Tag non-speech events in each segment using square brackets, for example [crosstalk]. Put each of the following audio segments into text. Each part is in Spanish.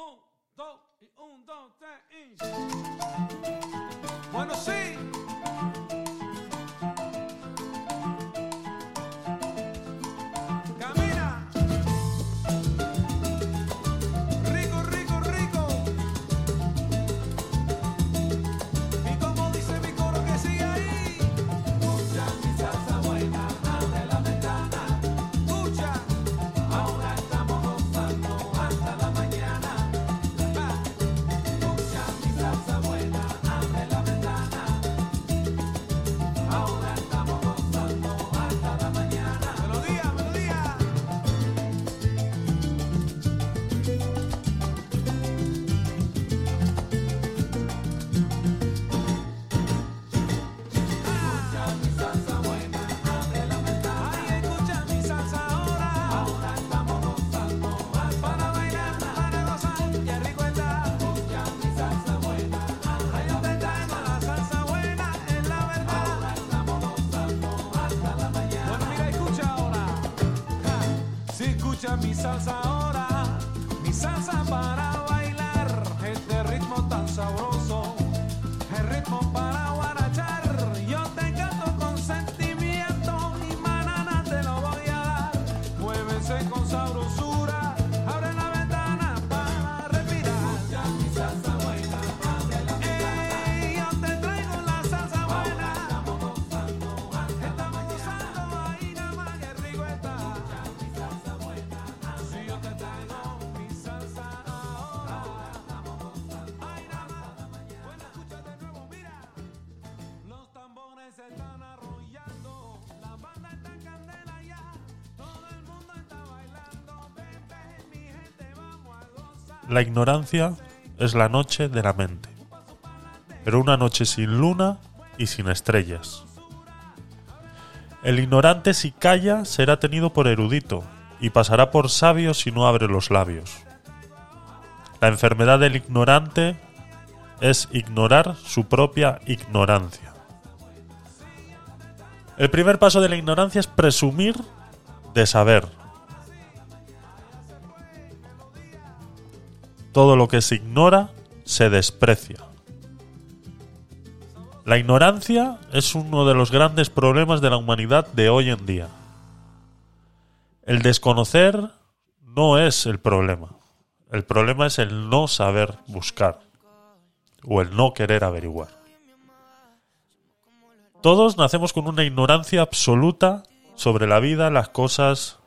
Un, dos, y un, dos, tres, y... Bueno, sí. La ignorancia es la noche de la mente, pero una noche sin luna y sin estrellas. El ignorante si calla será tenido por erudito y pasará por sabio si no abre los labios. La enfermedad del ignorante es ignorar su propia ignorancia. El primer paso de la ignorancia es presumir de saber. Todo lo que se ignora se desprecia. La ignorancia es uno de los grandes problemas de la humanidad de hoy en día. El desconocer no es el problema. El problema es el no saber buscar o el no querer averiguar. Todos nacemos con una ignorancia absoluta sobre la vida, las cosas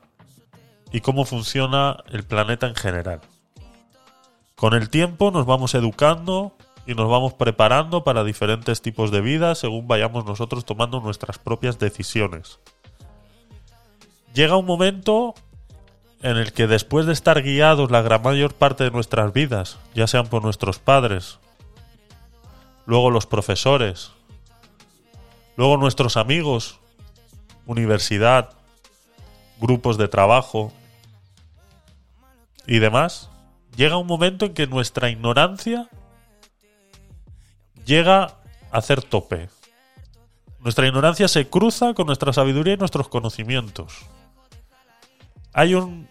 y cómo funciona el planeta en general. Con el tiempo nos vamos educando y nos vamos preparando para diferentes tipos de vida según vayamos nosotros tomando nuestras propias decisiones. Llega un momento en el que después de estar guiados la gran mayor parte de nuestras vidas, ya sean por nuestros padres, luego los profesores, luego nuestros amigos, universidad, grupos de trabajo y demás, llega un momento en que nuestra ignorancia llega a hacer tope. Nuestra ignorancia se cruza con nuestra sabiduría y nuestros conocimientos. Hay un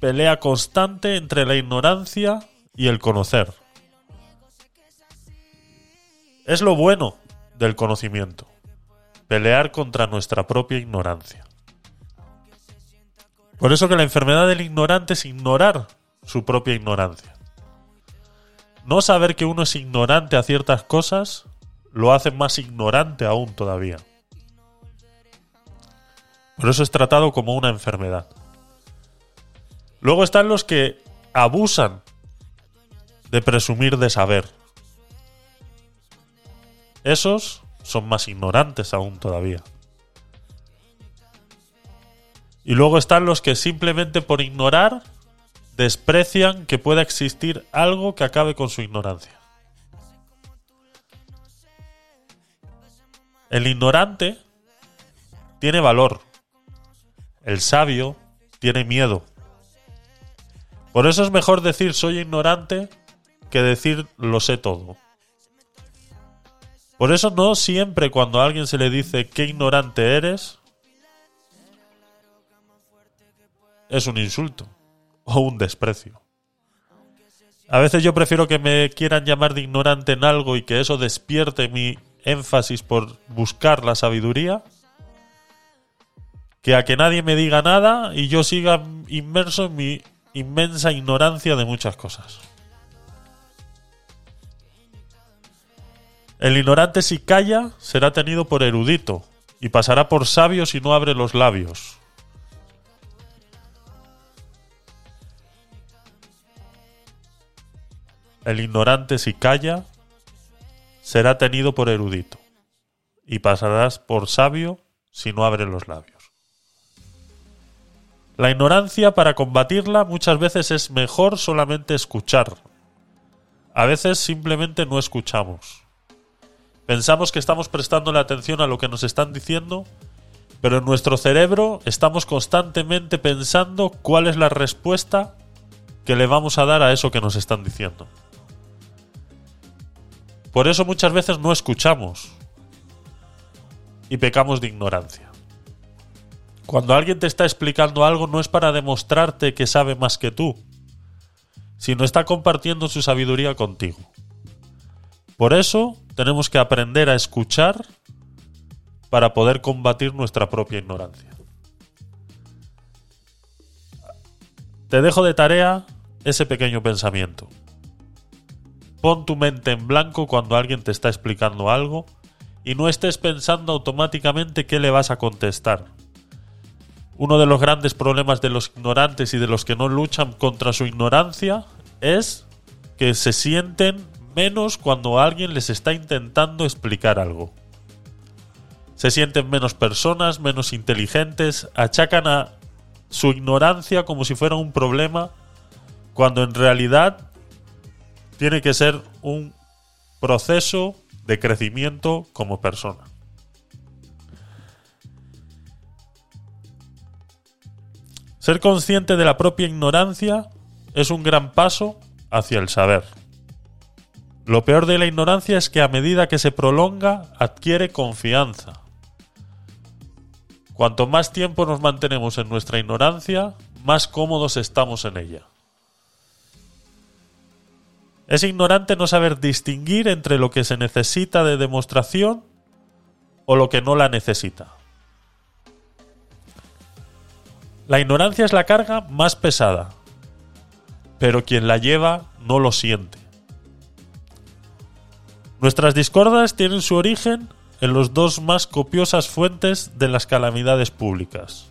pelea constante entre la ignorancia y el conocer. Es lo bueno del conocimiento, pelear contra nuestra propia ignorancia. Por eso que la enfermedad del ignorante es ignorar su propia ignorancia. No saber que uno es ignorante a ciertas cosas lo hace más ignorante aún todavía. Por eso es tratado como una enfermedad. Luego están los que abusan de presumir de saber. Esos son más ignorantes aún todavía. Y luego están los que simplemente por ignorar desprecian que pueda existir algo que acabe con su ignorancia. El ignorante tiene valor. El sabio tiene miedo. Por eso es mejor decir soy ignorante que decir lo sé todo. Por eso no siempre cuando a alguien se le dice qué ignorante eres, es un insulto o un desprecio. A veces yo prefiero que me quieran llamar de ignorante en algo y que eso despierte mi énfasis por buscar la sabiduría, que a que nadie me diga nada y yo siga inmerso en mi inmensa ignorancia de muchas cosas. El ignorante si calla será tenido por erudito y pasará por sabio si no abre los labios. El ignorante si calla será tenido por erudito y pasarás por sabio si no abre los labios. La ignorancia para combatirla muchas veces es mejor solamente escuchar. A veces simplemente no escuchamos. Pensamos que estamos prestando la atención a lo que nos están diciendo, pero en nuestro cerebro estamos constantemente pensando cuál es la respuesta que le vamos a dar a eso que nos están diciendo. Por eso muchas veces no escuchamos y pecamos de ignorancia. Cuando alguien te está explicando algo no es para demostrarte que sabe más que tú, sino está compartiendo su sabiduría contigo. Por eso tenemos que aprender a escuchar para poder combatir nuestra propia ignorancia. Te dejo de tarea ese pequeño pensamiento. Pon tu mente en blanco cuando alguien te está explicando algo y no estés pensando automáticamente qué le vas a contestar. Uno de los grandes problemas de los ignorantes y de los que no luchan contra su ignorancia es que se sienten menos cuando alguien les está intentando explicar algo. Se sienten menos personas, menos inteligentes, achacan a su ignorancia como si fuera un problema, cuando en realidad tiene que ser un proceso de crecimiento como persona. Ser consciente de la propia ignorancia es un gran paso hacia el saber. Lo peor de la ignorancia es que a medida que se prolonga adquiere confianza. Cuanto más tiempo nos mantenemos en nuestra ignorancia, más cómodos estamos en ella. Es ignorante no saber distinguir entre lo que se necesita de demostración o lo que no la necesita. La ignorancia es la carga más pesada, pero quien la lleva no lo siente. Nuestras discordas tienen su origen en las dos más copiosas fuentes de las calamidades públicas,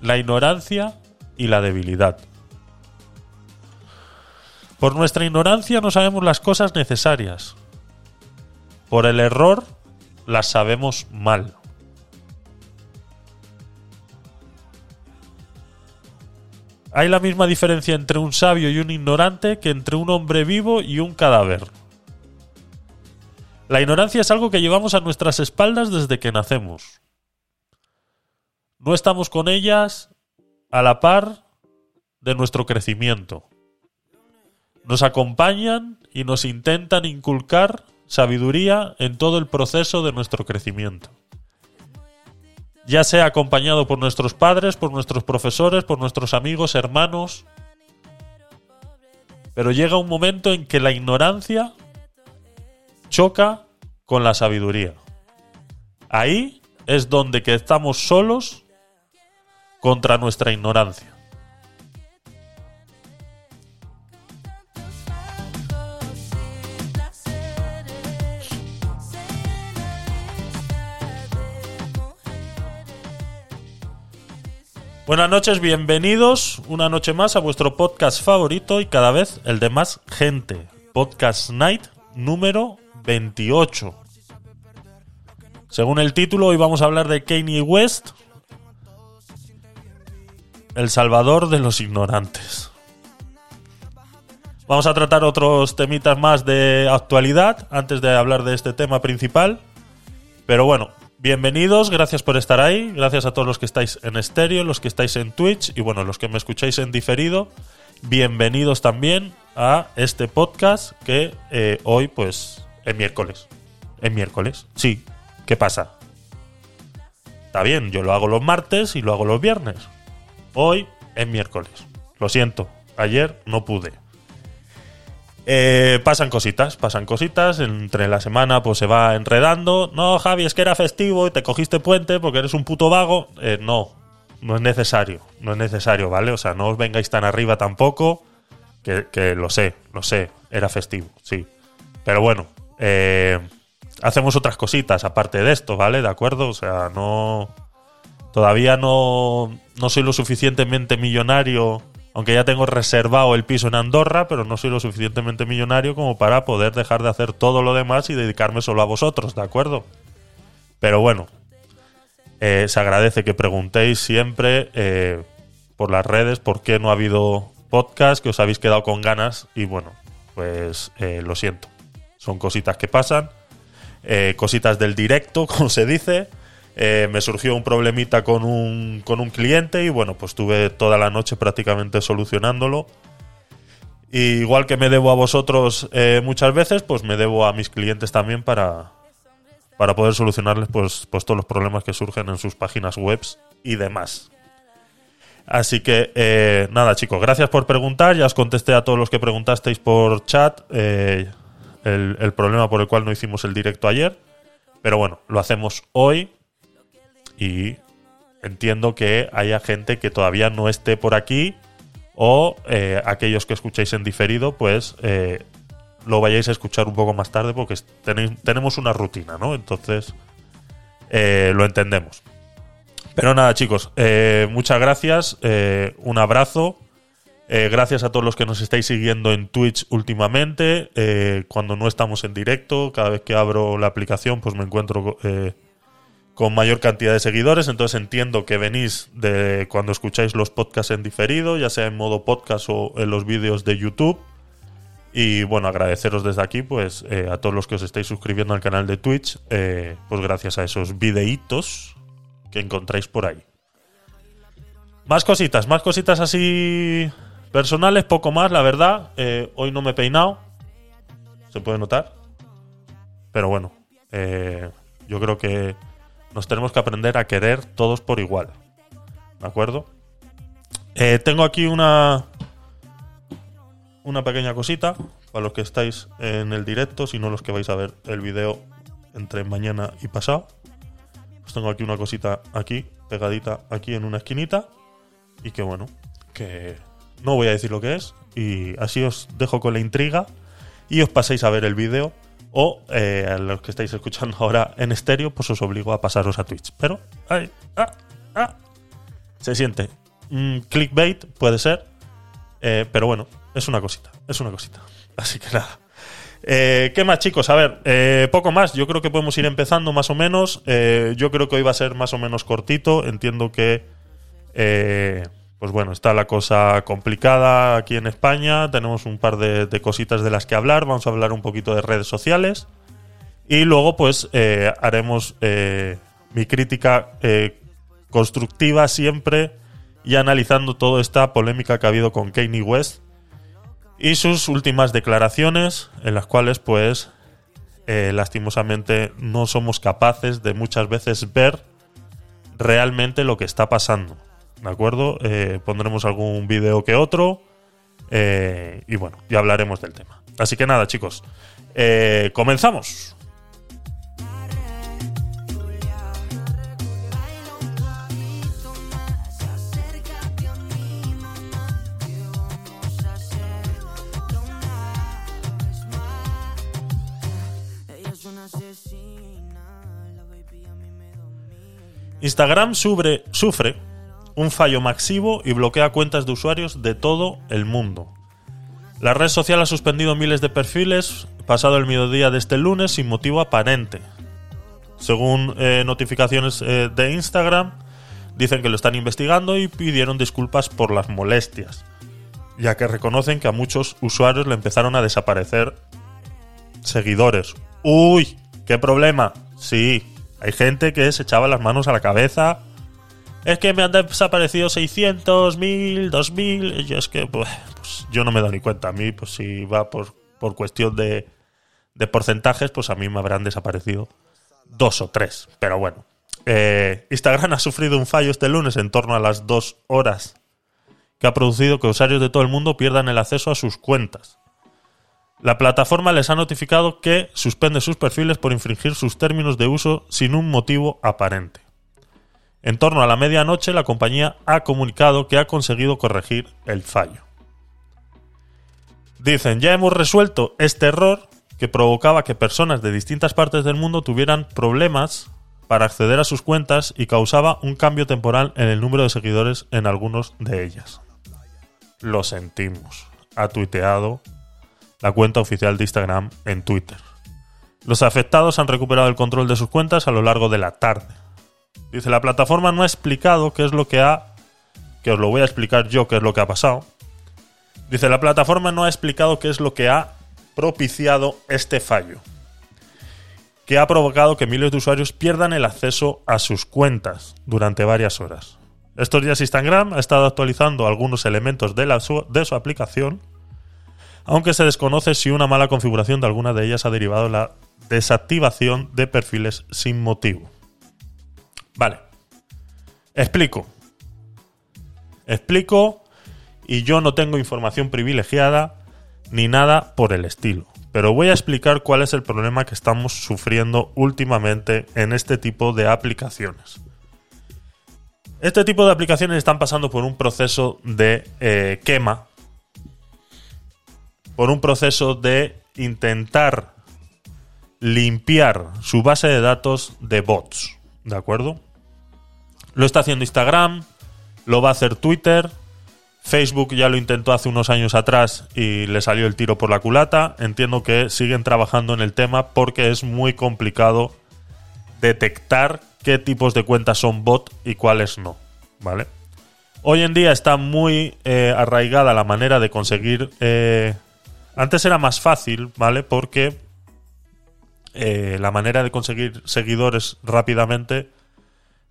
la ignorancia y la debilidad. Por nuestra ignorancia no sabemos las cosas necesarias. Por el error las sabemos mal. Hay la misma diferencia entre un sabio y un ignorante que entre un hombre vivo y un cadáver. La ignorancia es algo que llevamos a nuestras espaldas desde que nacemos. No estamos con ellas a la par de nuestro crecimiento. Nos acompañan y nos intentan inculcar sabiduría en todo el proceso de nuestro crecimiento ya sea acompañado por nuestros padres, por nuestros profesores, por nuestros amigos, hermanos. Pero llega un momento en que la ignorancia choca con la sabiduría. Ahí es donde que estamos solos contra nuestra ignorancia. Buenas noches, bienvenidos una noche más a vuestro podcast favorito y cada vez el de más gente. Podcast Night número 28. Según el título, hoy vamos a hablar de Kanye West, el salvador de los ignorantes. Vamos a tratar otros temitas más de actualidad antes de hablar de este tema principal. Pero bueno, Bienvenidos, gracias por estar ahí, gracias a todos los que estáis en estéreo, los que estáis en Twitch y bueno, los que me escucháis en diferido, bienvenidos también a este podcast que eh, hoy pues es miércoles. Es miércoles, sí, ¿qué pasa? Está bien, yo lo hago los martes y lo hago los viernes. Hoy es miércoles, lo siento, ayer no pude. Eh, pasan cositas, pasan cositas. Entre la semana, pues se va enredando. No, Javi, es que era festivo y te cogiste puente porque eres un puto vago. Eh, no, no es necesario. No es necesario, ¿vale? O sea, no os vengáis tan arriba tampoco. Que, que lo sé, lo sé. Era festivo, sí. Pero bueno, eh, hacemos otras cositas aparte de esto, ¿vale? ¿De acuerdo? O sea, no. Todavía no, no soy lo suficientemente millonario, aunque ya tengo reservado el piso en Andorra, pero no soy lo suficientemente millonario como para poder dejar de hacer todo lo demás y dedicarme solo a vosotros, ¿de acuerdo? Pero bueno, eh, se agradece que preguntéis siempre eh, por las redes por qué no ha habido podcast, que os habéis quedado con ganas y bueno, pues eh, lo siento. Son cositas que pasan, eh, cositas del directo, [laughs] como se dice. Eh, me surgió un problemita con un, con un cliente y bueno, pues tuve toda la noche prácticamente solucionándolo. Igual que me debo a vosotros eh, muchas veces, pues me debo a mis clientes también para, para poder solucionarles pues, pues todos los problemas que surgen en sus páginas web y demás. Así que eh, nada chicos, gracias por preguntar, ya os contesté a todos los que preguntasteis por chat el problema por el cual no hicimos el directo ayer, pero bueno, lo hacemos hoy y entiendo que haya gente que todavía no esté por aquí o eh, aquellos que escuchéis en diferido, pues eh, lo vayáis a escuchar un poco más tarde porque tenemos una rutina, ¿no? Entonces eh, lo entendemos. Pero nada, chicos, muchas gracias, un abrazo. Gracias a todos los que nos estáis siguiendo en Twitch últimamente. cuando no estamos en directo, cada vez que abro la aplicación, pues me encuentro con mayor cantidad de seguidores. Entonces entiendo que venís de cuando escucháis los podcasts en diferido, ya sea en modo podcast o en los vídeos de YouTube. Y bueno, agradeceros desde aquí, pues, eh, a todos los que os estáis suscribiendo al canal de Twitch, eh, pues gracias a esos videitos que encontráis por ahí. Más cositas, más cositas así personales, poco más, la verdad. Eh, hoy no me he peinado, se puede notar. Pero bueno, yo creo que nos tenemos que aprender a querer todos por igual. ¿De acuerdo? Eh, tengo aquí una, una pequeña cosita para los que estáis en el directo, si no los que vais a ver el vídeo entre mañana y pasado. Pues tengo aquí una cosita aquí, pegadita aquí en una esquinita. Y que bueno, que no voy a decir lo que es. Y así os dejo con la intriga y os paséis a ver el vídeo. O eh, a los que estáis escuchando ahora en estéreo, pues os obligo a pasaros a Twitch. Pero, ay, ah, ah, se siente. Mm, clickbait puede ser. eh, pero bueno, es una cosita. Es una cosita. Así que nada. Eh, ¿Qué más, chicos? A ver, poco más. Yo creo que podemos ir empezando más o menos. Yo creo que hoy va a ser más o menos cortito. Entiendo que, pues bueno, está la cosa complicada aquí en España. Tenemos un par de, cositas de las que hablar. Vamos a hablar un poquito de redes sociales. Y luego, pues, eh, haremos eh, mi crítica eh, constructiva siempre y analizando toda esta polémica que ha habido con Kanye West y sus últimas declaraciones en las cuales pues eh, lastimosamente no somos capaces de muchas veces ver realmente lo que está pasando de acuerdo Eh, pondremos algún vídeo que otro eh, y bueno ya hablaremos del tema así que nada chicos eh, comenzamos. Instagram sufre un fallo masivo y bloquea cuentas de usuarios de todo el mundo. La red social ha suspendido miles de perfiles pasado el mediodía de este lunes sin motivo aparente. Según eh, notificaciones eh, de Instagram, dicen que lo están investigando y pidieron disculpas por las molestias, ya que reconocen que a muchos usuarios le empezaron a desaparecer seguidores. ¡Uy! ¡Qué problema! Sí, hay gente que se echaba las manos a la cabeza. Es que me han desaparecido 600, 1000, 2000. Y es que, pues, pues, yo no me doy ni cuenta. A mí, pues si va por, por cuestión de, de porcentajes, pues a mí me habrán desaparecido dos o tres. Pero bueno. Eh, Instagram [laughs] ha sufrido un fallo este lunes en torno a las dos horas que ha producido que usuarios de todo el mundo pierdan el acceso a sus cuentas. La plataforma les ha notificado que suspende sus perfiles por infringir sus términos de uso sin un motivo aparente. En torno a la medianoche, la compañía ha comunicado que ha conseguido corregir el fallo. Dicen, ya hemos resuelto este error que provocaba que personas de distintas partes del mundo tuvieran problemas para acceder a sus cuentas y causaba un cambio temporal en el número de seguidores en algunos de ellas. Lo sentimos. Ha tuiteado la cuenta oficial de Instagram en Twitter. Los afectados han recuperado el control de sus cuentas a lo largo de la tarde. Dice, la plataforma no ha explicado qué es lo que ha... que os lo voy a explicar yo qué es lo que ha pasado. Dice, la plataforma no ha explicado qué es lo que ha propiciado este fallo, que ha provocado que miles de usuarios pierdan el acceso a sus cuentas durante varias horas. Estos días Instagram ha estado actualizando algunos elementos de, su, aplicación, aunque se desconoce si una mala configuración de alguna de ellas ha derivado la desactivación de perfiles sin motivo. Vale. Explico. Explico y yo no tengo información privilegiada ni nada por el estilo. Pero voy a explicar cuál es el problema que estamos sufriendo últimamente en este tipo de aplicaciones. Este tipo de aplicaciones están pasando por un proceso de eh, quema, por un proceso de intentar limpiar su base de datos de bots. ¿De acuerdo? Lo está haciendo Instagram, lo va a hacer Twitter, Facebook ya lo intentó hace unos años atrás y le salió el tiro por la culata. Entiendo que siguen trabajando en el tema porque es muy complicado detectar qué tipos de cuentas son bot y cuáles no. ¿Vale? Hoy en día está muy eh, arraigada la manera de conseguir. eh, antes era más fácil, ¿vale? Porque eh, la manera de conseguir seguidores rápidamente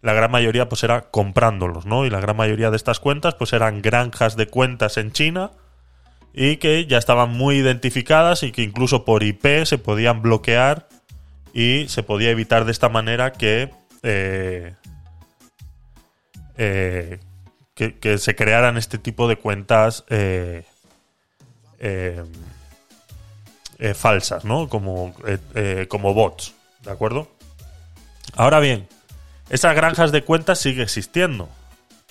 la gran mayoría pues era comprándolos, ¿no? Y la gran mayoría de estas cuentas pues eran granjas de cuentas en China y que ya estaban muy identificadas y que incluso por IP se podían bloquear y se podía evitar de esta manera que, eh, eh, que, que se crearan este tipo de cuentas eh, eh, falsas, ¿no? Como, eh, eh, como bots, ¿de acuerdo? Ahora bien, esas granjas de cuentas sigue existiendo.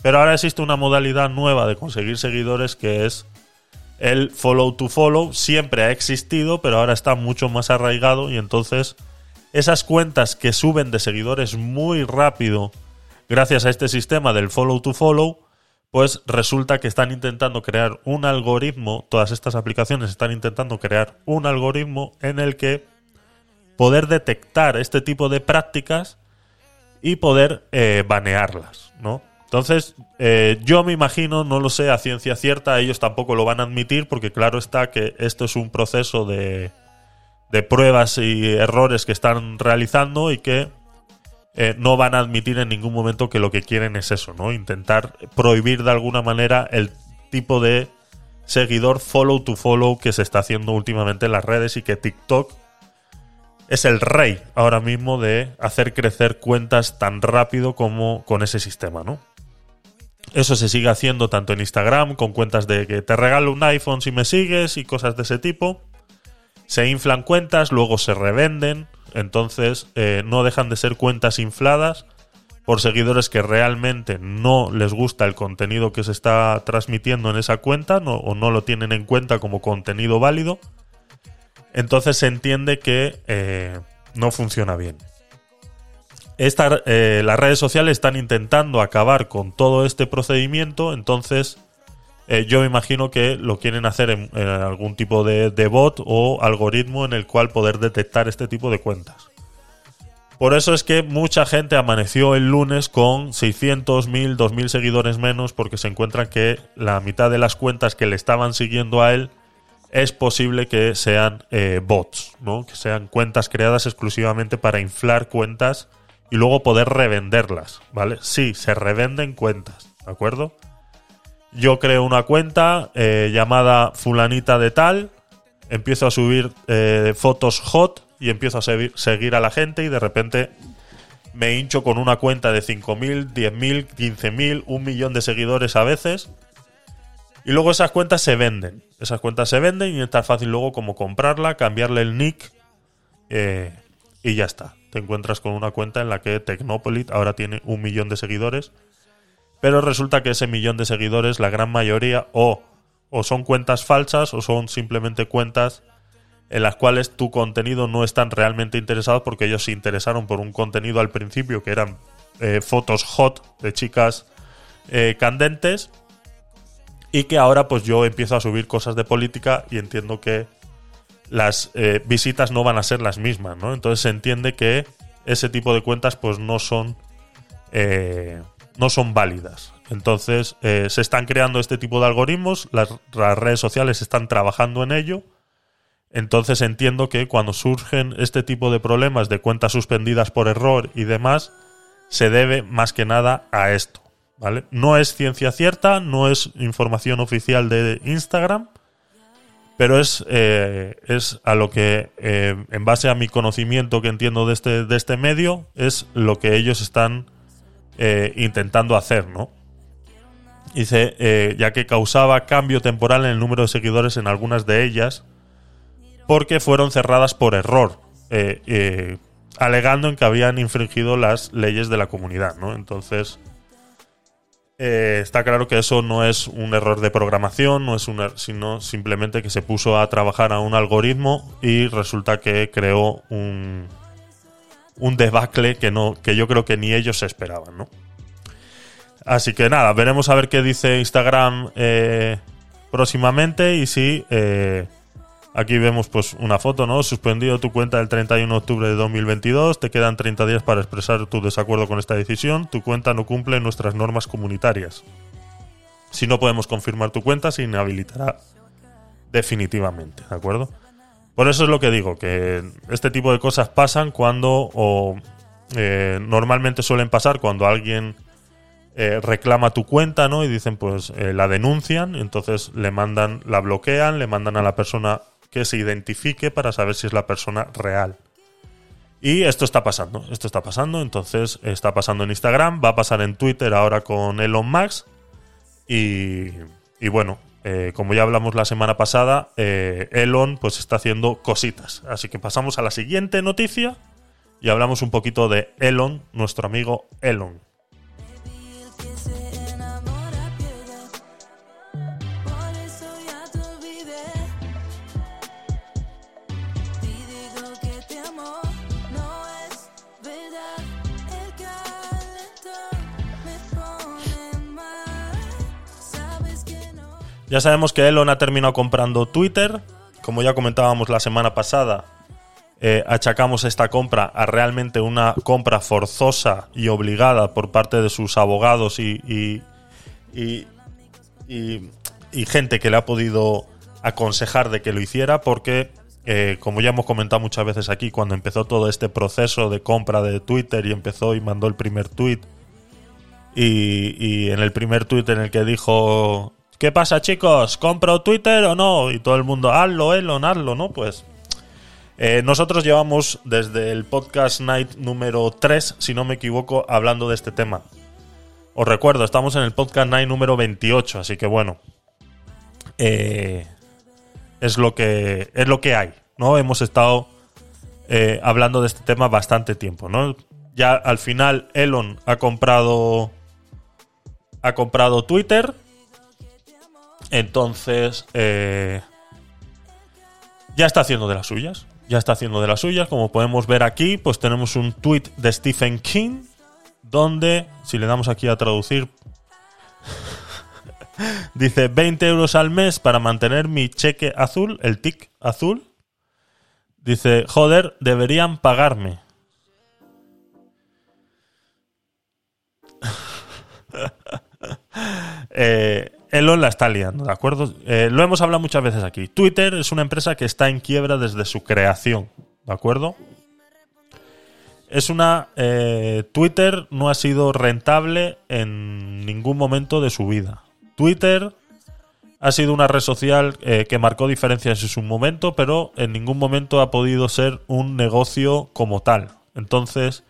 Pero ahora existe una modalidad nueva de conseguir seguidores que es el follow to follow. Siempre ha existido, pero ahora está mucho más arraigado y entonces esas cuentas que suben de seguidores muy rápido gracias a este sistema del follow to follow, pues resulta que están intentando crear un algoritmo, todas estas aplicaciones están intentando crear un algoritmo en el que poder detectar este tipo de prácticas y poder eh, banearlas, ¿no? Entonces, eh, yo me imagino, no lo sé a ciencia cierta, ellos tampoco lo van a admitir porque claro está que esto es un proceso de, de pruebas y errores que están realizando y que eh, no van a admitir en ningún momento que lo que quieren es eso, ¿no? Intentar prohibir de alguna manera el tipo de seguidor follow to follow que se está haciendo últimamente en las redes y que TikTok es el rey ahora mismo de hacer crecer cuentas tan rápido como con ese sistema, ¿no? Eso se sigue haciendo tanto en Instagram, con cuentas de que te regalo un iPhone si me sigues y cosas de ese tipo. Se inflan cuentas, luego se revenden, entonces eh, no dejan de ser cuentas infladas por seguidores que realmente no les gusta el contenido que se está transmitiendo en esa cuenta o no lo tienen en cuenta como contenido válido. Entonces se entiende que eh, no funciona bien. Eh, las redes sociales están intentando acabar con todo este procedimiento, entonces eh, yo me imagino que lo quieren hacer en, algún tipo de, de bot o algoritmo en el cual poder detectar este tipo de cuentas. Por eso es que mucha gente amaneció el lunes con 600, 1000, 2000 seguidores menos porque se encuentran que la mitad de las cuentas que le estaban siguiendo a él es posible que sean eh, bots, ¿no? Que sean cuentas creadas exclusivamente para inflar cuentas y luego poder revenderlas, ¿vale? Sí, se revenden cuentas, ¿de acuerdo? Yo creo una cuenta eh, llamada fulanita de tal, empiezo a subir eh, fotos hot y empiezo a seguir, a la gente y de repente me hincho con una cuenta de 5.000, 10.000, 15.000, un millón de seguidores a veces Y luego esas cuentas se venden. Esas cuentas se venden y es tan fácil luego como comprarla, cambiarle el nick eh, y ya está. Te encuentras con una cuenta en la que Tecnopolit ahora tiene un millón de seguidores. Pero resulta que ese millón de seguidores, la gran mayoría, o, o son cuentas falsas o son simplemente cuentas en las cuales tu contenido no están realmente interesados porque ellos se interesaron por un contenido al principio que eran eh, fotos hot de chicas eh, candentes y que ahora pues yo empiezo a subir cosas de política y entiendo que las eh, visitas no van a ser las mismas, ¿no? Entonces se entiende que ese tipo de cuentas pues no son no son válidas. Entonces eh, se están creando este tipo de algoritmos, las, redes sociales están trabajando en ello. Entonces entiendo que cuando surgen este tipo de problemas de cuentas suspendidas por error y demás, se debe más que nada a esto. ¿Vale? No es ciencia cierta, no es información oficial de Instagram, pero es, eh, es a lo que, eh, en base a mi conocimiento que entiendo de este, de este medio, es lo que ellos están eh, intentando hacer, ¿no? Dice, eh, ya que causaba cambio temporal en el número de seguidores en algunas de ellas, porque fueron cerradas por error, eh, alegando en que habían infringido las leyes de la comunidad, ¿no? Entonces, está claro que eso no es un error de programación, no es un er- sino simplemente que se puso a trabajar a un algoritmo y resulta que creó un, un debacle que no, que yo creo que ni ellos esperaban, ¿no? Así que nada, veremos a ver qué dice Instagram eh, próximamente y si eh, aquí vemos pues una foto, ¿no? Suspendido tu cuenta el 31 de octubre de 2022, te quedan 30 días para expresar tu desacuerdo con esta decisión, tu cuenta no cumple nuestras normas comunitarias. Si no podemos confirmar tu cuenta, se inhabilitará definitivamente, ¿de acuerdo? Por eso es lo que digo, que este tipo de cosas pasan cuando, o eh, normalmente suelen pasar cuando alguien eh, reclama tu cuenta, ¿no? Y dicen, pues eh, la denuncian, entonces le mandan, la bloquean, le mandan a la persona que se identifique para saber si es la persona real. Y esto está pasando, esto está pasando, entonces está pasando en Instagram, va a pasar en Twitter ahora con Elon Musk. Y, y bueno, eh, como ya hablamos la semana pasada, eh, Elon pues está haciendo cositas. Así que pasamos a la siguiente noticia y hablamos un poquito de Elon, nuestro amigo Elon. Ya sabemos que Elon ha terminado comprando Twitter. Como ya comentábamos la semana pasada, eh, achacamos esta compra a realmente una compra forzosa y obligada por parte de sus abogados y, y, y- gente que le ha podido aconsejar de que lo hiciera porque, eh, como ya hemos comentado muchas veces aquí, cuando empezó todo este proceso de compra de Twitter y empezó y mandó el primer tweet y, y en el primer tweet en el que dijo ¿Qué pasa chicos? ¿Compro Twitter o no? Y todo el mundo, hazlo, Elon, hazlo, ¿no? Pues eh, nosotros llevamos desde el podcast Night número 3, si no me equivoco, hablando de este tema. Os recuerdo, estamos en el podcast Night número 28, así que bueno. eh, es lo que es lo que hay, ¿no? Hemos estado eh, hablando de este tema bastante tiempo, ¿no? Ya al final Elon ha comprado ha comprado Twitter. Entonces, eh, ya está haciendo de las suyas. Ya está haciendo de las suyas. Como podemos ver aquí, pues tenemos un tweet de Stephen King. Donde, si le damos aquí a traducir, [laughs] dice 20 euros al mes para mantener mi cheque azul, el tic azul. Dice, joder, deberían pagarme. [laughs] Eh, Elon la está liando, ¿de acuerdo? Eh, lo hemos hablado muchas veces aquí. Twitter es una empresa que está en quiebra desde su creación, ¿de acuerdo? Es una. eh, Twitter no ha sido rentable en ningún momento de su vida. Twitter ha sido una red social eh, que marcó diferencias en su momento, pero en ningún momento ha podido ser un negocio como tal. Entonces,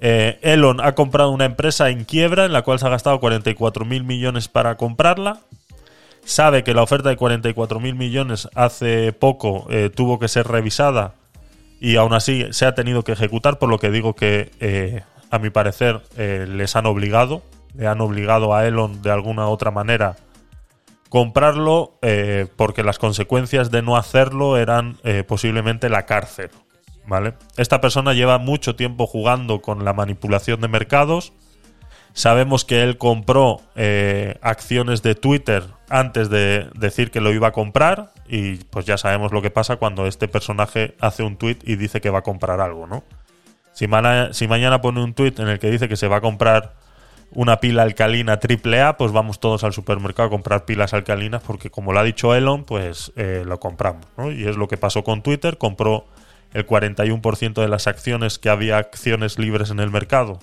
eh, Elon ha comprado una empresa en quiebra en la cual se ha gastado 44 mil millones para comprarla. sabe que la oferta de 44.000 millones hace poco eh, tuvo que ser revisada y aún así se ha tenido que ejecutar, por lo que digo que eh, a mi parecer les han obligado, le han obligado a Elon de alguna u otra manera comprarlo porque las consecuencias de no hacerlo eran posiblemente la cárcel. ¿Vale? Esta persona lleva mucho tiempo jugando con la manipulación de mercados. Sabemos que él compró eh, acciones de Twitter antes de decir que lo iba a comprar. Y pues ya sabemos lo que pasa cuando este personaje hace un tweet y dice que va a comprar algo, ¿no? Si, si mañana pone un tweet en el que dice que se va a comprar una pila alcalina AAA, pues vamos todos al supermercado a comprar pilas alcalinas porque como lo ha dicho Elon, pues eh, lo compramos. ¿no? Y es lo que pasó con Twitter, compró el 41% de las acciones que había acciones libres en el mercado.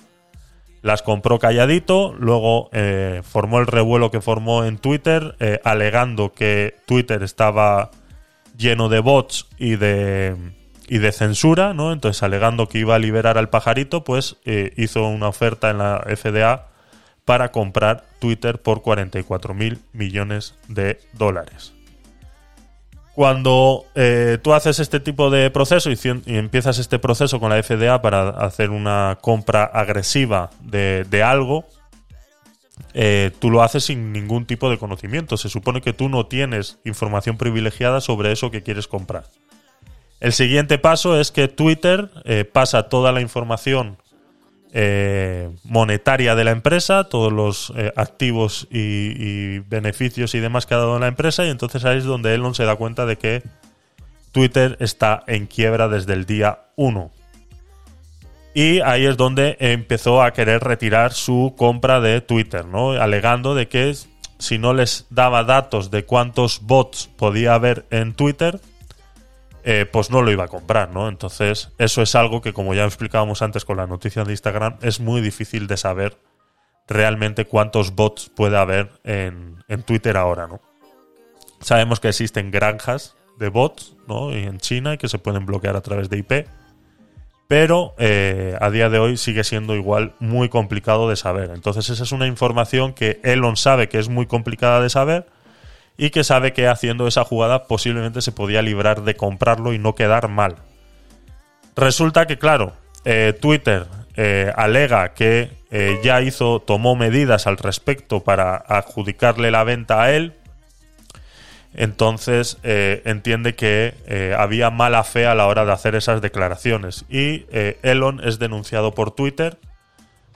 Las compró calladito, luego eh, formó el revuelo que formó en Twitter, eh, alegando que Twitter estaba lleno de bots y de, y de censura, ¿no? Entonces, alegando que iba a liberar al pajarito, pues eh, hizo una oferta en la FDA para comprar Twitter por 44 mil millones de dólares. Cuando eh, tú haces este tipo de proceso y, empiezas este proceso con la FDA para hacer una compra agresiva de, de algo, eh, tú lo haces sin ningún tipo de conocimiento. Se supone que tú no tienes información privilegiada sobre eso que quieres comprar. El siguiente paso es que Twitter eh, pasa toda la información eh, monetaria de la empresa, todos los eh, activos y, beneficios y demás que ha dado la empresa, y entonces ahí es donde Elon se da cuenta de que Twitter está en quiebra desde el día 1. Y ahí es donde empezó a querer retirar su compra de Twitter, ¿no? Alegando de que si no les daba datos de cuántos bots podía haber en Twitter, eh, pues no lo iba a comprar, ¿no? Entonces, eso es algo que, como ya explicábamos antes con la noticia de Instagram, es muy difícil de saber realmente cuántos bots puede haber en, en Twitter ahora, ¿no? Sabemos que existen granjas de bots, ¿no? Y en China que se pueden bloquear a través de IP. Pero eh, a día de hoy sigue siendo igual muy complicado de saber. Entonces, esa es una información que Elon sabe que es muy complicada de saber y que sabe que haciendo esa jugada posiblemente se podía librar de comprarlo y no quedar mal. Resulta que, claro, eh, Twitter eh, alega que eh, ya hizo, tomó medidas al respecto para adjudicarle la venta a él. Entonces entiende que había mala fe a la hora de hacer esas declaraciones. Y Elon es denunciado por Twitter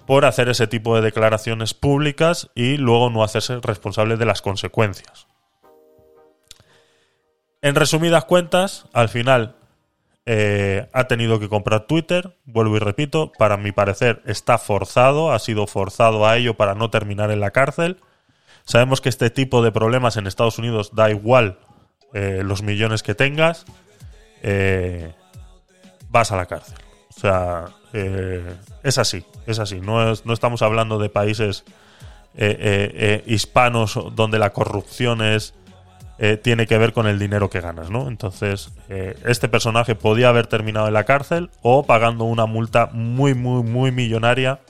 por hacer ese tipo de declaraciones públicas y luego no hacerse responsable de las consecuencias. En resumidas cuentas, al final eh, ha tenido que comprar Twitter, vuelvo y repito, para mi parecer está forzado, ha sido forzado a ello para no terminar en la cárcel. Sabemos que este tipo de problemas en Estados Unidos da igual eh, los millones que tengas, eh, vas a la cárcel. O sea, eh, es así, es así. No, es- no estamos hablando de países hispanos donde la corrupción es eh, tiene que ver con el dinero que ganas, ¿no? Entonces, eh, este personaje podía haber terminado en la cárcel o pagando una multa muy, muy, muy millonaria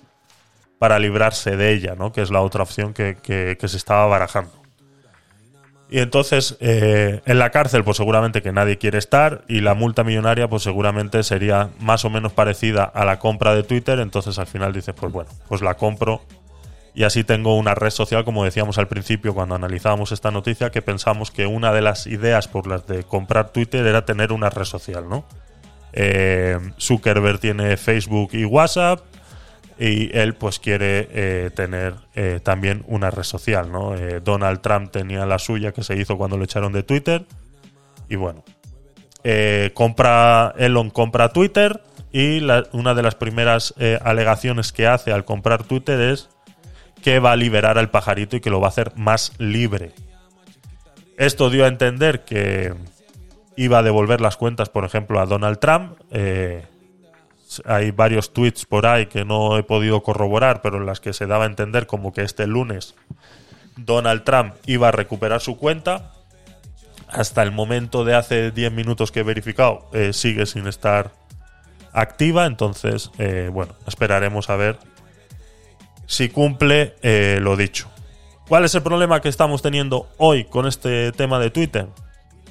para librarse de ella, ¿no? Que es la otra opción que, que- se estaba barajando. Y entonces, eh, en la cárcel, pues seguramente que nadie quiere estar, y la multa millonaria, pues seguramente sería más o menos parecida a la compra de Twitter. Entonces, al final dices, pues bueno, pues la compro y así tengo una red social, como decíamos al principio cuando analizábamos esta noticia, que pensamos que una de las ideas por las de comprar Twitter era tener una red social, ¿no? Eh, Zuckerberg tiene Facebook y WhatsApp y él pues quiere eh, tener eh, también una red social, ¿no? Donald Trump tenía la suya que se hizo cuando lo echaron de Twitter y bueno, compra Elon compra Twitter y una de las primeras alegaciones que hace al comprar Twitter es que va a liberar al pajarito y que lo va a hacer más libre. Esto dio a entender que iba a devolver las cuentas, por ejemplo, a Donald Trump. Eh, hay varios tweets por ahí que no he podido corroborar, pero en las que se daba a entender como que este lunes Donald Trump iba a recuperar su cuenta. Hasta el momento de hace 10 minutos que he verificado, eh, sigue sin estar activa. Entonces, eh, bueno, esperaremos a ver si cumple eh, lo dicho. ¿Cuál es el problema que estamos teniendo hoy con este tema de Twitter?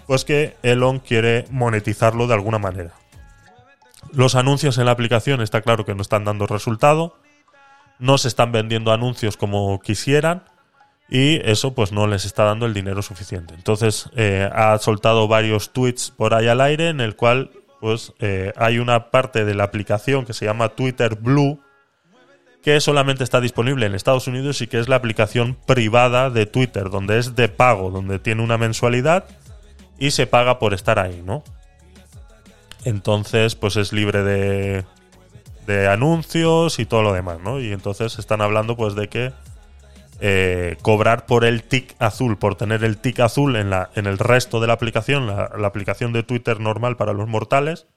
Pues que Elon quiere monetizarlo de alguna manera. Los anuncios en la aplicación está claro que no están dando resultado. No se están vendiendo anuncios como quisieran. Y eso pues no les está dando el dinero suficiente. Entonces eh, ha soltado varios tweets por ahí al aire en el cual pues eh, hay una parte de la aplicación que se llama Twitter Blue que solamente está disponible en Estados Unidos y que es la aplicación privada de Twitter, donde es de pago, donde tiene una mensualidad y se paga por estar ahí, ¿no? Entonces, pues es libre de, de anuncios y todo lo demás, ¿no? Y entonces están hablando, pues, de que eh, cobrar por el tic azul, por tener el tic azul en, la, en el resto de la aplicación, la, aplicación de Twitter normal para los mortales,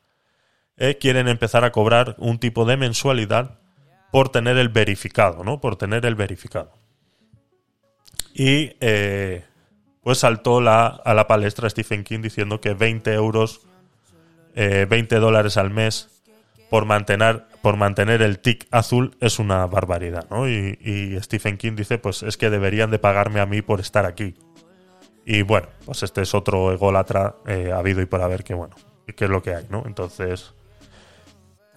eh, quieren empezar a cobrar un tipo de mensualidad por tener el verificado, ¿no? Por tener el verificado. Y eh, pues saltó la, a la palestra Stephen King diciendo que 20 euros, eh, 20 dólares al mes por mantener, por mantener el tic azul es una barbaridad, ¿no? Y, y Stephen King dice, pues es que deberían de pagarme a mí por estar aquí. Y bueno, pues este es otro ególatra eh, habido y por haber que, bueno, que es lo que hay, ¿no? Entonces,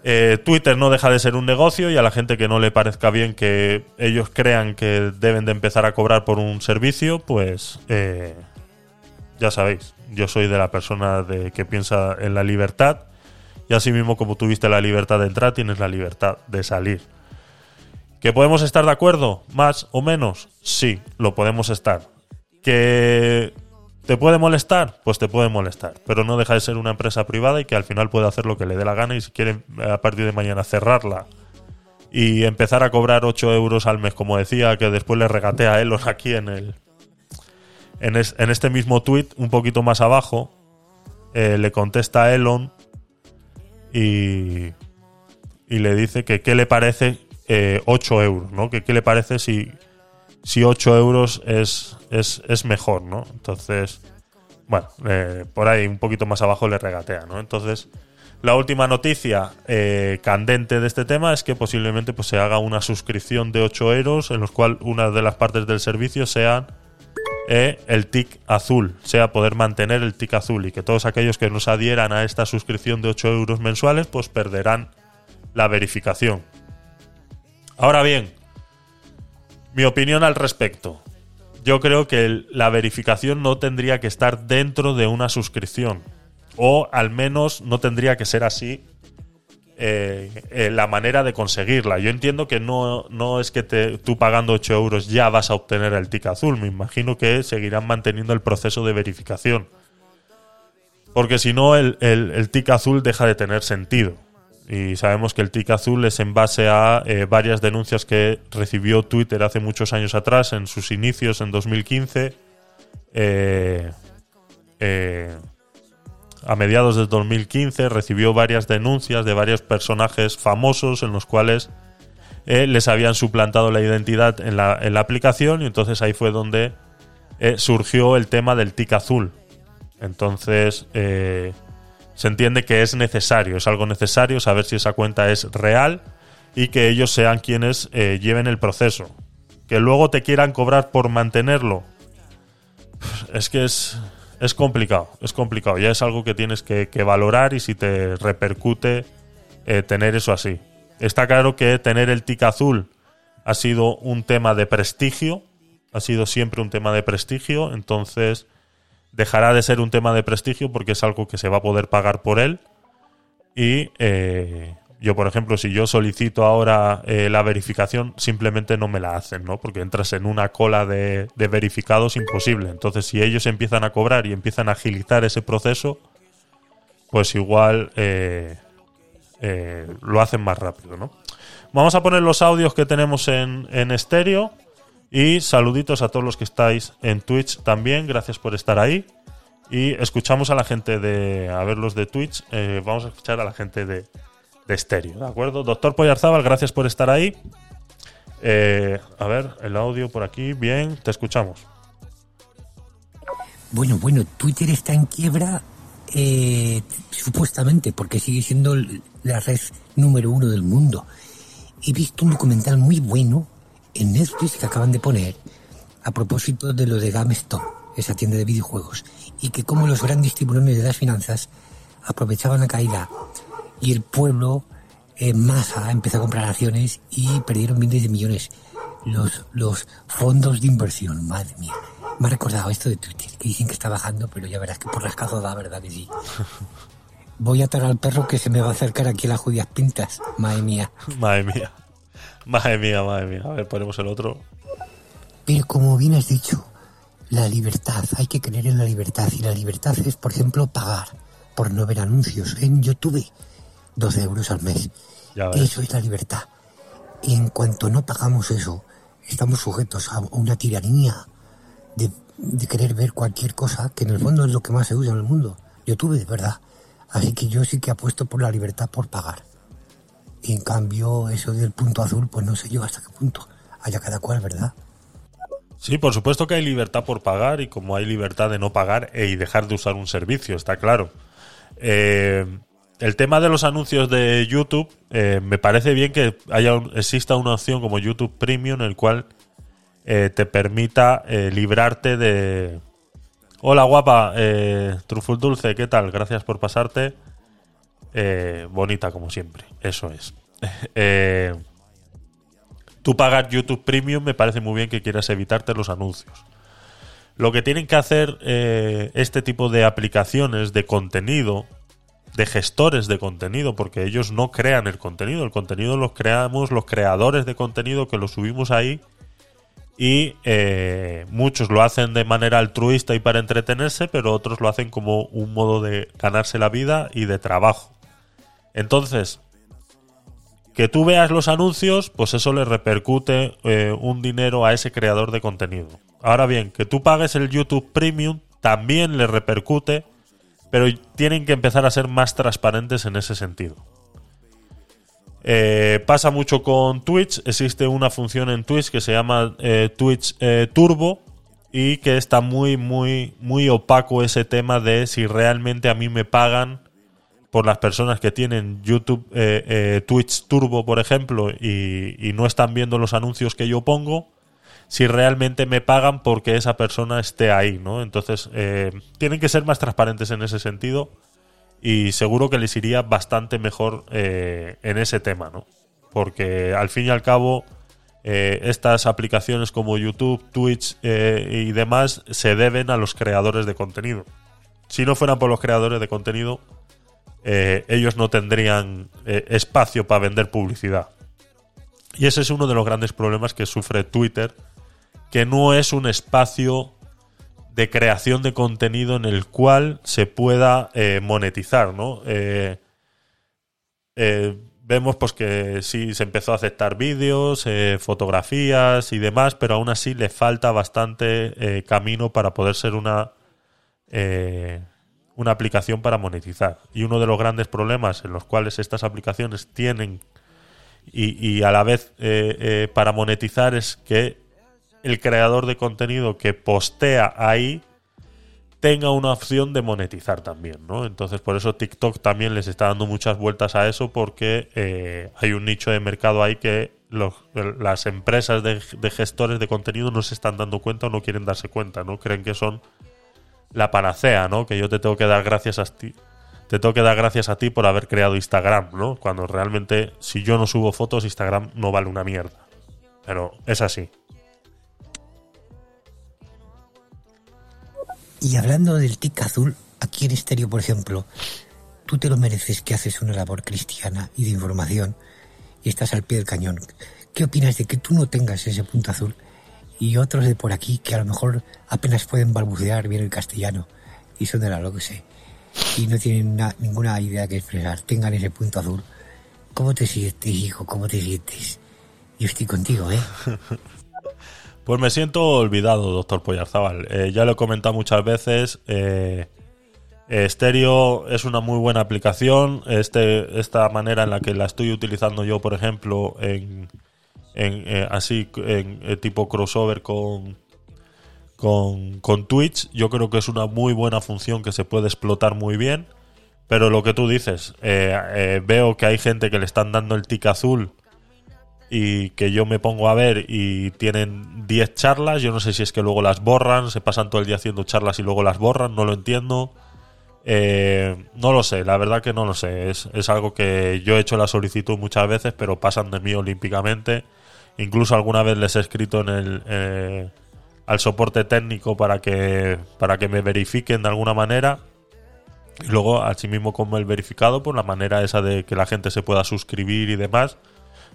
eh, Twitter no deja de ser un negocio y a la gente que no le parezca bien que ellos crean que deben de empezar a cobrar por un servicio, pues eh, ya sabéis, yo soy de la persona de, que piensa en la libertad y así mismo como tuviste la libertad de entrar, tienes la libertad de salir. ¿Que podemos estar de acuerdo? ¿Más o menos? Sí, lo podemos estar. ¿Que te puede molestar? Pues te puede molestar. Pero no deja de ser una empresa privada y que al final puede hacer lo que le dé la gana y si quiere a partir de mañana cerrarla y empezar a cobrar 8 euros al mes, como decía, que después le regatea a Elon aquí en el... En, es- en este mismo tweet, un poquito más abajo, eh, le contesta a Elon y, y le dice que qué le parece eh, 8 euros, ¿no? Que qué le parece si, si 8 euros es, es, es mejor, ¿no? Entonces, bueno, eh, por ahí un poquito más abajo le regatea, ¿no? Entonces, la última noticia eh, candente de este tema es que posiblemente pues, se haga una suscripción de 8 euros en los cual una de las partes del servicio sea eh, el tic azul, sea poder mantener el tic azul y que todos aquellos que nos adhieran a esta suscripción de 8 euros mensuales pues perderán la verificación. Ahora bien, mi opinión al respecto. Yo creo que la verificación no tendría que estar dentro de una suscripción. O al menos no tendría que ser así eh, eh, la manera de conseguirla. Yo entiendo que no, no es que tú pagando 8 euros ya vas a obtener el tic azul. Me imagino que seguirán manteniendo el proceso de verificación. Porque si no, el, el, el tic azul deja de tener sentido. Y sabemos que el tic azul es en base a eh, varias denuncias que recibió Twitter hace muchos años atrás, en sus inicios, en 2015. Eh, eh, a mediados del 2015 recibió varias denuncias de varios personajes famosos en los cuales eh, les habían suplantado la identidad en la, en la aplicación y entonces ahí fue donde eh, surgió el tema del tic azul. Entonces se entiende que es necesario, es algo necesario saber si esa cuenta es real y que ellos sean quienes eh, lleven el proceso. Que luego te quieran cobrar por mantenerlo. Es que es, es complicado, es complicado. Ya es algo que tienes que, valorar y si te repercute eh, tener eso así. Está claro que tener el tic azul ha sido un tema de prestigio, ha sido siempre un tema de prestigio, entonces dejará de ser un tema de prestigio porque es algo que se va a poder pagar por él. Y eh, yo, por ejemplo, si yo solicito ahora eh, la verificación, simplemente no me la hacen, ¿no? Porque entras en una cola de, de verificados imposible. Entonces, si ellos empiezan a cobrar y empiezan a agilizar ese proceso, pues igual eh, eh, lo hacen más rápido, ¿no? Vamos a poner los audios que tenemos en, en estéreo. Y saluditos a todos los que estáis en Twitch también. Gracias por estar ahí. Y escuchamos a la gente de. A ver, los de Twitch. eh, vamos a escuchar a la gente de, de estéreo, ¿de acuerdo? Doctor Poyarzábal, gracias por estar ahí. Eh, a ver, el audio por aquí. Bien, te escuchamos. Bueno, bueno, Twitter está en quiebra eh, supuestamente porque sigue siendo la red número uno del mundo. He visto un documental muy bueno en Netflix que acaban de poner a propósito de lo de GameStop, esa tienda de videojuegos, y que como los grandes tiburones de las finanzas aprovechaban la caída y el pueblo en masa empezó a comprar acciones y perdieron miles de millones los, los fondos de inversión, madre mía. Me ha recordado esto de Twitter, que dicen que está bajando, pero ya verás que por las cazas da, ¿verdad que sí? [laughs] Voy a atar al perro que se me va a acercar aquí a las judías pintas, madre mía. Madre mía. [laughs] Madre mía, madre mía. A ver, ponemos el otro. Pero como bien has dicho, la libertad, hay que creer en la libertad. Y la libertad es, por ejemplo, pagar por no ver anuncios en YouTube. 12 euros al mes. Eso es la libertad. Y en cuanto no pagamos eso, estamos sujetos a una tiranía de, de querer ver cualquier cosa, que en el fondo es lo que más se usa en el mundo. YouTube, de verdad. Así que yo sí que apuesto por la libertad por pagar. Y en cambio, eso del punto azul, pues no sé yo hasta qué punto. Haya cada cual, ¿verdad? Sí, por supuesto que hay libertad por pagar y como hay libertad de no pagar e- y dejar de usar un servicio, está claro. Eh, el tema de los anuncios de YouTube, eh, me parece bien que haya exista una opción como YouTube Premium en el cual eh, te permita eh, librarte de... Hola guapa, eh, Truful Dulce, ¿qué tal? Gracias por pasarte. Eh, bonita como siempre, eso es. [laughs] Eh, tú pagar YouTube Premium me parece muy bien que quieras evitarte los anuncios. Lo que tienen que hacer eh, este tipo de aplicaciones de contenido, de gestores de contenido, porque ellos no crean el contenido, el contenido los creamos los creadores de contenido que lo subimos ahí y muchos lo hacen de manera altruista y para entretenerse, pero otros lo hacen como un modo de ganarse la vida y de trabajo. Entonces, que tú veas los anuncios, pues eso le repercute eh, un dinero a ese creador de contenido. Ahora bien, que tú pagues el YouTube Premium también le repercute, pero tienen que empezar a ser más transparentes en ese sentido. Eh, pasa mucho con Twitch, existe una función en Twitch que se llama eh, Twitch Turbo y que está muy, muy, muy opaco ese tema de si realmente a mí me pagan por las personas que tienen YouTube, eh, eh, Twitch Turbo, por ejemplo, y, no están viendo los anuncios que yo pongo, si realmente me pagan porque esa persona esté ahí, ¿no? Entonces, eh, tienen que ser más transparentes en ese sentido y seguro que les iría bastante mejor eh, en ese tema, ¿no? Porque al fin y al cabo, estas aplicaciones como YouTube, Twitch y demás se deben a los creadores de contenido. Si no fueran por los creadores de contenido, eh, ellos no tendrían eh, espacio para vender publicidad. Y ese es uno de los grandes problemas que sufre Twitter, que no es un espacio de creación de contenido en el cual se pueda eh, monetizar, ¿no? Vemos pues que sí se empezó a aceptar vídeos, fotografías y demás, pero aún así le falta bastante camino para poder ser una una aplicación para monetizar. Y uno de los grandes problemas en los cuales estas aplicaciones tienen y, y a la vez eh, eh, para monetizar es que el creador de contenido que postea ahí tenga una opción de monetizar también, ¿no? Entonces por eso TikTok también les está dando muchas vueltas a eso porque eh, hay un nicho de mercado ahí que las empresas de, de gestores de contenido no se están dando cuenta o no quieren darse cuenta, ¿no? Creen que son la panacea, ¿no? Que yo te tengo que dar gracias a ti. Te tengo que dar gracias a ti por haber creado Instagram, ¿no? Cuando realmente, si yo no subo fotos, Instagram no vale una mierda. Pero es así. Y hablando del tic azul, aquí en Estéreo, por ejemplo, tú te lo mereces que haces una labor cristiana y de información y estás al pie del cañón. ¿Qué opinas de que tú no tengas ese punto azul y otros de por aquí que a lo mejor apenas pueden balbucear bien el castellano y son de la lo que sé y no tienen na- ninguna idea que expresar, tengan ese punto azul? ¿Cómo te sientes, hijo? ¿Cómo te sientes? Yo estoy contigo, ¿eh? [laughs] Pues me siento olvidado, doctor Poyarzábal. Eh, ya lo he comentado muchas veces. Eh, Stereo es una muy buena aplicación. Este, esta manera en la que la estoy utilizando yo, por ejemplo, en, en, eh, así en eh, tipo crossover con, con, con Twitch, yo creo que es una muy buena función que se puede explotar muy bien. Pero lo que tú dices, eh, veo que hay gente que le están dando el tic azul y que yo me pongo a ver y tienen 10 charlas. Yo no sé si es que luego las borran, se pasan todo el día haciendo charlas y luego las borran, no lo entiendo. No lo sé, la verdad que no lo sé. Es, es algo que yo he hecho la solicitud muchas veces, pero pasan de mí olímpicamente. Incluso alguna vez les he escrito en el, eh, al soporte técnico para que, para que me verifiquen de alguna manera. Y luego, así mismo como el verificado, por la manera esa de que la gente se pueda suscribir y demás.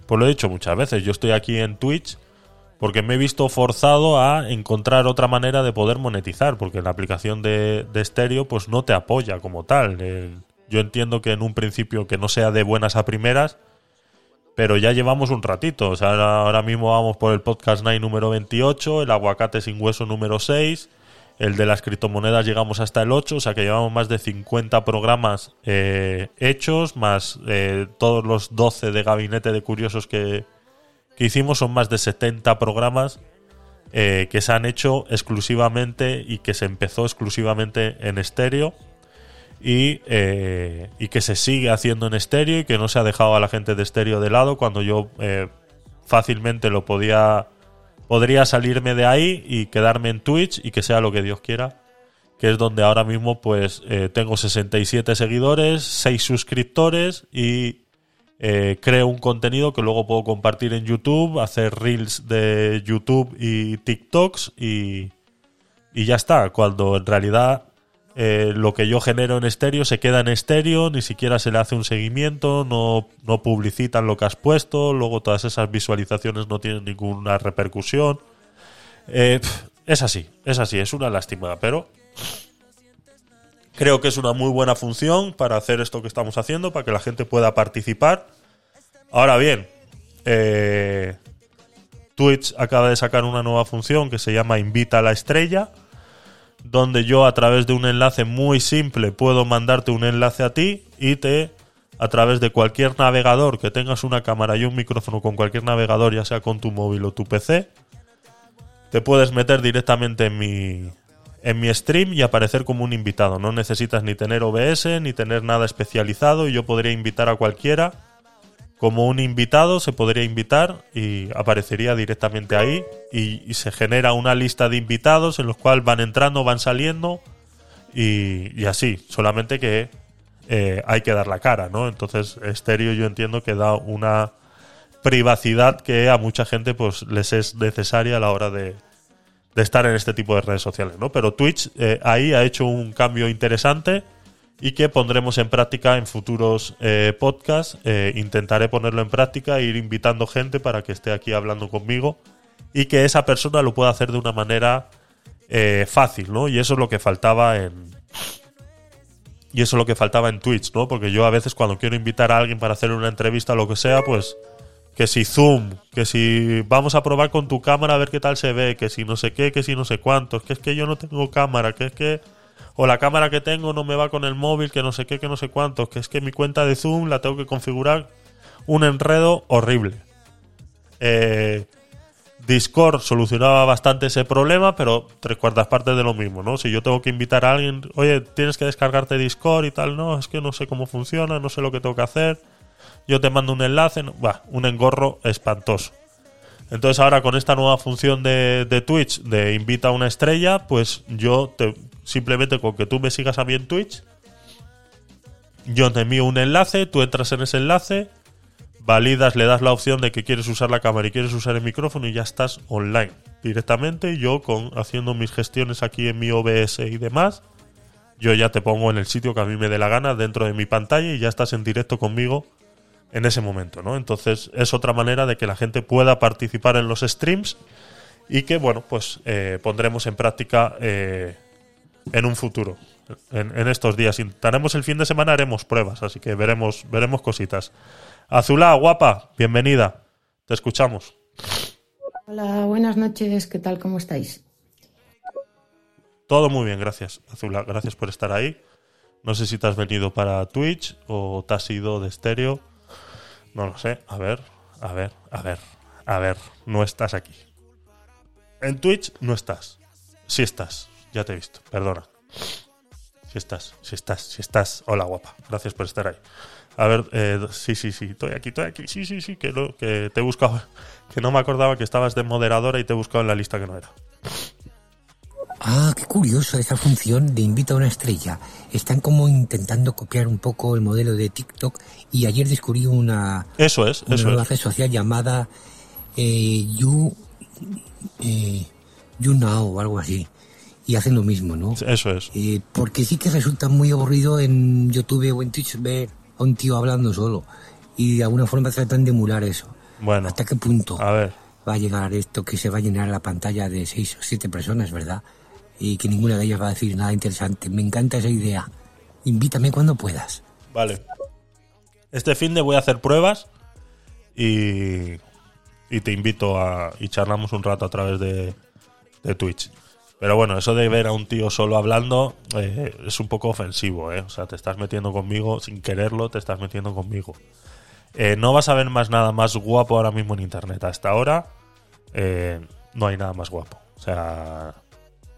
Pues lo he dicho muchas veces. Yo estoy aquí en Twitch porque me he visto forzado a encontrar otra manera de poder monetizar, porque la aplicación de, de estéreo pues no te apoya como tal. Eh, yo entiendo que en un principio que no sea de buenas a primeras, pero ya llevamos un ratito. O sea, ahora, mismo vamos por el podcast Night número 28, el aguacate sin hueso número 6, el de las criptomonedas llegamos hasta el 8, o sea que llevamos más de 50 programas eh, hechos, más eh, todos los 12 de gabinete de curiosos que, que hicimos, son más de 70 programas eh, que se han hecho exclusivamente y que se empezó exclusivamente en estéreo y, eh, y que se sigue haciendo en estéreo y que no se ha dejado a la gente de estéreo de lado cuando yo eh, fácilmente lo podía podría salirme de ahí y quedarme en Twitch y que sea lo que Dios quiera que es donde ahora mismo pues eh, tengo 67 seguidores 6 suscriptores y creo un contenido que luego puedo compartir en YouTube hacer reels de YouTube y TikToks y, y ya está cuando en realidad eh, lo que yo genero en estéreo se queda en estéreo, ni siquiera se le hace un seguimiento, no, no publicitan lo que has puesto, luego todas esas visualizaciones no tienen ninguna repercusión. Eh, es así, es así, es una lástima, pero creo que es una muy buena función para hacer esto que estamos haciendo, para que la gente pueda participar. Ahora bien, eh, Twitch acaba de sacar una nueva función que se llama Invita a la estrella donde yo a través de un enlace muy simple puedo mandarte un enlace a ti y te a través de cualquier navegador que tengas una cámara y un micrófono con cualquier navegador, ya sea con tu móvil o tu PC, te puedes meter directamente en mi en mi stream y aparecer como un invitado. No necesitas ni tener OBS ni tener nada especializado y yo podría invitar a cualquiera como un invitado se podría invitar y aparecería directamente ahí y, se genera una lista de invitados en los cuales van entrando, van saliendo y, y así, solamente que eh, hay que dar la cara, ¿no? Entonces, estéreo yo entiendo que da una privacidad que a mucha gente pues les es necesaria a la hora de, de estar en este tipo de redes sociales, ¿no? Pero Twitch eh, ahí ha hecho un cambio interesante y que pondremos en práctica en futuros eh, podcasts. Eh, intentaré ponerlo en práctica e ir invitando gente para que esté aquí hablando conmigo y que esa persona lo pueda hacer de una manera eh, fácil, ¿no? Y eso es lo que faltaba en. Y eso es lo que faltaba en Twitch, ¿no? Porque yo a veces cuando quiero invitar a alguien para hacer una entrevista o lo que sea, pues que si Zoom, que si vamos a probar con tu cámara a ver qué tal se ve, que si no sé qué, que si no sé cuántos, que es que yo no tengo cámara, que es que o la cámara que tengo no me va con el móvil, que no sé qué, que no sé cuántos, que es que mi cuenta de Zoom la tengo que configurar un enredo horrible. Eh, Discord solucionaba bastante ese problema, pero tres cuartas partes de lo mismo, ¿no? Si yo tengo que invitar a alguien, oye, tienes que descargarte Discord y tal, no, es que no sé cómo funciona, no sé lo que tengo que hacer, yo te mando un enlace, bah, un engorro espantoso. Entonces ahora con esta nueva función de, de Twitch de invita a una estrella, pues yo te, simplemente con que tú me sigas a mí en Twitch, yo te envío un enlace, tú entras en ese enlace, validas, le das la opción de que quieres usar la cámara y quieres usar el micrófono y ya estás online directamente. Yo con haciendo mis gestiones aquí en mi OBS y demás, yo ya te pongo en el sitio que a mí me dé la gana dentro de mi pantalla y ya estás en directo conmigo en ese momento, ¿no? Entonces es otra manera de que la gente pueda participar en los streams y que, bueno, pues eh, pondremos en práctica eh, en un futuro. En, en estos días intentaremos el fin de semana, haremos pruebas, así que veremos, veremos cositas. Azulá, guapa, bienvenida. Te escuchamos. Hola, buenas noches, ¿qué tal? ¿Cómo estáis? Todo muy bien, gracias, Azulá. Gracias por estar ahí. No sé si te has venido para Twitch o te has ido de estéreo. No lo sé. A ver, a ver, a ver, a ver. No estás aquí. En Twitch no estás. Sí estás. Ya te he visto. Perdona. Si estás, si estás, si estás. Hola, guapa. Gracias por estar ahí. A ver, eh, sí, sí, sí. Estoy aquí, estoy aquí. Sí, sí, sí. Que, lo- que te he buscado. Que no me acordaba que estabas de moderadora y te he buscado en la lista que no era. Ah, qué curioso esa función de invita a una estrella. Están como intentando copiar un poco el modelo de TikTok y ayer descubrí una, Eso es, una eso nueva es. red social llamada eh, You, eh, you Now o algo así. Y hacen lo mismo, ¿no? Eso es. Eh, porque sí que resulta muy aburrido en YouTube o en Twitch ver a un tío hablando solo. Y de alguna forma tratan de emular eso. Bueno, ¿Hasta qué punto a ver. va a llegar esto que se va a llenar la pantalla de seis o siete personas, verdad? Y que ninguna de ellas va a decir nada interesante. Me encanta esa idea. Invítame cuando puedas. Vale. Este fin de voy a hacer pruebas y, y te invito a. y charlamos un rato a través de, de Twitch. Pero bueno, eso de ver a un tío solo hablando eh, es un poco ofensivo, ¿eh? O sea, te estás metiendo conmigo, sin quererlo, te estás metiendo conmigo. Eh, no vas a ver más nada más guapo ahora mismo en internet. Hasta ahora eh, no hay nada más guapo. O sea,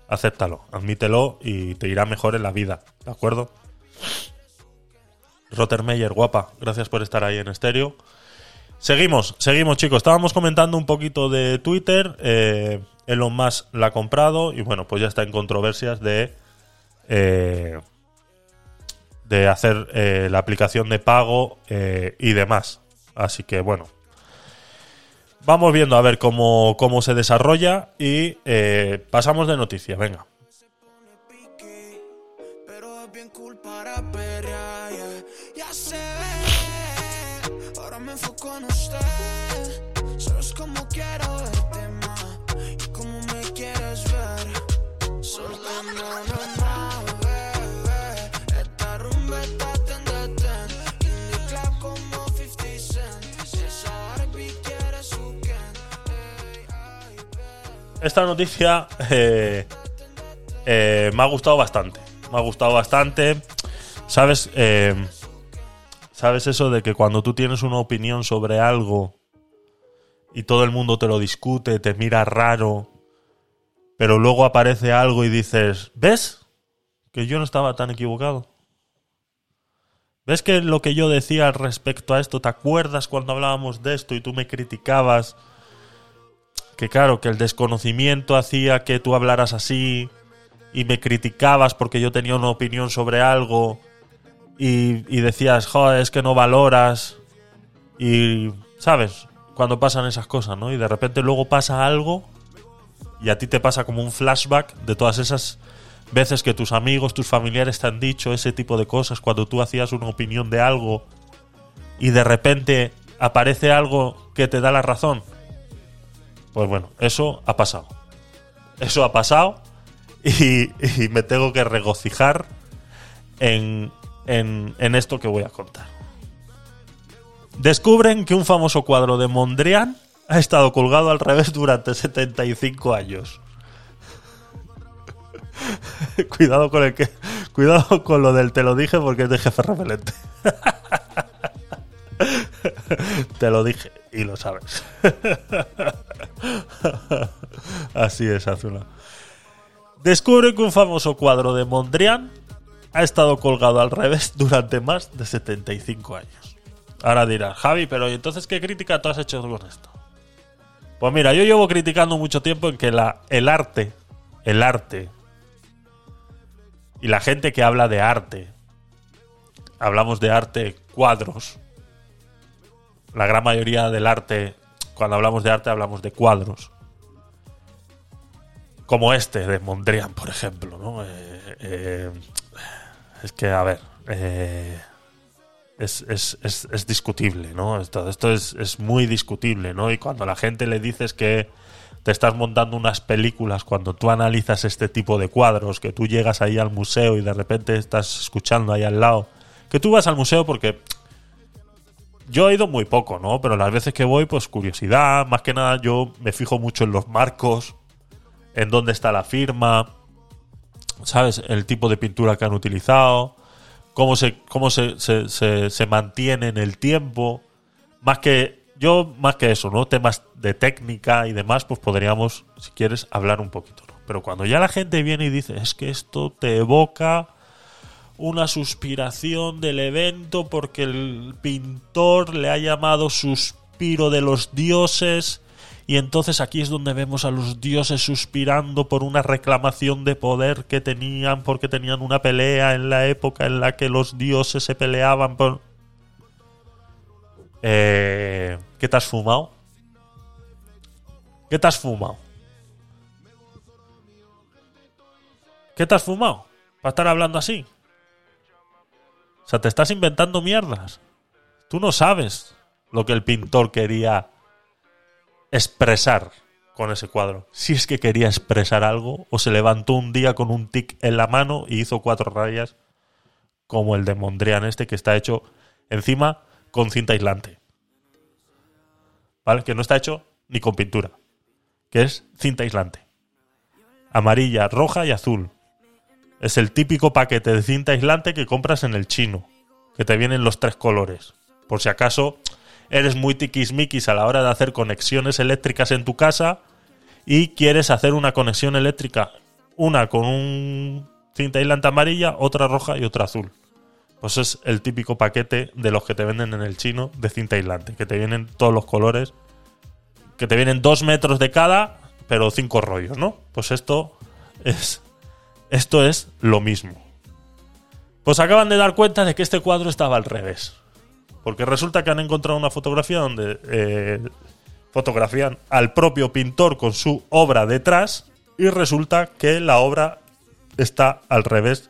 acéptalo, admítelo y te irá mejor en la vida, ¿de acuerdo? Rottermeyer, guapa, gracias por estar ahí en estéreo. Seguimos, seguimos chicos. Estábamos comentando un poquito de Twitter. Eh, Elon Musk la ha comprado y bueno, pues ya está en controversias de eh, de hacer eh, la aplicación de pago eh, y demás. Así que bueno, vamos viendo a ver cómo, cómo se desarrolla y pasamos de noticia. Venga. ahora me enfoco en usted. Esta noticia eh, eh, me ha gustado bastante. Me ha gustado bastante. ¿Sabes? Eh, ¿Sabes eso de que cuando tú tienes una opinión sobre algo y todo el mundo te lo discute, te mira raro, pero luego aparece algo y dices, ¿ves? Que yo no estaba tan equivocado. ¿Ves que lo que yo decía respecto a esto, ¿te acuerdas cuando hablábamos de esto y tú me criticabas? Que claro, que el desconocimiento hacía que tú hablaras así y me criticabas porque yo tenía una opinión sobre algo y, y decías, joder, es que no valoras y, ¿sabes? Cuando pasan esas cosas, ¿no? Y de repente luego pasa algo y a ti te pasa como un flashback de todas esas veces que tus amigos, tus familiares te han dicho ese tipo de cosas cuando tú hacías una opinión de algo y de repente aparece algo que te da la razón. Pues bueno, eso ha pasado. Eso ha pasado y, me tengo que regocijar en, en, en esto que voy a contar. Descubren que un famoso cuadro de Mondrian ha estado colgado al revés durante 75 años. [laughs] cuidado con el que. Cuidado con lo del te lo dije porque es de jefe repelente. [laughs] te lo dije y lo sabes. [laughs] Así es, Azula. Descubre que un famoso cuadro de Mondrian ha estado colgado al revés durante más de 75 años. Ahora dirás, Javi, pero ¿y entonces qué crítica tú has hecho con esto? Pues mira, yo llevo criticando mucho tiempo en que la, el arte, el arte y la gente que habla de arte, hablamos de arte cuadros, la gran mayoría del arte, cuando hablamos de arte hablamos de cuadros. Como este de Mondrian, por ejemplo, ¿no? Eh, eh, es que, a ver, eh, es, es- es- es discutible, ¿no? Esto, esto es, muy discutible, ¿no? Y cuando a la gente le dices que te estás montando unas películas, cuando tú analizas este tipo de cuadros, que tú llegas ahí al museo y de repente estás escuchando ahí al lado, que tú vas al museo porque yo he ido muy poco, ¿no? Pero las veces que voy, pues curiosidad, más que nada yo me fijo mucho en los marcos, en dónde está la firma, ¿sabes? El tipo de pintura que han utilizado, cómo se, cómo se, se, mantiene en el tiempo. Más que, yo, más que eso, ¿no? Temas de técnica y demás, pues podríamos, si quieres, hablar un poquito, ¿no? Pero cuando ya la gente viene y dice, es que esto te evoca una suspiración del evento porque el pintor le ha llamado suspiro de los dioses y entonces aquí es donde vemos a los dioses suspirando por una reclamación de poder que tenían porque tenían una pelea en la época en la que los dioses se peleaban por... Eh, ¿Qué te has fumado? ¿Qué te has fumado? ¿Qué te has fumado? ¿Para estar hablando así? O sea, te estás inventando mierdas. Tú no sabes lo que el pintor quería expresar con ese cuadro. Si es que quería expresar algo, o se levantó un día con un tic en la mano y hizo cuatro rayas, como el de Mondrian este, que está hecho encima con cinta aislante. ¿Vale? Que no está hecho ni con pintura. Que es cinta aislante. Amarilla, roja y azul. Es el típico paquete de cinta aislante que compras en el chino. Que te vienen los tres colores. Por si acaso eres muy tiquismiquis a la hora de hacer conexiones eléctricas en tu casa y quieres hacer una conexión eléctrica, una con un cinta aislante amarilla, otra roja y otra azul. Pues es el típico paquete de los que te venden en el chino de cinta aislante, que te vienen todos los colores, que te vienen dos metros de cada, pero cinco rollos, ¿no? Pues esto es, esto es lo mismo. Pues acaban de dar cuenta de que este cuadro estaba al revés. Porque resulta que han encontrado una fotografía donde eh, fotografían al propio pintor con su obra detrás y resulta que la obra está al revés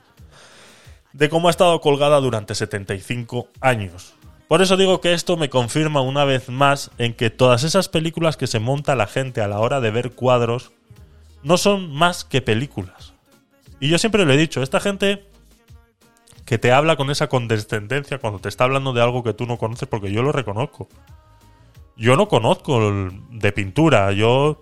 de cómo ha estado colgada durante 75 años. Por eso digo que esto me confirma una vez más en que todas esas películas que se monta la gente a la hora de ver cuadros no son más que películas. Y yo siempre lo he dicho, esta gente que te habla con esa condescendencia cuando te está hablando de algo que tú no conoces, porque yo lo reconozco. Yo no conozco de pintura, yo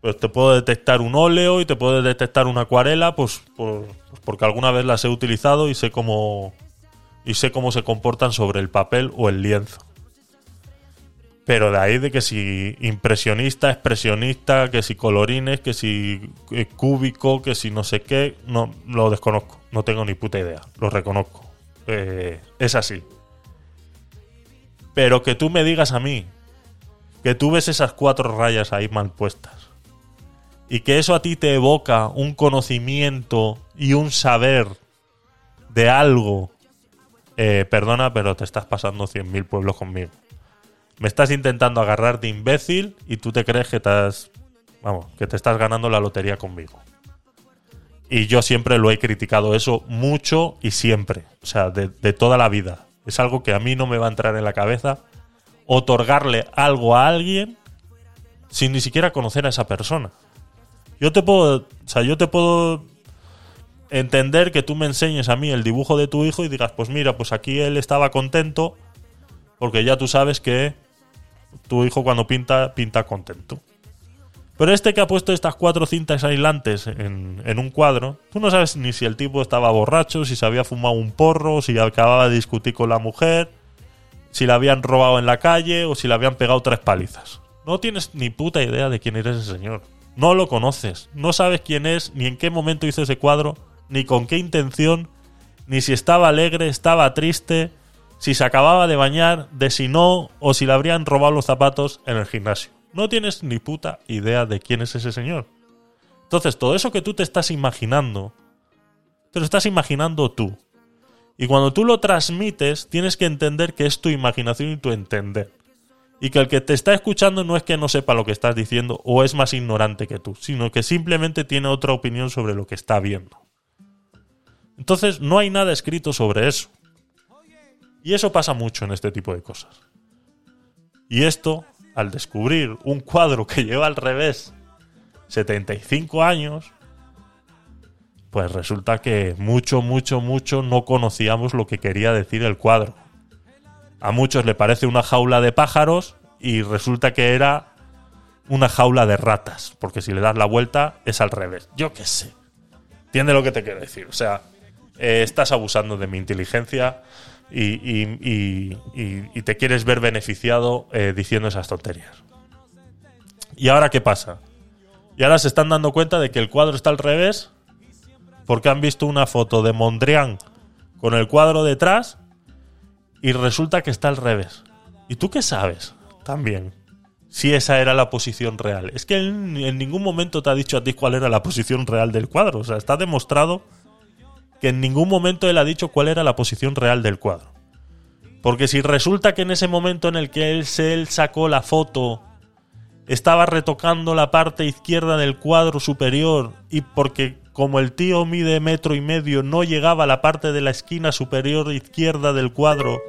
pues, te puedo detectar un óleo y te puedo detectar una acuarela, pues, por- pues porque alguna vez las he utilizado y sé cómo y sé cómo se comportan sobre el papel o el lienzo. Pero de ahí de que si impresionista, expresionista, que si colorines, que si eh, cúbico, que si no sé qué, no lo desconozco. No tengo ni puta idea. Lo reconozco. Eh, es así. Pero que tú me digas a mí que tú ves esas cuatro rayas ahí mal puestas y que eso a ti te evoca un conocimiento y un saber de algo, eh, perdona, pero te estás pasando 100.000 pueblos conmigo. Me estás intentando agarrar de imbécil y tú te crees que has, vamos, que te estás ganando la lotería conmigo. Y yo siempre lo he criticado eso mucho y siempre, o sea, de, de toda la vida. Es algo que a mí no me va a entrar en la cabeza otorgarle algo a alguien sin ni siquiera conocer a esa persona. Yo te puedo, o sea, yo te puedo entender que tú me enseñes a mí el dibujo de tu hijo y digas, pues mira, pues aquí él estaba contento porque ya tú sabes que tu hijo cuando pinta, pinta contento. Pero este que ha puesto estas cuatro cintas aislantes en, en un cuadro, tú no sabes ni si el tipo estaba borracho, si se había fumado un porro, si acababa de discutir con la mujer, si la habían robado en la calle o si le habían pegado tres palizas. No tienes ni puta idea de quién eres ese señor. No lo conoces. No sabes quién es, ni en qué momento hizo ese cuadro, ni con qué intención, ni si estaba alegre, estaba triste, si se acababa de bañar, de si no, o si le habrían robado los zapatos en el gimnasio. No tienes ni puta idea de quién es ese señor. Entonces, todo eso que tú te estás imaginando, te lo estás imaginando tú. Y cuando tú lo transmites, tienes que entender que es tu imaginación y tu entender. Y que el que te está escuchando no es que no sepa lo que estás diciendo o es más ignorante que tú, sino que simplemente tiene otra opinión sobre lo que está viendo. Entonces no hay nada escrito sobre eso. Y eso pasa mucho en este tipo de cosas. Y esto, al descubrir un cuadro que [laughs] lleva al revés 75 años, pues resulta que mucho, mucho, mucho no conocíamos lo que quería decir el cuadro. A muchos le parece una jaula de pájaros y resulta que era una jaula de ratas, porque si le das la vuelta es al revés. Yo qué sé. ¿Entiendes lo que te quiero decir? O sea, eh, estás abusando de mi inteligencia y, y- y- y- te quieres ver beneficiado eh, diciendo esas tonterías. ¿Y ahora qué pasa? Y ahora se están dando cuenta de que el cuadro está al revés porque han visto una foto de Mondrian con el cuadro detrás y resulta que está al revés. ¿Y tú qué sabes? También. Si esa era la posición real. Es que en, en ningún momento te ha dicho a ti cuál era la posición real del cuadro. O sea, está demostrado que en ningún momento él ha dicho cuál era la posición real del cuadro. Porque si resulta que en ese momento en el que él, él sacó la foto estaba retocando la parte izquierda del cuadro superior y porque como el tío mide metro y medio no llegaba a la parte de la esquina superior izquierda del cuadro,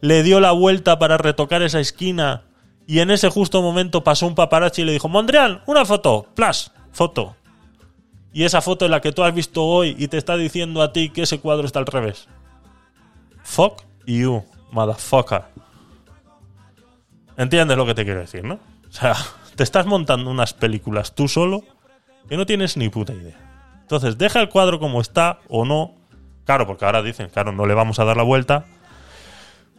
le dio la vuelta para retocar esa esquina y en ese justo momento pasó un paparazzi y le dijo, Mondrian, una foto, plus, foto. Y esa foto es la que tú has visto hoy y te está diciendo a ti que ese cuadro está al revés. Fuck you, motherfucker. ¿Entiendes lo que te quiero decir, no? O sea, [laughs] te estás montando unas películas tú solo que no tienes ni puta idea. Entonces, deja el cuadro como está o no. Claro, porque ahora dicen, claro, no le vamos a dar la vuelta.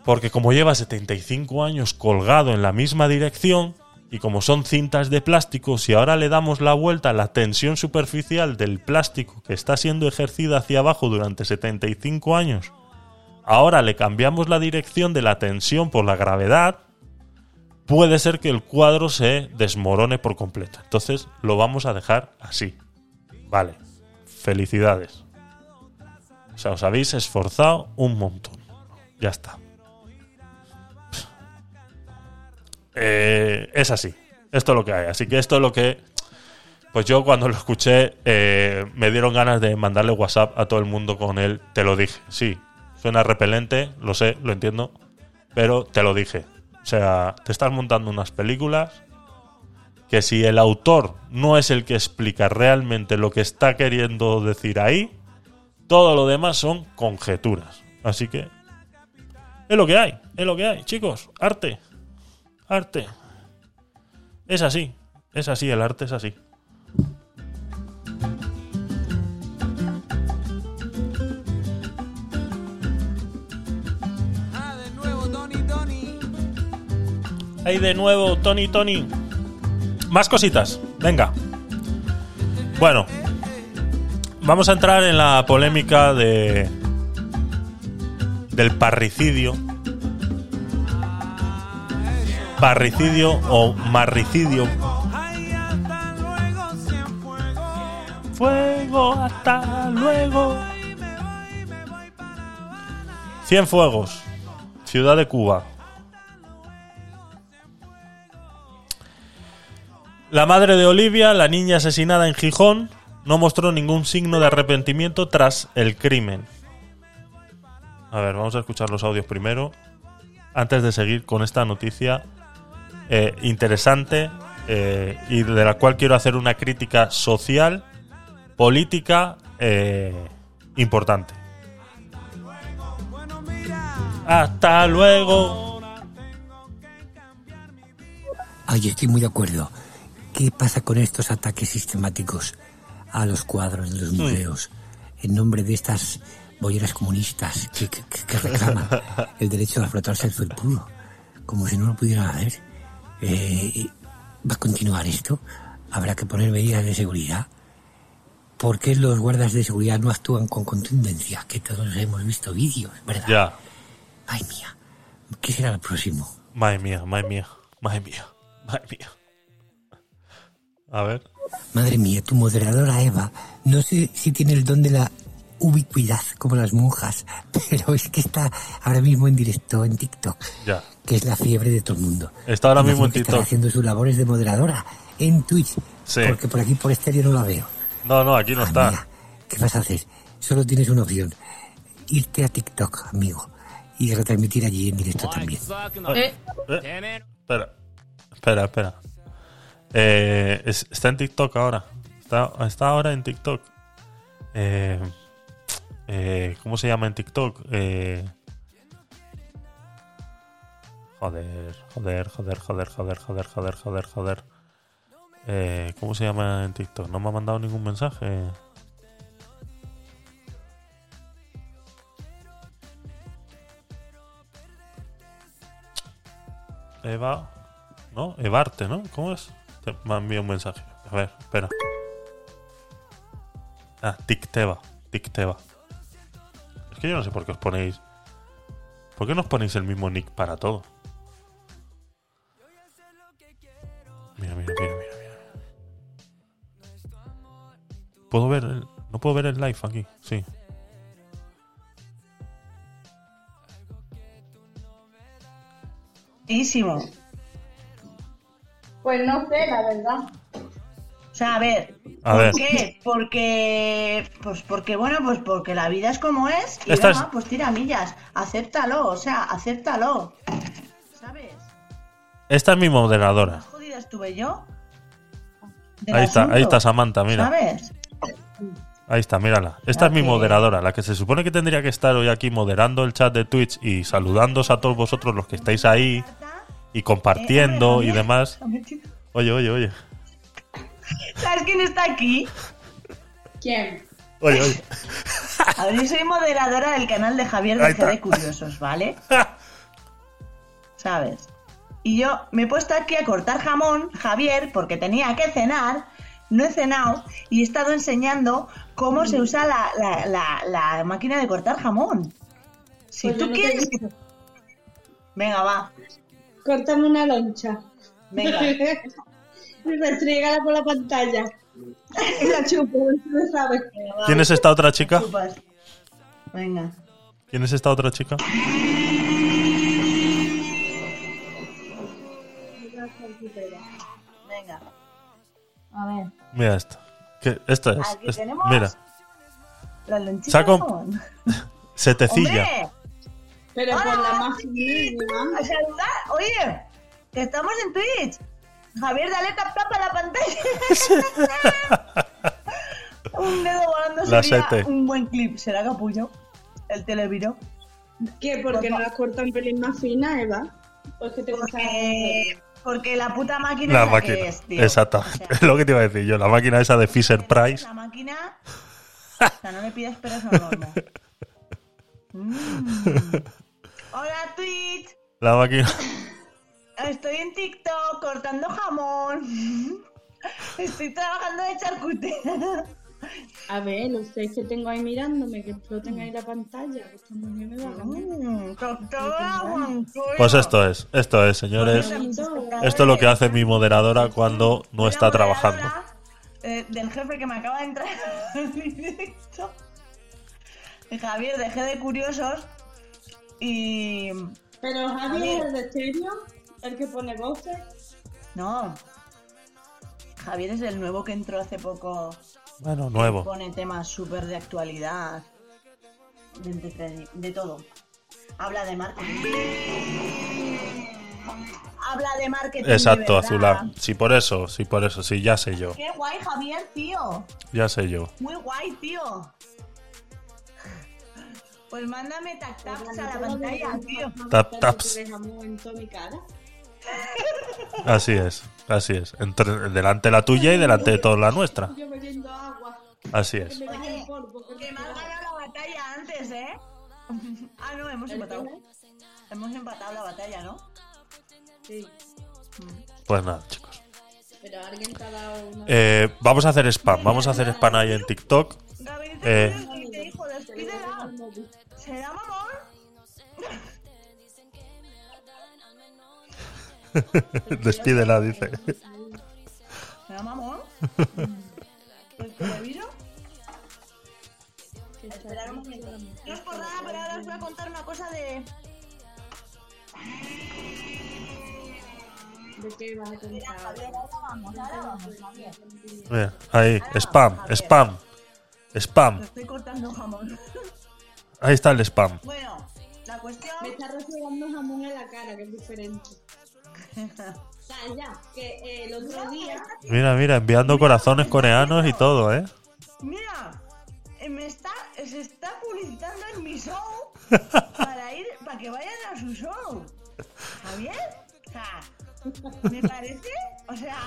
Porque como lleva 75 años colgado en la misma dirección, y como son cintas de plástico, si ahora le damos la vuelta a la tensión superficial del plástico que está siendo ejercida hacia abajo durante 75 años, ahora le cambiamos la dirección de la tensión por la gravedad, puede ser que el cuadro se desmorone por completo. Entonces lo vamos a dejar así. Vale. Felicidades. O sea, os habéis esforzado un montón. Ya está. Eh, es así. Esto es lo que hay. Así que esto es lo que. Pues yo cuando lo escuché eh, me dieron ganas de mandarle WhatsApp a todo el mundo con él. Te lo dije. Sí, suena repelente, lo sé, lo entiendo. Pero te lo dije. O sea, te estás montando unas películas que si el autor no es el que explica realmente lo que está queriendo decir ahí, todo lo demás son conjeturas. Así que es lo que hay, es lo que hay, chicos. Arte, arte. Es así, es así, el arte es así. Ah, de nuevo, Tony, Tony. Ahí de nuevo, Tony, Tony. Más cositas, venga. Bueno, vamos a entrar en la polémica de del parricidio. Parricidio o marricidio. Hasta luego. Fuego, hasta luego. Cienfuegos, ciudad de Cuba. La madre de Olivia, la niña asesinada en Gijón, no mostró ningún signo de arrepentimiento tras el crimen. A ver, vamos a escuchar los audios primero, antes de seguir con esta noticia eh, interesante eh, y de la cual quiero hacer una crítica social, política eh, importante. Hasta luego. Ay, estoy muy de acuerdo. ¿Qué pasa con estos ataques sistemáticos a los cuadros de los museos en nombre de estas bolleras comunistas que, que- que reclaman [laughs] el derecho a frotarse el felpudo? Como si no lo pudieran hacer. Eh, ¿Va a continuar esto? ¿Habrá que poner medidas de seguridad? ¿Por qué los guardas de seguridad no actúan con contundencia? Que todos hemos visto vídeos, ¿verdad? Ya. Ay, mía. ¿Qué será el próximo? Madre mía, madre mía, madre mía, madre mía. A ver. Madre mía, tu moderadora Eva, no sé si tiene el don de la ubicuidad como las monjas, [laughs] pero es que está ahora mismo en directo en TikTok, Ya. que es la fiebre de todo el mundo. Está ahora mismo en TikTok. haciendo sus labores de moderadora en Twitch, Sí. porque por aquí por estéreo no la veo. No, no, aquí no Ay, está. ¿Qué vas a hacer? Solo tienes una opción, irte a TikTok, amigo, y retransmitir allí en directo también. Eh, espera, espera, espera. Eh, es- está en TikTok ahora. Está, está ahora en TikTok. Eh, eh, ¿Cómo se llama en TikTok? Eh, joder, joder, joder, joder, joder, joder, joder, joder, joder. Eh, ¿Cómo se llama en TikTok? No me ha mandado ningún mensaje. Eva. ¿No? Evarte, ¿no? ¿Cómo es? Te- me enviado un mensaje. A ver, espera. Ah, Ticteva. Ticteva. Es que yo no sé por qué os ponéis. ¿Por qué no os ponéis el mismo nick para todo? Mira, mira, mira, mira, mira. ¿Puedo ver el... ¿No puedo ver el live aquí? Sí. Buenísimo. Pues no sé, la verdad. O sea, a ver, A ¿por ver. qué? Porque, pues porque, bueno, pues porque la vida es como es y Esta venga, es- pues tira millas, acéptalo, o sea, acéptalo. ¿Sabes? Esta es mi moderadora. Jodida estuve yo. Ahí está, ahí está Samantha, mira. ¿Sabes? Ahí está, mírala. Esta es mi moderadora, la que se supone que tendría que estar hoy aquí moderando el chat de Twitch y saludándoos a todos vosotros los que estáis ahí y compartiendo y demás. Oye, oye, oye. ¿Sabes quién está aquí? ¿Quién? Oye, oye. A ver, yo soy moderadora del canal de Javier de GD está. Curiosos, ¿vale? [laughs] ¿Sabes? Y yo me he puesto aquí a cortar jamón, Javier, porque tenía que cenar, no he cenado y he estado enseñando cómo se usa la, la- la- la máquina de cortar jamón. Si Pues tú no quieres... Venga, va. Córtame una loncha. Venga. [laughs] y restriégala por la pantalla. Y la chupo, tú lo sabes. ¿Quién es esta otra chica? Venga. ¿Quién es esta otra chica? Venga. A ver. Mira esta. ¿Qué? Esta es. Aquí tenemos mira, La lonchita Saco- jamón. [laughs] setecilla. ¡Hombre! Pero por la más mínima. a saludar. Oye, que estamos en Twitch. Javier, dale tap tap a la pantalla. [laughs] un dedo volando La sería sete. un buen clip. ¿Será capullo? El televiro. ¿Qué? ¿Por qué no las cortan un pelín más fina, Eva? Pues que te. Porque, porque la puta máquina La es la máquina. que es, tío. Exactamente. O Es sea, [laughs] lo que te iba a decir yo. La máquina esa de Fisher Price. La máquina... [laughs] O sea, no le pidas peras al. Mm. Hola, Twitch. La máquina. Estoy en TikTok cortando jamón. [laughs] Estoy trabajando de charcutera. A ver, los seis que tengo ahí mirándome, que exploten ahí la pantalla. Que esta mujer me ganas. Mm, Montoya. Pues esto es. Esto es, señores. Esto es lo que hace mi moderadora cuando no está trabajando. eh, del jefe que me acaba de entrar [laughs] en mi directo. Javier, dejé de curiosos. Y. Pero Javi es el de estéreo, el que pone voces. No. Javier es el nuevo que entró hace poco. Bueno, nuevo. Pone temas súper de actualidad. De, de todo. Habla de marketing. Habla de marketing. de Exacto, verdad. Azulá. Sí, por eso, sí, por eso, sí, ya sé yo. Qué guay, Javier, tío. Ya sé yo. Muy guay, tío. Pues mándame tac taps a la pantalla, tío. Tap, taps. En mi cara. Así es, así es. Entre, delante la tuya y delante de toda la nuestra. Yo bebiendo agua. Así es. Oye. Que me has ganado la batalla antes, ¿eh? [laughs] Ah, no, hemos empatado. Hemos empatado la batalla, ¿no? Sí, Pues nada, chicos. pero alguien te ha dado una. Eh, vamos a hacer spam. Vamos a hacer spam ahí en TikTok. Gaby, Eh. te dijo, despídela. ¿Será mamón? [laughs] Despídela, dice. ¿Será mamón? [laughs] ¿El televiro? Esperar un momento. No es por nada, pero ahora os voy a contar una cosa de... ¿De qué vas a contar? Ahí, spam, spam, spam. Estoy cortando jamón. Ahí está el spam. Bueno, la cuestión... Me está rociando jamón en la cara, que es diferente. Ya, que eh, el otro día. Mira, mira, enviando corazones coreanos y todo, ¿eh? Mira, eh, me está, se está publicitando en mi show para ir, para que vayan a su show. ¿Está bien? O sea, me parece, o sea,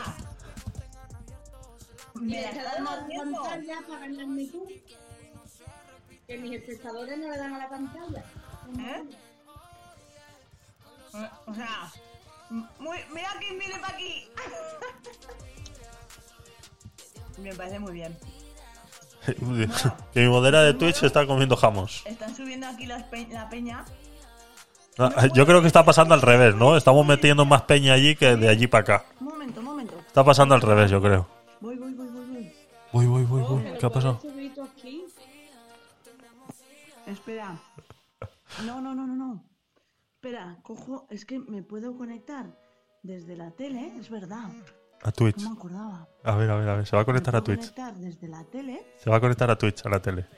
me la está está dando a la devolviendo. pantalla para ganarme tú. Que mis espectadores no le dan a la pantalla. ¿Eh? O sea, muy, mira quién viene para aquí. Me parece [laughs] muy bien. que mi modera de Twitch está comiendo jamos. Están subiendo aquí las pe- la peña. No, yo creo que está pasando al revés, ¿no? Estamos metiendo más peña allí que de allí para acá. Un momento, un momento. Está pasando al revés, yo creo. Voy, voy, voy, voy, voy. Uy, uy, uy, Oh, uy. ¿me lo ¿Qué ha pasado? Espera. No, no, no, no, no. Espera, cojo. Es que me puedo conectar desde la tele, es verdad. A Twitch. No me acordaba. A ver, a ver, a ver. Se va a conectar Me a Twitch. conectar desde la tele. Se va a conectar a Twitch, a la tele.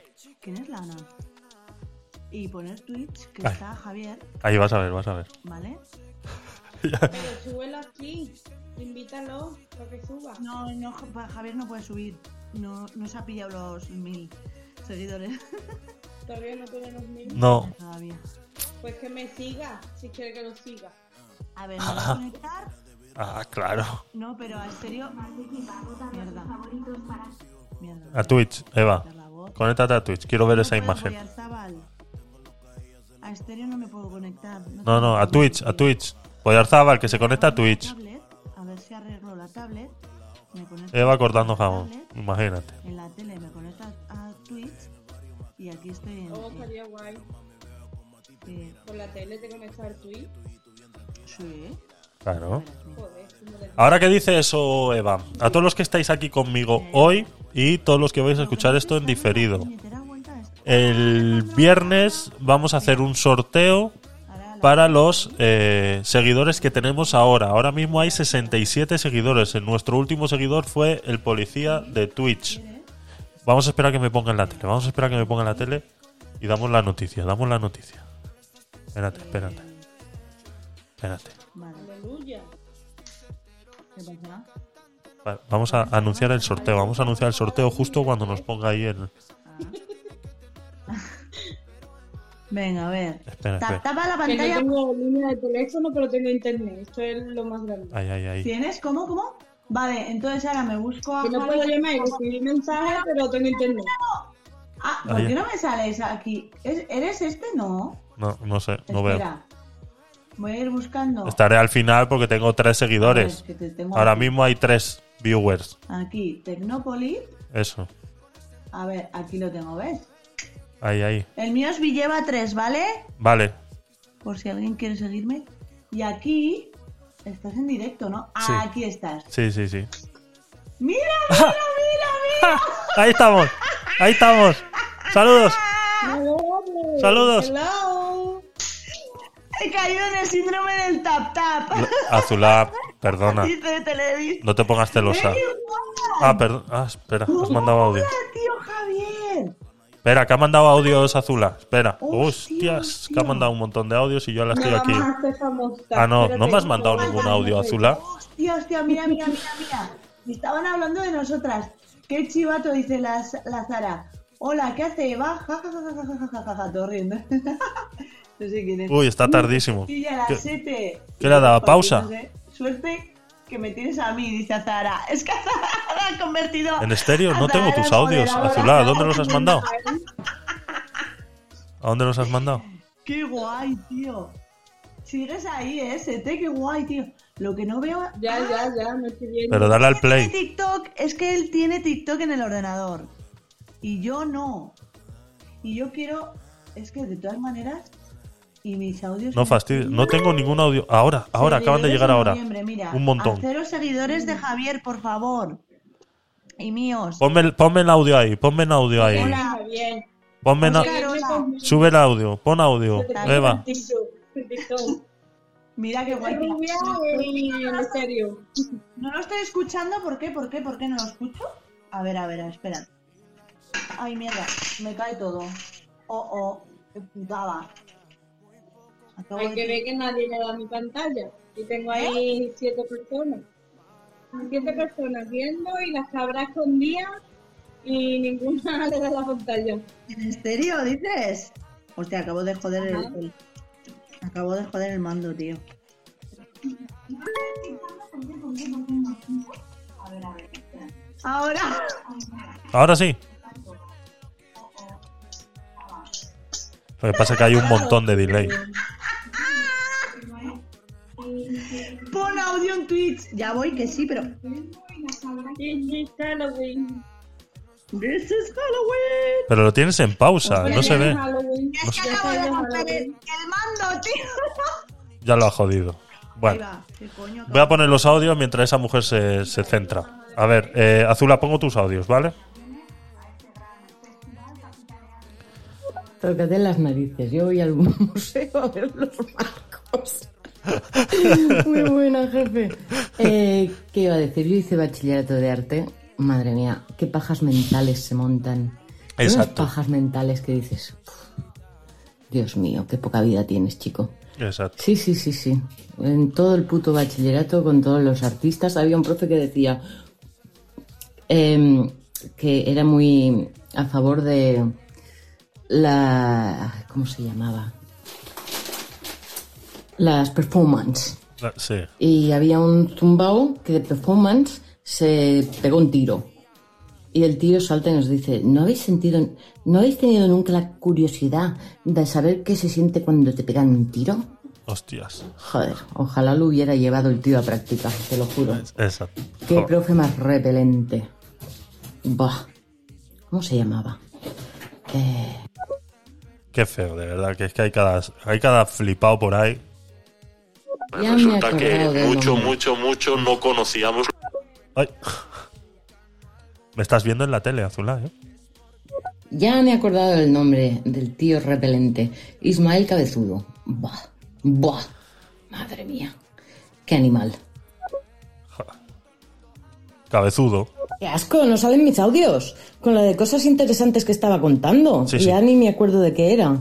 ¿Quién es Lana? Y poner Twitch, que Ay. está Javier, Ahí vas a ver, vas a ver. ¿vale? [laughs] Pero súbelo aquí. Invítalo para que suba. No, no, Ja- Javier no puede subir. No, no se ha pillado los mil seguidores [laughs] Todavía no tenemos mil. No, todavía. Pues que me siga, si quiere que lo siga. A ver, me a conectar. ah, claro. No, pero a estéreo. Mierda. Mierda. A Twitch, Eva. Conéctate a Twitch. Quiero ver No esa imagen. A estéreo no me puedo conectar. No, no, a Twitch, a Twitch. Poyarzábal, que se conecta a Twitch. A ver si arreglo la tablet. Me Eva cortando jamón. Imagínate. En la tele me conecto a Twitch. Y aquí estoy en. Oh, estaría guay. eh, Por la tele te conectas al tweet. sí. Claro. Ahora que dice eso, Eva, a todos los que estáis aquí conmigo hoy y todos los que vais a escuchar esto en diferido. El viernes vamos a hacer un sorteo para los eh, seguidores que tenemos ahora. Ahora mismo hay 67 seguidores. El- Nuestro último seguidor fue el policía de Twitch. Vamos a esperar que me ponga en la tele. Vamos a esperar que me ponga en la tele y damos la noticia. Damos la noticia. Espérate, espérate. Espérate. Vale, Aleluya. ¿qué pasa? Va- Vamos a anunciar el sorteo. Vamos a anunciar el sorteo justo cuando nos ponga ahí el. Venga, a ver. Espera, Ta- espera. Tapa la Que no pantalla. tengo línea de teléfono, pero tengo internet. Esto es lo más grande. Ahí, ahí, ahí. ¿Tienes? ¿Cómo? ¿Cómo? Vale, entonces ahora me busco a. Que no puedo llamar y recibir mensajes, pero tengo internet. Ah, ¿por Ahí. qué no me sales aquí? ¿Es- ¿Eres este? No. No, no sé, no veo. Espera. Voy a ir buscando. Estaré al final porque tengo tres seguidores. A ver, que te tengo Ahora aquí. mismo hay tres viewers. Aquí, Tecnópolis. Eso. A ver, aquí lo tengo, ¿ves? Ahí, ahí. El mío es Villeva 3, ¿vale? Vale. Por si alguien quiere seguirme. Y aquí. Estás en directo, ¿no? Sí. Aquí estás. Sí, sí, sí. ¡Mira, [laughs] mira, mira, mira! [laughs] Ahí estamos. Ahí estamos. Saludos. Saludos. Hello. He caído en el síndrome del tap tap. Azulá, perdona. [laughs] No te pongas celosa. Ah, perdón. Ah, espera. Has mandado audio. Tío Javier. Espera, que ha mandado audios Azula. Espera. Hostia, Hostias, que ha mandado un montón de audios y yo la estoy aquí. Ah, no, no me has mandado ningún audio, Azula. Hostia, hostia, mira, mira, mira, mira. Estaban hablando de nosotras. Qué chivato, dice la, la Zara. Hola, ¿qué hace Eva? Ja, ja, ja, ja, ja, ja, ja, todo riendo. [laughs] no sé quién es. Uy, está tardísimo. Sí, ya las ¿Qué, ¿Qué le ha dado? ¿Pausa? No sé. Suerte que me tienes a mí, dice Zara. Es que Zara ha convertido. En estéreo no tengo tus audios. Azulá, ¿a dónde los has mandado? ¿A dónde los has mandado? Qué guay, tío. Sigues ahí, eh, Sete, qué guay, tío. Lo que no veo. Ya, Ah, ya, ya, me estoy viendo. Pero dale al play. TikTok es que él tiene TikTok en el ordenador. Y yo no. Y yo quiero. Es que de todas maneras. Y mis audios. No fastidies. No tengo ningún audio. Ahora, ahora, acaban de llegar ahora. mira. Un montón. A cero seguidores de Javier, por favor. Y míos. Ponme, el- ponme el audio ahí, ponme el audio ahí. Hola, bien. Ponme Oscar, hola. Sube el audio, pon audio. Eva. [laughs] Mira qué guay. En serio. No lo estoy escuchando, ¿por qué? ¿Por qué? ¿Por qué no lo escucho? A ver, a ver, espera. Ay, mierda, me cae todo. Oh, oh, qué putada. Acabo Hay de- que ver que nadie le da mi pantalla. Y tengo ahí siete personas. Siete personas viendo y las cabras escondidas y ninguna [laughs] le da la pantalla. ¿En serio dices? Hostia, acabo de joder el, Ajá. el- Acabo de joder el mando, tío. Ahora. Ahora sí. Lo que pasa es que hay un montón de delay. [laughs] Pon audio en Twitch. Ya voy, que sí, pero. Halloween. This is Halloween. Pero lo tienes en pausa, Pues no se ve. Halloween. Es que acabo de romper el, mando, tío. Ya lo ha jodido. Bueno, voy a poner los audios mientras esa mujer se, se centra. A ver, eh, Azula, pongo tus audios, ¿vale? Tócate las narices. Yo voy al [laughs] museo a ver los marcos. Muy buena, jefe. Eh, ¿Qué iba a decir? Yo hice bachillerato de arte. Madre mía, qué pajas mentales se montan. Unas Exacto. pajas mentales que dices. "Uf, Dios mío, qué poca vida tienes, chico. Exacto. Sí, sí, sí, sí. En todo el puto bachillerato, con todos los artistas, había un profe que decía em, que era muy a favor de la... ¿Cómo se llamaba? Las performance. La- Sí. Y había un zumbao que de performance se pegó un tiro. Y el tío salta y nos dice, ¿no habéis sentido, no habéis tenido nunca la curiosidad de saber qué se siente cuando te pegan un tiro? Hostias. Joder, ojalá lo hubiera llevado el tío a práctica, te lo juro. Exacto. Qué Joder. profe más repelente. Bah. ¿Cómo se llamaba? Eh, Qué feo, de verdad, que es que hay cada, hay cada flipado por ahí. Ya Resulta que mucho, mucho, mucho no conocíamos Ay. Me estás viendo en la tele, Azula, ¿eh? Ya me he acordado del nombre del tío repelente. Ismael Cabezudo. Bah. Bah. Madre mía. Qué animal. [laughs] Cabezudo. Qué asco, no salen mis audios. Con la de cosas interesantes que estaba contando. Sí, Y ya sí. ni me acuerdo de qué era.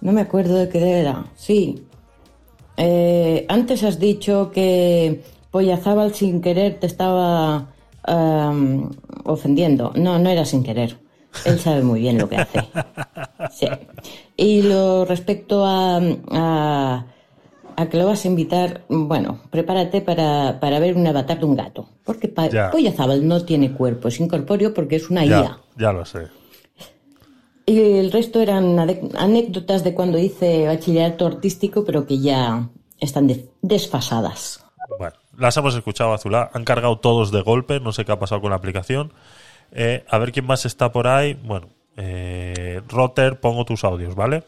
No me acuerdo de qué era. Sí. Eh, antes has dicho que Pollazábal sin querer te estaba am, ofendiendo. No, no era sin querer. Él sabe muy bien lo que hace. [laughs] Sí. Y lo respecto a, a, a que lo vas a invitar, bueno, prepárate para, para ver un avatar de un gato. Porque. Pollazábal no tiene cuerpo, es incorpóreo porque es una IA. Ya, ya lo sé. Y el resto eran anécdotas de cuando hice bachillerato artístico, pero que ya están de- desfasadas. Bueno, las hemos escuchado, Azula. Han cargado todos de golpe. No sé qué ha pasado con la aplicación. Eh, a ver quién más está por ahí. Bueno, eh, Rotter, pongo tus audios, ¿vale?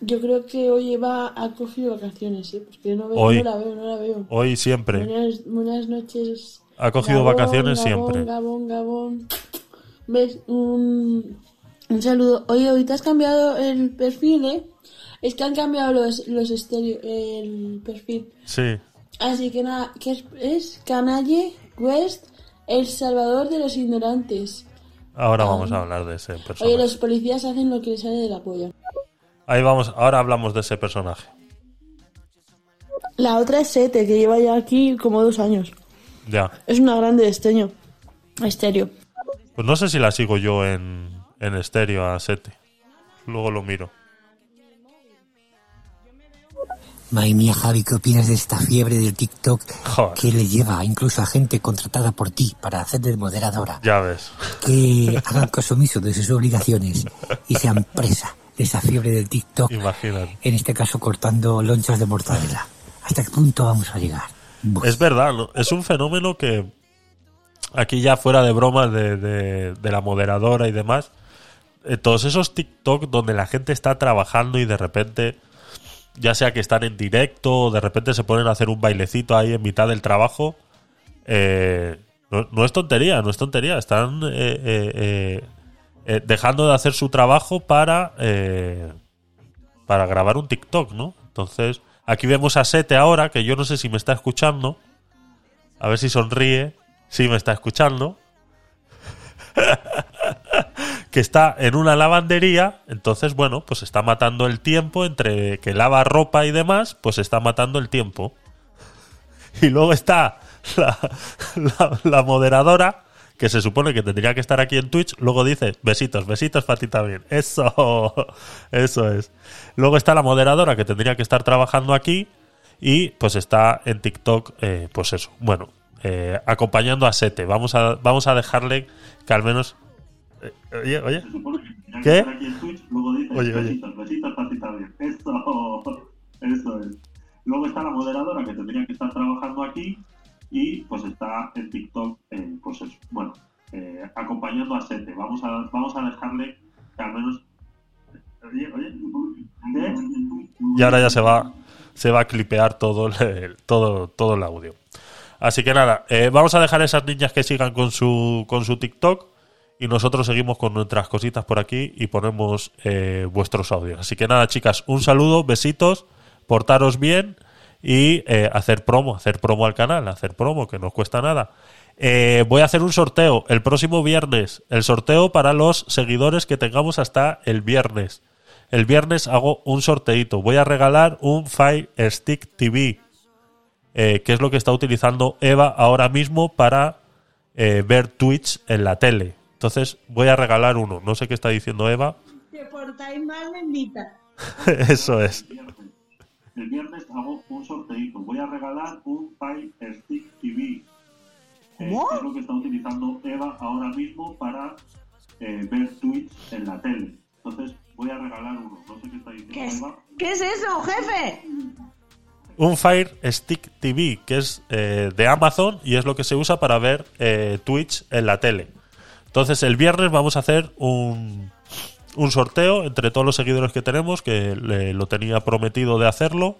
Yo creo que hoy Eva ha cogido vacaciones, ¿eh? Porque no, veo, Hoy. no la veo, no la veo. Hoy siempre. Buenas, buenas noches. Ha cogido Gabón, vacaciones Gabón, siempre. Gabón, Gabón. ¿Ves? Un, un saludo. Oye, hoy te has cambiado el perfil, ¿eh? Es que han cambiado los, los estéreo, el perfil. Sí. Así que nada, que es, es Canalle West, el salvador de los ignorantes. Ahora vamos a hablar de ese Oye, personaje. los policías hacen lo que les sale de la polla. Ahí vamos, ahora hablamos de ese personaje. La otra es Sete, que lleva ya aquí como dos años. Ya. Es una grande de esteño. Estéreo. Pues no sé si la sigo yo en, en estéreo a Sete. Luego lo miro. Madre mía, Javi, ¿qué opinas de esta fiebre del TikTok Joder. que le lleva incluso a gente contratada por ti para hacer de moderadora? Ya ves. Que hagan caso omiso de sus obligaciones y sean presa de esa fiebre del TikTok, Imagínate. en este caso cortando lonchas de mortadela. ¿Hasta qué punto vamos a llegar? Es verdad, ¿no? es un fenómeno que aquí ya fuera de bromas de, de- la moderadora y demás, eh, todos esos TikTok donde la gente está trabajando y de repente, ya sea que están en directo o de repente se ponen a hacer un bailecito ahí en mitad del trabajo, eh, no, es tontería, no es tontería, están eh, eh, dejando de hacer su trabajo para... para grabar un TikTok, ¿no? Entonces, aquí vemos a Sete ahora, que yo no sé si me está escuchando. A ver si sonríe. Sí, me está escuchando. [laughs] que está en una lavandería. Entonces, bueno, pues está matando el tiempo entre que lava ropa y demás, pues está matando el tiempo. Y luego está la moderadora, que se supone que tendría que estar aquí en Twitch. Luego dice, besitos, besitos para ti también. Eso, [laughs] eso es. Luego está la moderadora, que tendría que estar trabajando aquí. Y pues está en TikTok, eh, pues eso. Bueno, eh, acompañando a Sete. Vamos a, vamos a dejarle que al menos... eh, oye, oye. ¿Qué? Oye, oye. Eso, eso es. Luego está la moderadora que tendría que estar trabajando aquí y pues está en TikTok, eh, pues eso. Bueno, acompañando a Sete. Vamos a, vamos a dejarle que al menos. Oye, oye. ¿Qué? Y ahora ya se va, se va a clipear todo el, todo, todo el audio. Así que nada, eh, vamos a dejar a esas niñas que sigan con su, con su TikTok y nosotros seguimos con nuestras cositas por aquí y ponemos eh, vuestros audios. Así que nada, chicas, un saludo, besitos, portaros bien y eh, hacer promo, hacer promo al canal, hacer promo, que no os cuesta nada. Eh, voy a hacer un sorteo el próximo viernes, el sorteo para los seguidores que tengamos hasta el viernes. El viernes hago un sorteito. Voy a regalar un Fire Stick TV, eh, que es lo que está utilizando Eva ahora mismo para eh, ver Twitch en la tele. Entonces voy a regalar uno. No sé qué está diciendo Eva. Si os portáis mal, me invita. [laughs] Eso es. El viernes hago un sorteito. Voy a regalar un Fire Stick TV. eh, es lo que está utilizando Eva ahora mismo para eh, ver Twitch en la tele. Entonces voy a regalar uno. No sé qué está diciendo ¿Qué es, Eva. ¿Qué es eso, jefe? Un Fire Stick TV, que es eh, de Amazon y es lo que se usa para ver eh, Twitch en la tele. Entonces el viernes vamos a hacer un, un sorteo entre todos los seguidores que tenemos, que le- lo tenía prometido de hacerlo,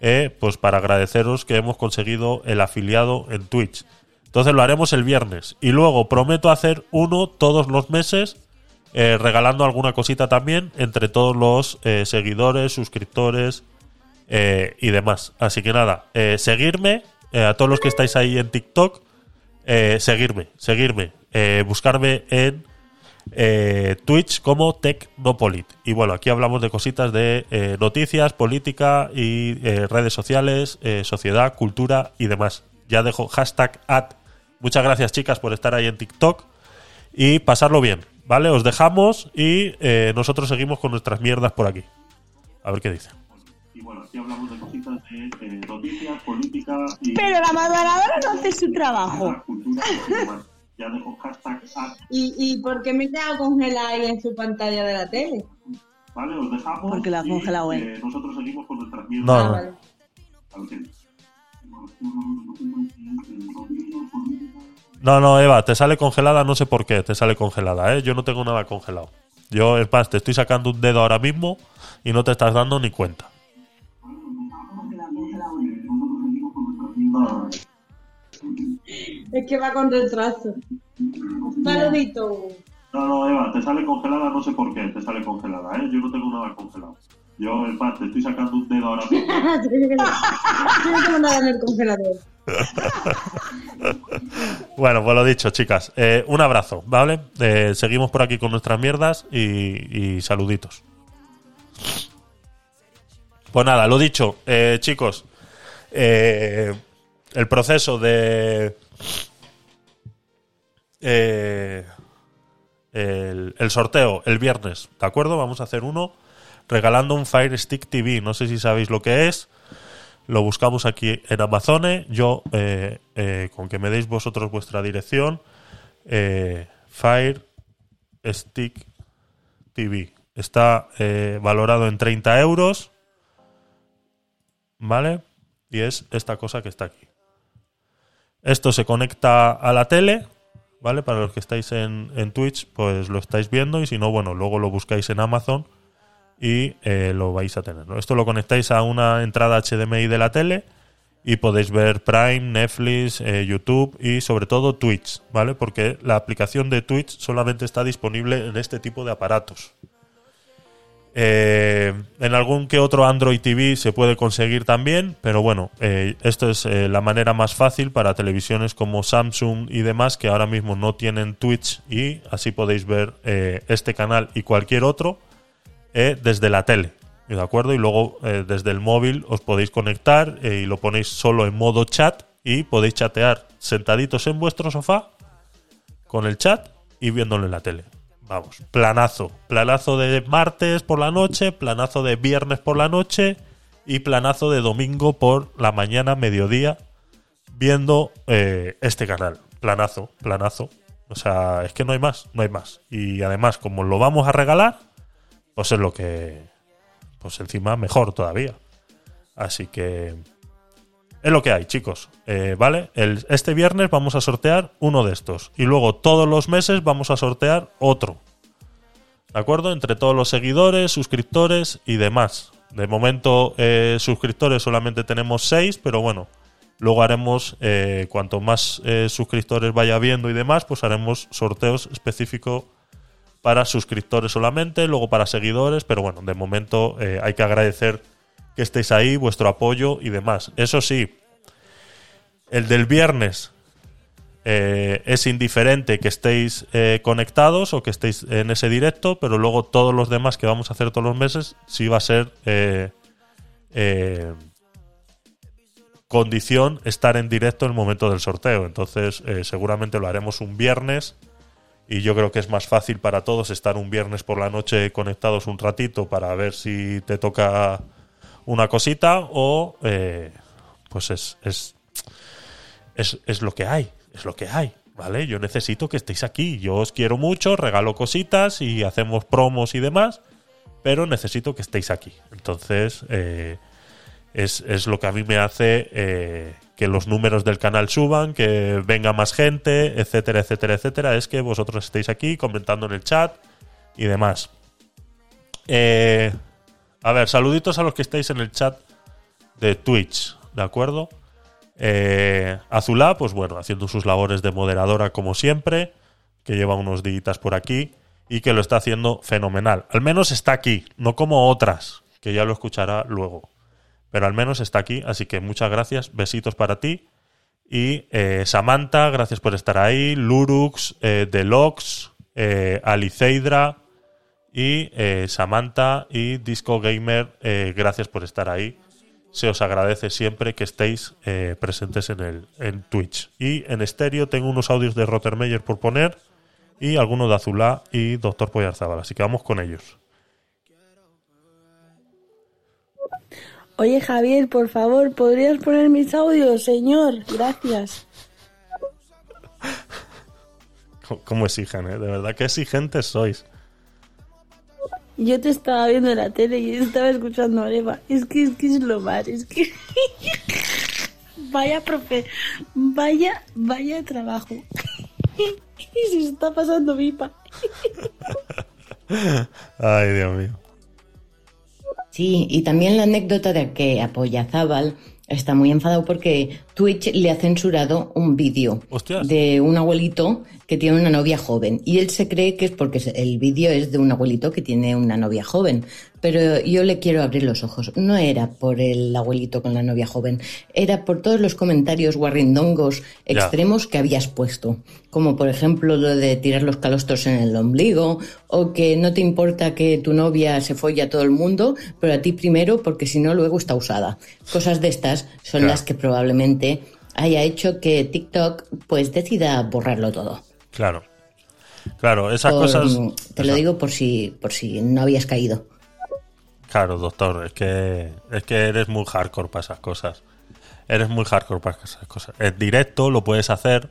eh, pues para agradeceros que hemos conseguido el afiliado en Twitch. Entonces lo haremos el viernes. Y luego prometo hacer uno todos los meses, regalando alguna cosita también entre todos los seguidores, suscriptores eh, y demás. Así que nada, eh, seguirme, eh, a todos los que estáis ahí en TikTok, eh, seguirme, seguirme, buscarme en Twitch como Tecnopolit. Y bueno, aquí hablamos de cositas de noticias, política y redes sociales, sociedad, cultura y demás. Ya dejo hashtag ad. Muchas gracias chicas por estar ahí en TikTok y pasarlo bien, ¿vale? Os dejamos y nosotros seguimos con nuestras mierdas por aquí. A ver qué dice. Y bueno, aquí hablamos de cositas de eh, noticias, política y Pero la moderadora no hace su trabajo. cultura. Ya dejo hashtag. ¿Y, ¿Y por qué me he quedado congelada ahí en su pantalla de la tele? ¿Vale? Os dejamos. Porque la has congelado él. eh, nosotros seguimos con nuestras mierdas. No, Ah, no. vale. No, no, Eva, te sale congelada, no sé por qué te sale congelada, ¿eh? Yo no tengo nada congelado. Yo, es más, te estoy sacando un dedo ahora mismo y no te estás dando ni cuenta. Es que va con retraso. Un saludito. no, no, Eva, te sale congelada, no sé por qué te sale congelada, ¿eh? Yo no tengo nada congelado. Yo, es más, te estoy sacando un dedo ahora mismo. [laughs] [laughs] Yo no tengo nada en el congelador. [laughs] Bueno, pues lo dicho, chicas. Eh, un abrazo, ¿vale? Eh, seguimos por aquí con nuestras mierdas y, y saluditos. Pues nada, lo dicho, eh, chicos. eh, el proceso de. Eh, el, sorteo el viernes, ¿de acuerdo? Vamos a hacer uno regalando un Fire Stick TV. No sé si sabéis lo que es. Lo buscamos aquí en Amazon. Yo, eh, eh, con que me deis vosotros vuestra dirección, Fire Stick TV. Está valorado en 30 euros. ¿Vale? Y es esta cosa que está aquí. Esto se conecta a la tele. ¿Vale? Para los que estáis en, en Twitch, pues lo estáis viendo. Y si no, bueno, luego lo buscáis en Amazon y eh, lo vais a tener. Esto lo conectáis a una entrada HDMI de la tele y podéis ver Prime, Netflix, eh, YouTube y sobre todo Twitch, ¿vale? Porque la aplicación de Twitch solamente está disponible en este tipo de aparatos. Eh, en algún que otro Android TV se puede conseguir también, pero bueno, eh, esto es eh, la manera más fácil para televisiones como Samsung y demás que ahora mismo no tienen Twitch y así podéis ver este canal y cualquier otro desde la tele. ¿De acuerdo? Y luego desde el móvil os podéis conectar y lo ponéis solo en modo chat y podéis chatear sentaditos en vuestro sofá con el chat y viéndolo en la tele. Vamos, planazo. Planazo de martes por la noche, planazo de viernes por la noche y planazo de domingo por la mañana, mediodía, viendo eh, este canal. Planazo, planazo. O sea, es que no hay más, no hay más. Y además, como lo vamos a regalar, pues es lo que. Pues encima mejor todavía. Así que. Es lo que hay, chicos. Eh, ¿Vale? Este viernes vamos a sortear uno de estos. Y luego todos los meses vamos a sortear otro. ¿De acuerdo? Entre todos los seguidores, suscriptores y demás. De momento, eh, suscriptores solamente tenemos 6, pero bueno. Luego haremos, eh, cuanto más suscriptores vaya viendo y demás, pues haremos sorteos específicos para suscriptores solamente, luego para seguidores, pero bueno, de momento hay que agradecer que estéis ahí, vuestro apoyo y demás. Eso sí, el del viernes eh, es indiferente que estéis eh, conectados o que estéis en ese directo, pero luego todos los demás que vamos a hacer todos los meses sí va a ser eh, eh, condición estar en directo en el momento del sorteo. Entonces eh, seguramente lo haremos un viernes y yo creo que es más fácil para todos estar un viernes por la noche conectados un ratito para ver si te toca una cosita o eh, pues es, es, es, es lo que hay, es lo que hay, ¿vale? Yo necesito que estéis aquí, yo os quiero mucho, regalo cositas y hacemos promos y demás, pero necesito que estéis aquí. Entonces, eh, es, es lo que a mí me hace eh, que los números del canal suban, que venga más gente, etcétera, etcétera, etcétera. Es que vosotros estéis aquí comentando en el chat y demás. Eh, a ver, saluditos a los que estáis en el chat de Twitch, ¿de acuerdo? Eh, Azulá, pues bueno, haciendo sus labores de moderadora como siempre, que lleva unos días por aquí y que lo está haciendo fenomenal. Al menos está aquí, no como otras, que ya lo escuchará luego. Pero al menos está aquí, así que muchas gracias, besitos para ti. Y eh, Samantha, gracias por estar ahí. Lurux, eh, Delox, eh, Aliceidra y eh, Samantha y Disco Gamer, eh, gracias por estar ahí. Se os agradece siempre que estéis eh, presentes en, el, en Twitch. Y en estéreo tengo unos audios de Rottermeyer por poner y algunos de Azulá y Doctor Poyarzábal. Así que vamos con ellos. Oye, Javier, por favor, ¿podrías poner mis audios, señor? Gracias. [laughs] ¿Cómo- ¿Cómo exigen, eh? De verdad, qué exigentes sois. Yo te estaba viendo en la tele y estaba escuchando a Eva. Es que es, que es lo más, es que... [laughs] vaya profe, vaya, vaya trabajo. y [laughs] se está pasando pipa. [laughs] Ay, Dios mío. Sí, y también la anécdota de que Apoyazábal está muy enfadado porque Twitch le ha censurado un vídeo de un abuelito que tiene una novia joven. Y él se cree que es porque el vídeo es de un abuelito que tiene una novia joven. Pero yo le quiero abrir los ojos. No era por el abuelito con la novia joven, era por todos los comentarios guarrindongos Ya. extremos que habías puesto. Como por ejemplo lo de tirar los calostros en el ombligo, o que no te importa que tu novia se folle a todo el mundo, pero a ti primero porque si no luego está usada. Cosas de estas son Claro. las que probablemente haya hecho que TikTok pues decida borrarlo todo. Claro. Claro, esas Por- cosas. Te lo digo por si, por si no habías caído. Claro, doctor, es que, es que eres muy hardcore para esas cosas. Eres muy hardcore para esas cosas. En directo lo puedes hacer.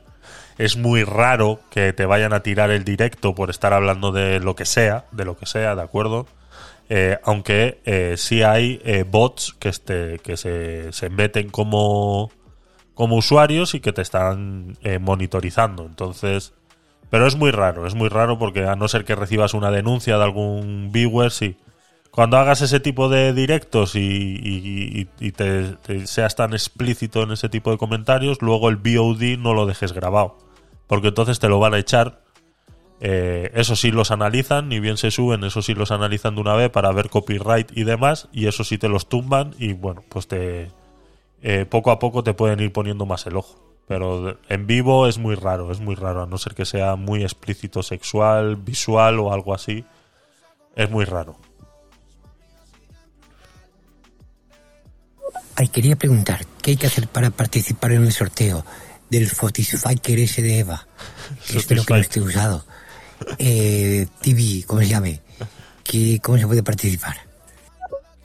Es muy raro que te vayan a tirar el directo por estar hablando de lo que sea, de lo que sea, ¿de acuerdo? Eh, aunque eh, sí hay eh, bots que, este, que se, se meten como, como usuarios y que te están eh, monitorizando. Entonces, pero es muy raro, es muy raro porque a no ser que recibas una denuncia de algún viewer, sí. Cuando hagas ese tipo de directos y, y- y- y te, seas tan explícito en ese tipo de comentarios, luego el VOD no lo dejes grabado. Porque entonces te lo van a echar. Eh, eso sí los analizan, ni bien se suben, eso sí los analizan de una vez para ver copyright y demás, y eso sí te los tumban y bueno, pues te eh, poco a poco te pueden ir poniendo más el ojo. Pero en vivo es muy raro, es muy raro, a no ser que sea muy explícito sexual, visual o algo así. Es muy raro. Ay, quería preguntar, ¿qué hay que hacer para participar en el sorteo del Fotisfiker ese de Eva? [laughs] Espero que no esté usado. Eh, TV, ¿cómo se llame? ¿Qué, ¿Cómo se puede participar?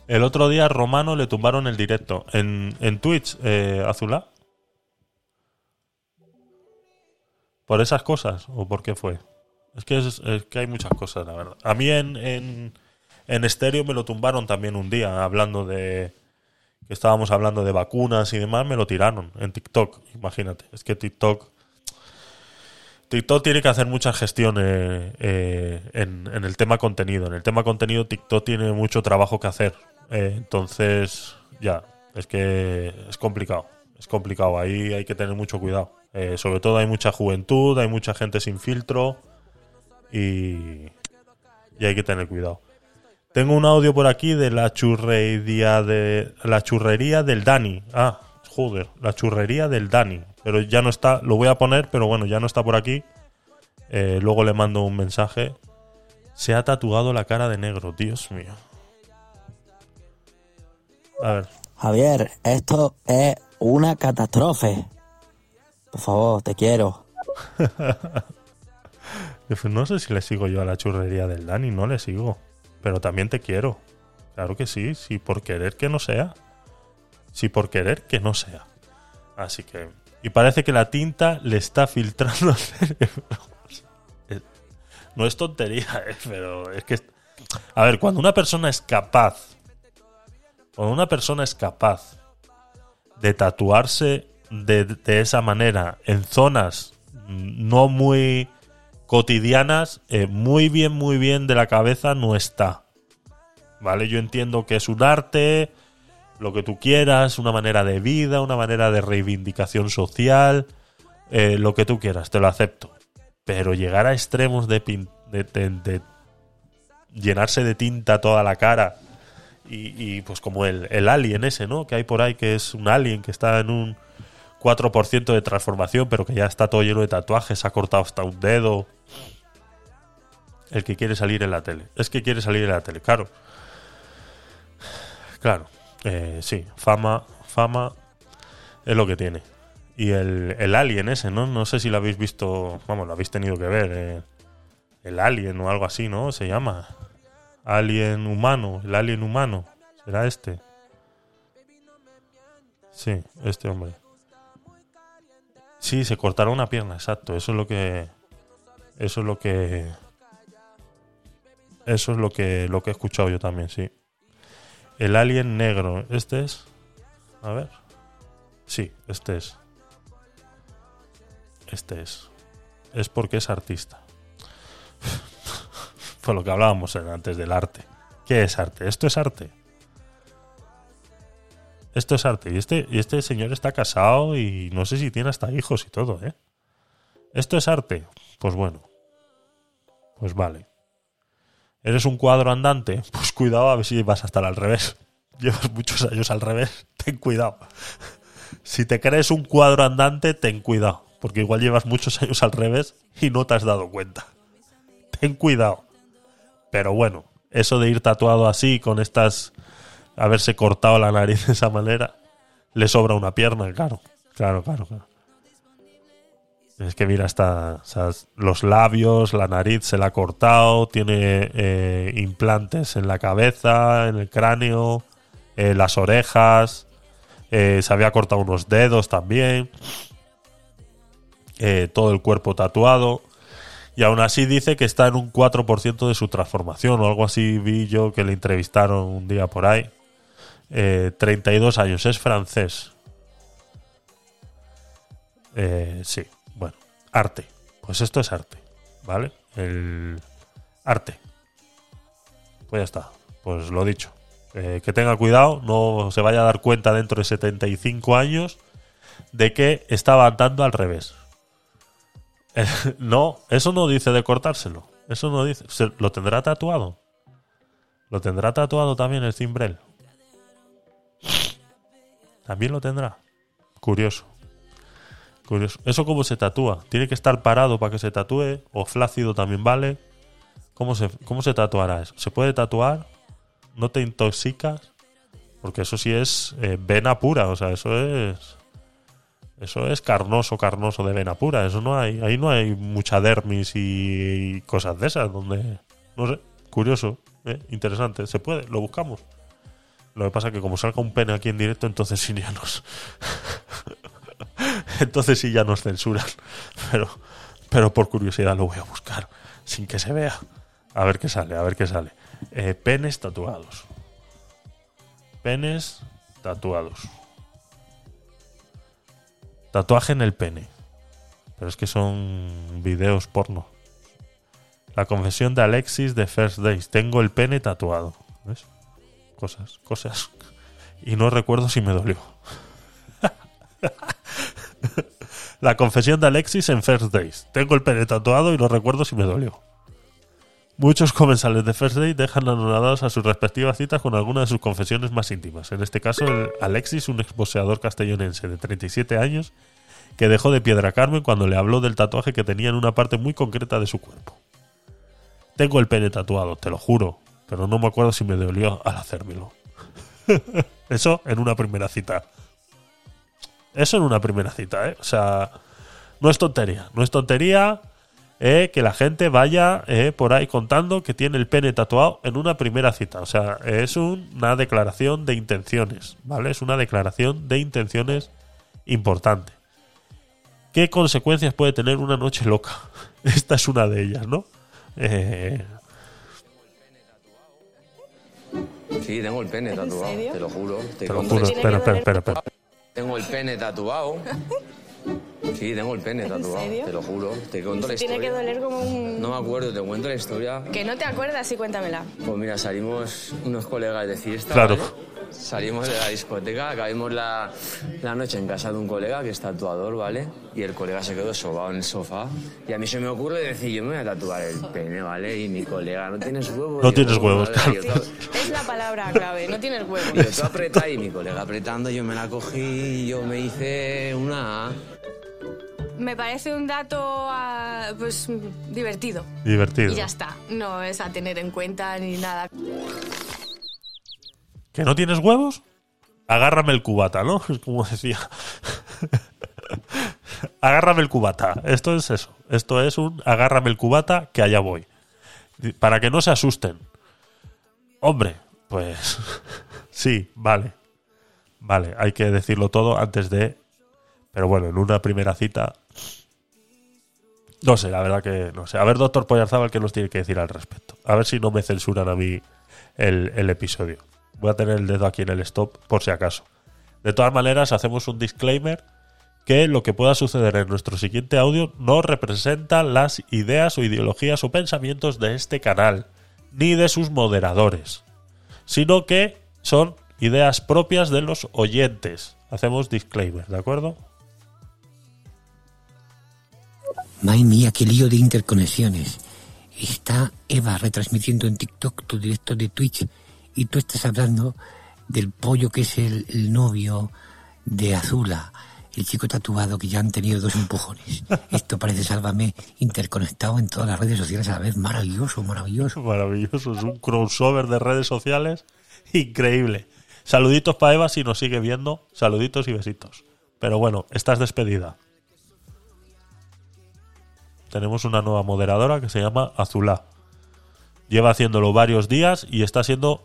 El otro día Romano le tumbaron el directo. En, en Twitch, eh, Azulá. ¿Por esas cosas? ¿O por qué fue? Es que, es, que hay muchas cosas, la verdad. A mí en, en, en estéreo me lo tumbaron también un día, hablando de que estábamos hablando de vacunas y demás, me lo tiraron en TikTok. Imagínate, es que TikTok. TikTok tiene que hacer muchas gestiones eh, en, en el tema contenido. En el tema contenido, TikTok tiene mucho trabajo que hacer. Eh, entonces, ya, es que es complicado. Es complicado. Ahí hay que tener mucho cuidado. Eh, sobre todo hay mucha juventud, hay mucha gente sin filtro y, y hay que tener cuidado. Tengo un audio por aquí de la churrería de la churrería del Dani. Ah, joder, la churrería del Dani. Pero ya no está, lo voy a poner, pero bueno, ya no está por aquí. Eh, luego le mando un mensaje. Se ha tatuado la cara de negro, Dios mío. A ver. Javier, esto es una catástrofe. Por favor, te quiero. [laughs] no sé si le sigo yo a la churrería del Dani, no le sigo. Pero también te quiero. Claro que sí, si por querer que no sea. Si por querer que no sea. Así que. Y parece que la tinta le está filtrando al cerebro. [laughs] No es tontería, [laughs] ¿eh? pero es que. A ver, cuando una persona es capaz. Cuando una persona es capaz de tatuarse de, esa manera en zonas no muy cotidianas, eh, muy bien, muy bien de la cabeza no está. ¿Vale? Yo entiendo que es un arte, lo que tú quieras, una manera de vida, una manera de reivindicación social, eh, lo que tú quieras, te lo acepto. Pero llegar a extremos de, de- de llenarse de tinta toda la cara y, y, pues como el, el alien ese, ¿no? Que hay por ahí que es un alien que está en un 4% de transformación, pero que ya está todo lleno de tatuajes, ha cortado hasta un dedo. El que quiere salir en la tele. Es que quiere salir en la tele, claro. Claro, eh, sí, fama, fama es lo que tiene. Y el, el alien ese, ¿no? No sé si lo habéis visto, vamos, lo habéis tenido que ver. eh, el alien o algo así, ¿no? Se llama. Alien humano, el alien humano. ¿Será este? Sí, este hombre. Sí, se cortaron una pierna, exacto. Eso es lo que. Eso es lo que. Eso es lo que, lo que he escuchado yo también, sí. El alien negro. ¿Este es? A ver. Sí, este es. Este es. Es porque es artista. Fue lo que hablábamos antes del arte. ¿Qué es arte? Esto es arte. Esto es arte. Y este, y este señor está casado y no sé si tiene hasta hijos y todo, ¿eh? ¿Esto es arte? Pues bueno. Pues vale. ¿Eres un cuadro andante? [laughs] Pues cuidado a ver si vas a estar al revés. [laughs] Llevas muchos años al revés. [laughs] Ten cuidado. Si te crees un cuadro andante, ten cuidado. Porque igual llevas muchos años al revés y no te has dado cuenta. Ten cuidado. Pero bueno, eso de ir tatuado así, con estas. haberse cortado la nariz de esa manera, le sobra una pierna, claro. Claro, claro, claro. Es que mira, está. o sea, los labios, la nariz se la ha cortado, tiene eh, implantes en la cabeza, en el cráneo, eh, las orejas, eh, se había cortado unos dedos también, eh, todo el cuerpo tatuado. Y aún así dice que está en un 4% de su transformación o algo así vi yo que le entrevistaron un día por ahí. Eh, 32 años, es francés. Eh, sí, bueno, arte. Pues esto es arte, ¿vale? El arte. Pues ya está, pues lo dicho. Eh, que tenga cuidado, no se vaya a dar cuenta dentro de 75 años de que estaba andando al revés. [laughs] No, eso no dice de cortárselo. Eso no dice. Se- ¿Lo tendrá tatuado? ¿Lo tendrá tatuado también el cimbrel? También lo tendrá. Curioso. Curioso. ¿Eso cómo se tatúa? ¿Tiene que estar parado para que se tatúe? ¿O flácido también vale? ¿Cómo se, cómo se tatuará eso? ¿Se puede tatuar? ¿No te intoxicas? Porque eso sí es eh, vena pura. O sea, eso es. Eso es carnoso, carnoso de vena pura. Eso no hay. Ahí no hay mucha dermis y, cosas de esas. Donde. No sé. Curioso. ¿eh? Interesante. Se puede. Lo buscamos. Lo que pasa es que como salga un pene aquí en directo, entonces sí ya nos. [laughs] entonces sí ya nos censuran. Pero, pero por curiosidad lo voy a buscar. Sin que se vea. A ver qué sale, a ver qué sale. Eh, penes tatuados. Penes tatuados. Tatuaje en el pene. Pero es que son videos porno. La confesión de Alexis de First Days. Tengo el pene tatuado. ¿Ves? Cosas, cosas. Y no recuerdo si me dolió. [laughs] La confesión de Alexis en First Days. Tengo el pene tatuado y no recuerdo si me dolió. Muchos comensales de First Day dejan anonadados a sus respectivas citas con alguna de sus confesiones más íntimas. En este caso, Alexis, un exposeador castellonense de 37 años, que dejó de Piedra Carmen cuando le habló del tatuaje que tenía en una parte muy concreta de su cuerpo. Tengo el pene tatuado, te lo juro, pero no me acuerdo si me dolió al hacérmelo. [laughs] Eso en una primera cita. Eso en una primera cita, ¿eh? O sea, no es tontería. No es tontería eh, que la gente vaya eh, por ahí contando que tiene el pene tatuado en una primera cita. O sea, es un- una declaración de intenciones, ¿vale? Es una declaración de intenciones importante. ¿Qué consecuencias puede tener una noche loca? [laughs] Esta es una de ellas, ¿no? Eh, Sí, tengo el pene tatuado, te lo juro. te lo juro. Espera, espera, espera, espera. Tengo el pene tatuado. [laughs] Sí, tengo el pene tatuado, serio? te lo juro. Te cuento la Tiene que historia. doler como un... No me acuerdo, te cuento la historia. Que no te acuerdas y cuéntamela. Pues mira, salimos unos colegas de fiesta. Claro. ¿vale? Salimos de la discoteca, acabamos la, la noche en casa de un colega que es tatuador, ¿vale? Y el colega se quedó sobado en el sofá. Y a mí se me ocurre decir, yo me voy a tatuar el pene, ¿vale? Y mi colega, ¿no tienes huevos? No tienes "¿Cómo, huevos, vale?". claro. Es la palabra clave, no tienes huevos. y yo, tú aprieta y mi colega apretando, yo me la cogí y yo me hice una A. Me parece un dato, ah, pues, divertido. Divertido. Y ya está. No es a tener en cuenta ni nada. ¿Que no tienes huevos? Agárrame el cubata, ¿no? [laughs] Es como decía. agárrame el cubata. Esto es eso. Esto es un agárrame el cubata que allá voy. Para que no se asusten. Hombre, pues [laughs] sí, vale. Vale, hay que decirlo todo antes de... Pero bueno, en una primera cita... No sé, la verdad que no sé. A ver, doctor Poyarzábal, ¿qué nos tiene que decir al respecto? A ver si no me censuran a mí el, el episodio. Voy a tener el dedo aquí en el stop por si acaso. De todas maneras, hacemos un disclaimer que lo que pueda suceder en nuestro siguiente audio no representa las ideas o ideologías o pensamientos de este canal, ni de sus moderadores, sino que son ideas propias de los oyentes. Hacemos disclaimer, ¿de acuerdo? Madre mía, qué lío de interconexiones. Está Eva retransmitiendo en TikTok tu directo de Twitch y tú estás hablando del pollo que es el, el novio de Azula, el chico tatuado que ya han tenido dos empujones. [laughs] Esto parece Sálvame interconectado en todas las redes sociales a la vez. Maravilloso, maravilloso. Maravilloso, es un crossover de redes sociales increíble. Saluditos para Eva si nos sigue viendo, saluditos y besitos. Pero bueno, estás despedida. Tenemos una nueva moderadora que se llama Azulá. Lleva haciéndolo varios días y está siendo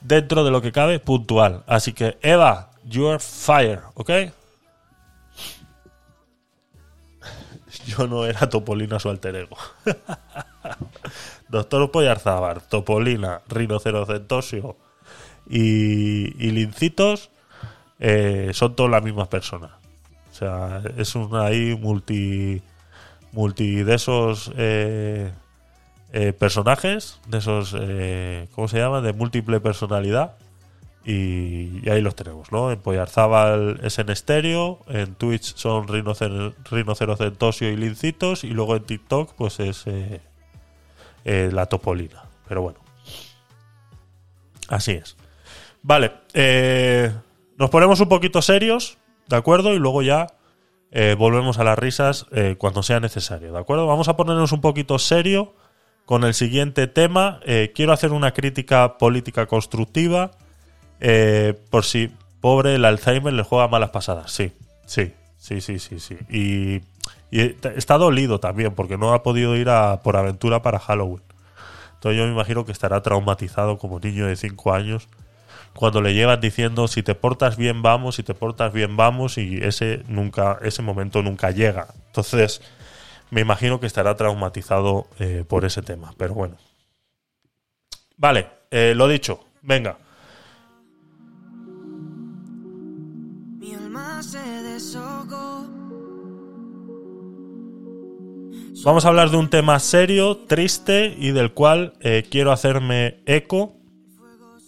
dentro de lo que cabe puntual. Así que Eva, you're fire, ¿ok? [laughs] Yo no era Topolina su alter ego. [laughs] Doctor Poyarzábar, Topolina, Rinocerocentosio y, y Lincitos eh, son todas las mismas personas. O sea, es una ahí multi, multi de esos eh, eh, personajes, de esos, eh, ¿cómo se llama? De múltiple personalidad. Y, ahí los tenemos, ¿no? En Poyarzábal es en estéreo, en Twitch son Rinocer- Rinocerocentosio y Lincitos, y luego en TikTok, pues es la Topolina. Pero bueno, así es. Vale, nos ponemos un poquito serios, ¿de acuerdo? Y luego ya eh, volvemos a las risas eh, cuando sea necesario, ¿de acuerdo? Vamos a ponernos un poquito serio con el siguiente tema. Eh, quiero hacer una crítica política constructiva por si pobre el Alzheimer le juega malas pasadas. Sí, sí, sí, sí, sí, sí. Y, y está dolido también porque no ha podido ir a por aventura para Halloween. Entonces yo me imagino que estará traumatizado como niño de 5 años cuando le llevas diciendo si te portas bien vamos, si te portas bien vamos y ese nunca ese momento nunca llega. Entonces, me imagino que estará traumatizado eh, por ese tema, pero bueno. Vale, eh, lo dicho, venga. Mi alma se Vamos a hablar de un tema serio, triste y del cual eh, quiero hacerme eco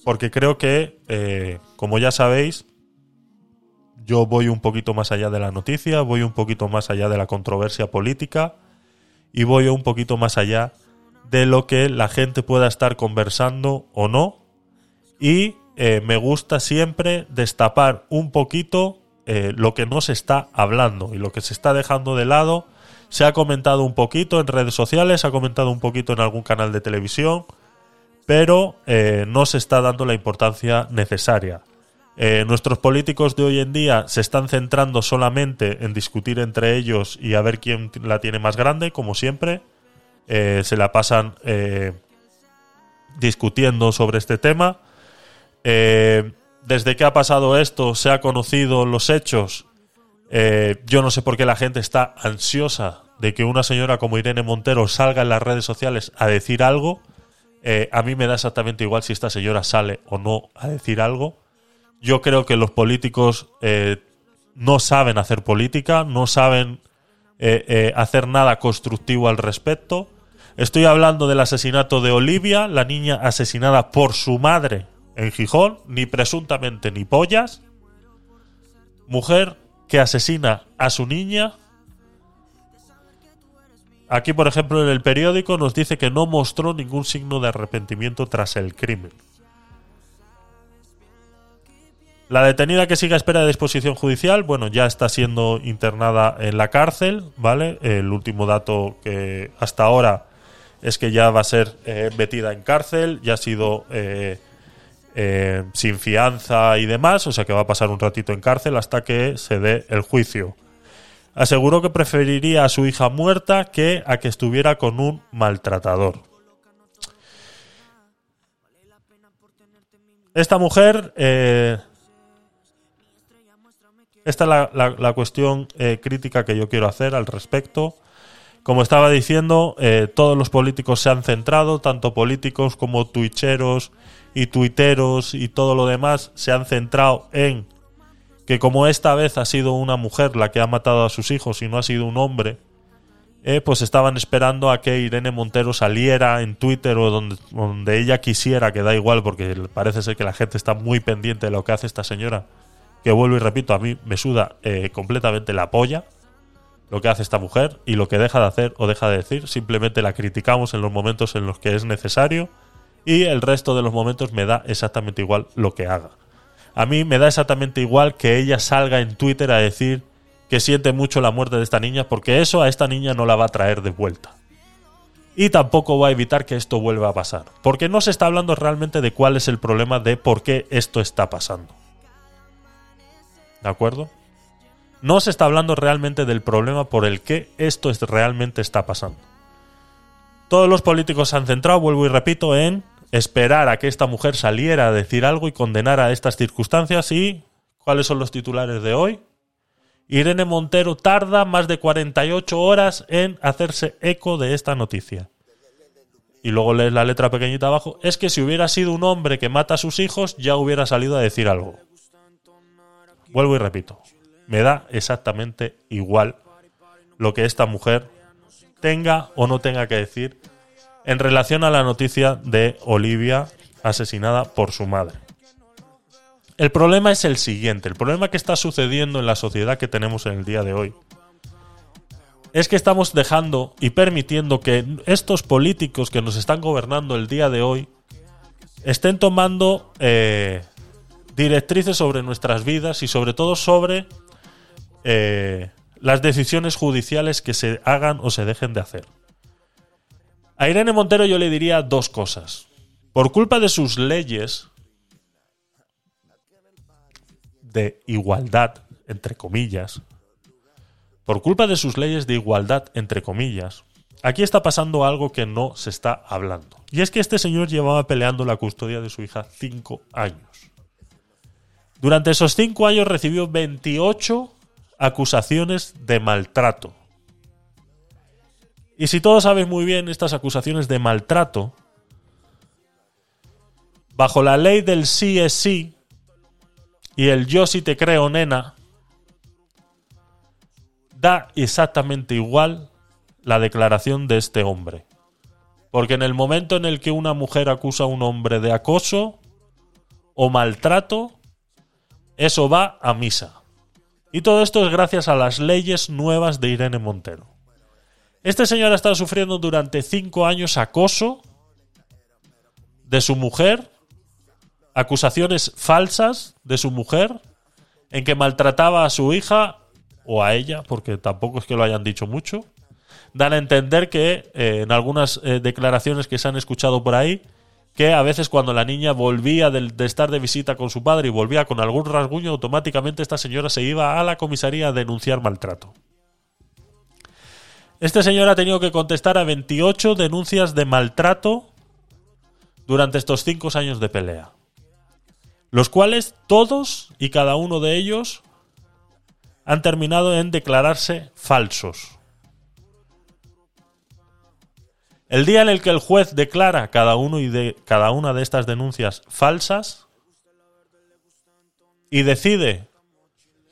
porque creo que, eh, como ya sabéis, yo voy un poquito más allá de la noticia, voy un poquito más allá de la controversia política y voy un poquito más allá de lo que la gente pueda estar conversando o no. Y eh, me gusta siempre destapar un poquito eh, lo que no se está hablando y lo que se está dejando de lado. Se ha comentado un poquito en redes sociales, se ha comentado un poquito en algún canal de televisión, pero eh, no se está dando la importancia necesaria. Eh, nuestros políticos de hoy en día se están centrando solamente en discutir entre ellos y a ver quién la tiene más grande, como siempre. Eh, se la pasan discutiendo sobre este tema. Desde que ha pasado esto, se ha conocido los hechos. Yo no sé por qué la gente está ansiosa de que una señora como Irene Montero salga en las redes sociales a decir algo. Eh, a mí me da exactamente igual si esta señora sale o no a decir algo. Yo creo que los políticos eh, no saben hacer política, no saben eh, hacer nada constructivo al respecto. Estoy hablando del asesinato de Olivia, la niña asesinada por su madre en Gijón, ni presuntamente ni pollas. Mujer que asesina a su niña. Aquí, por ejemplo, en el periódico nos dice que no mostró ningún signo de arrepentimiento tras el crimen. La detenida que sigue a espera de disposición judicial, bueno, ya está siendo internada en la cárcel, ¿vale? El último dato que hasta ahora es que ya va a ser eh, metida en cárcel, ya ha sido eh, eh, sin fianza y demás, o sea que va a pasar un ratito en cárcel hasta que se dé el juicio. Aseguró que preferiría a su hija muerta que a que estuviera con un maltratador. Esta mujer eh, esta es la, la- cuestión eh, crítica que yo quiero hacer al respecto. Como estaba diciendo, eh, todos los políticos se han centrado, tanto políticos como tuicheros y tuiteros y todo lo demás, se han centrado en que como esta vez ha sido una mujer la que ha matado a sus hijos y no ha sido un hombre, eh, pues estaban esperando a que Irene Montero saliera en Twitter o donde, ella quisiera, que da igual porque parece ser que la gente está muy pendiente de lo que hace esta señora que vuelvo y repito, a mí me suda eh, completamente la polla lo que hace esta mujer y lo que deja de hacer o deja de decir. Simplemente la criticamos en los momentos en los que es necesario y el resto de los momentos me da exactamente igual lo que haga. A mí me da exactamente igual que ella salga en Twitter a decir que siente mucho la muerte de esta niña porque eso a esta niña no la va a traer de vuelta. Y tampoco va a evitar que esto vuelva a pasar. Porque no se está hablando realmente de cuál es el problema de por qué esto está pasando. ¿De acuerdo? No se está hablando realmente del problema por el que esto es- realmente está pasando. Todos los políticos se han centrado, vuelvo y repito, en esperar a que esta mujer saliera a decir algo y condenar a estas circunstancias. ¿Y cuáles son los titulares de hoy? Irene Montero tarda más de 48 horas en hacerse eco de esta noticia. Y luego lees la letra pequeñita abajo. Es que si hubiera sido un hombre que mata a sus hijos, ya hubiera salido a decir algo. Vuelvo y repito, me da exactamente igual lo que esta mujer tenga o no tenga que decir en relación a la noticia de Olivia asesinada por su madre. El problema es el siguiente, el problema que está sucediendo en la sociedad que tenemos en el día de hoy es que estamos dejando y permitiendo que estos políticos que nos están gobernando el día de hoy estén tomando eh, directrices sobre nuestras vidas y sobre todo sobre eh, las decisiones judiciales que se hagan o se dejen de hacer. A Irene Montero yo le diría dos cosas. Por culpa de sus leyes de igualdad, entre comillas, por culpa de sus leyes de igualdad, entre comillas, aquí está pasando algo que no se está hablando. Y es que este señor llevaba peleando la custodia de su hija cinco años. Durante esos cinco años recibió 28 acusaciones de maltrato. Y si todos sabéis muy bien estas acusaciones de maltrato, bajo la ley del sí es sí y el yo sí te creo, nena, da exactamente igual la declaración de este hombre. Porque en el momento en el que una mujer acusa a un hombre de acoso o maltrato, eso va a misa. Y todo esto es gracias a las leyes nuevas de Irene Montero. Este señor ha estado sufriendo durante cinco años acoso de su mujer, acusaciones falsas de su mujer, en que maltrataba a su hija o a ella, porque tampoco es que lo hayan dicho mucho. Dan a entender que eh, en algunas eh, declaraciones que se han escuchado por ahí, que a veces cuando la niña volvía de, estar de visita con su padre y volvía con algún rasguño, automáticamente esta señora se iba a la comisaría a denunciar maltrato. Este señor ha tenido que contestar a 28 denuncias de maltrato durante estos cinco años de pelea. Los cuales todos y cada uno de ellos han terminado en declararse falsos. El día en el que el juez declara cada uno y de cada una de estas denuncias falsas y decide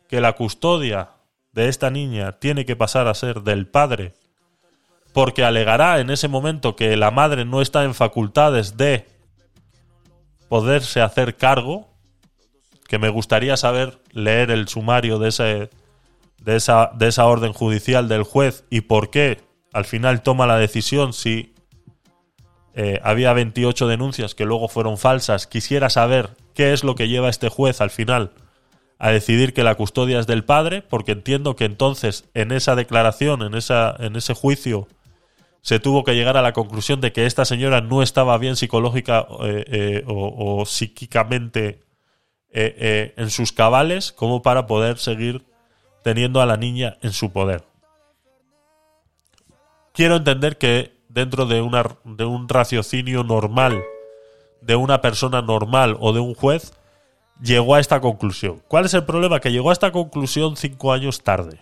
que la custodia de esta niña tiene que pasar a ser del padre porque alegará en ese momento que la madre no está en facultades de poderse hacer cargo, que me gustaría saber leer el sumario de ese de esa de esa orden judicial del juez y por qué al final toma la decisión si eh, había 28 denuncias que luego fueron falsas. Quisiera saber qué es lo que lleva este juez al final a decidir que la custodia es del padre, porque entiendo que entonces en esa declaración, en, esa, en ese juicio, se tuvo que llegar a la conclusión de que esta señora no estaba bien psicológica eh, eh, o, psíquicamente eh, en sus cabales como para poder seguir teniendo a la niña en su poder. Quiero entender que dentro de, de un raciocinio normal, de una persona normal o de un juez, llegó a esta conclusión. ¿Cuál es el problema? Que llegó a esta conclusión cinco años tarde.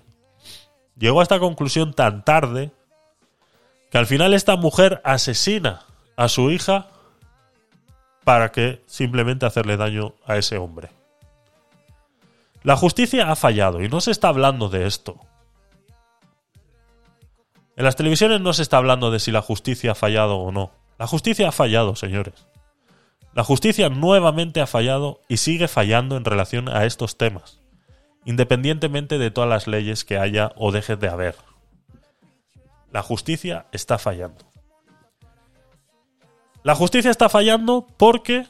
Llegó a esta conclusión tan tarde que al final esta mujer asesina a su hija para que simplemente hacerle daño a ese hombre. La justicia ha fallado y no se está hablando de esto. En las televisiones no se está hablando de si la justicia ha fallado o no. La justicia ha fallado, señores. La justicia nuevamente ha fallado y sigue fallando en relación a estos temas, independientemente de todas las leyes que haya o deje de haber. La justicia está fallando. La justicia está fallando porque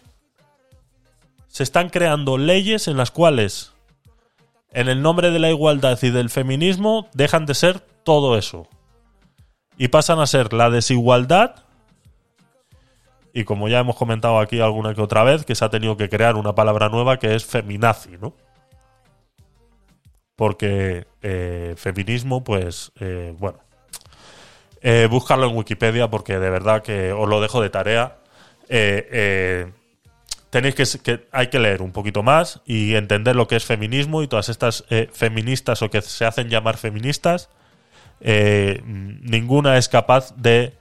se están creando leyes en las cuales, en el nombre de la igualdad y del feminismo, dejan de ser todo eso. Y pasan a ser la desigualdad y como ya hemos comentado aquí alguna que otra vez, que se ha tenido que crear una palabra nueva que es feminazi, ¿no? Porque eh, feminismo, pues, eh, bueno, eh, buscarlo en Wikipedia porque de verdad que os lo dejo de tarea. Eh, eh, tenéis que, que hay que leer un poquito más y entender lo que es feminismo y todas estas eh, feministas o que se hacen llamar feministas, eh, ninguna es capaz de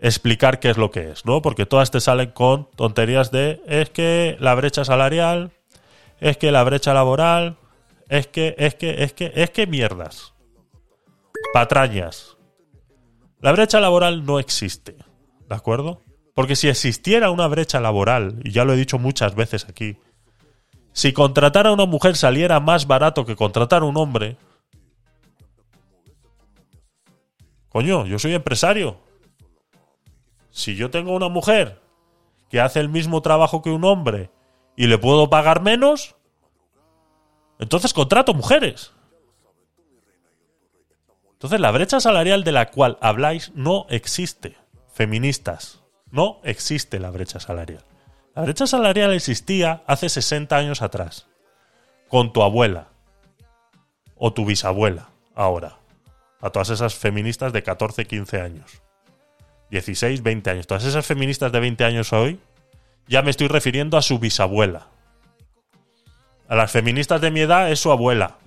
explicar qué es lo que es, ¿no? Porque todas te salen con tonterías de es que la brecha salarial, es que la brecha laboral, es que, es que, es que, es que mierdas. Patrañas. La brecha laboral no existe, ¿de acuerdo? Porque si existiera una brecha laboral, y ya lo he dicho muchas veces aquí, si contratar a una mujer saliera más barato que contratar a un hombre, coño, yo soy empresario, si yo tengo una mujer que hace el mismo trabajo que un hombre y le puedo pagar menos, entonces contrato mujeres. Entonces la brecha salarial de la cual habláis no existe, feministas. No existe la brecha salarial. La brecha salarial existía hace 60 años atrás, con tu abuela o tu bisabuela, ahora, a todas esas feministas de 14, 15 años. 16, 20 años. Todas esas feministas de 20 años hoy, ya me estoy refiriendo a su bisabuela. A las feministas de mi edad es su abuela.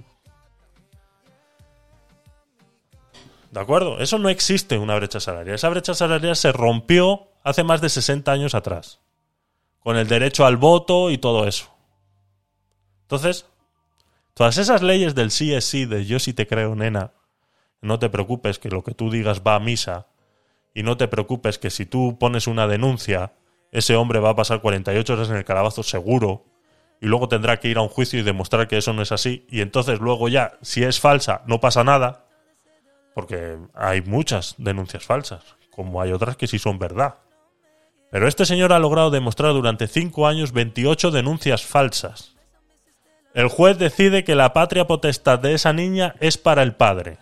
¿De acuerdo? Eso no existe una brecha salarial. Esa brecha salarial se rompió hace más de 60 años atrás. Con el derecho al voto y todo eso. Entonces, todas esas leyes del sí es sí, de yo sí te creo, nena, No te preocupes que lo que tú digas va a misa. Y no te preocupes que si tú pones una denuncia, ese hombre va a pasar 48 horas en el calabazo seguro. Y luego tendrá que ir a un juicio y demostrar que eso no es así. Y entonces luego ya, si es falsa, no pasa nada. Porque hay muchas denuncias falsas, como hay otras que sí son verdad. Pero este señor ha logrado demostrar durante 5 años 28 denuncias falsas. El juez decide que la patria potestad de esa niña es para el padre.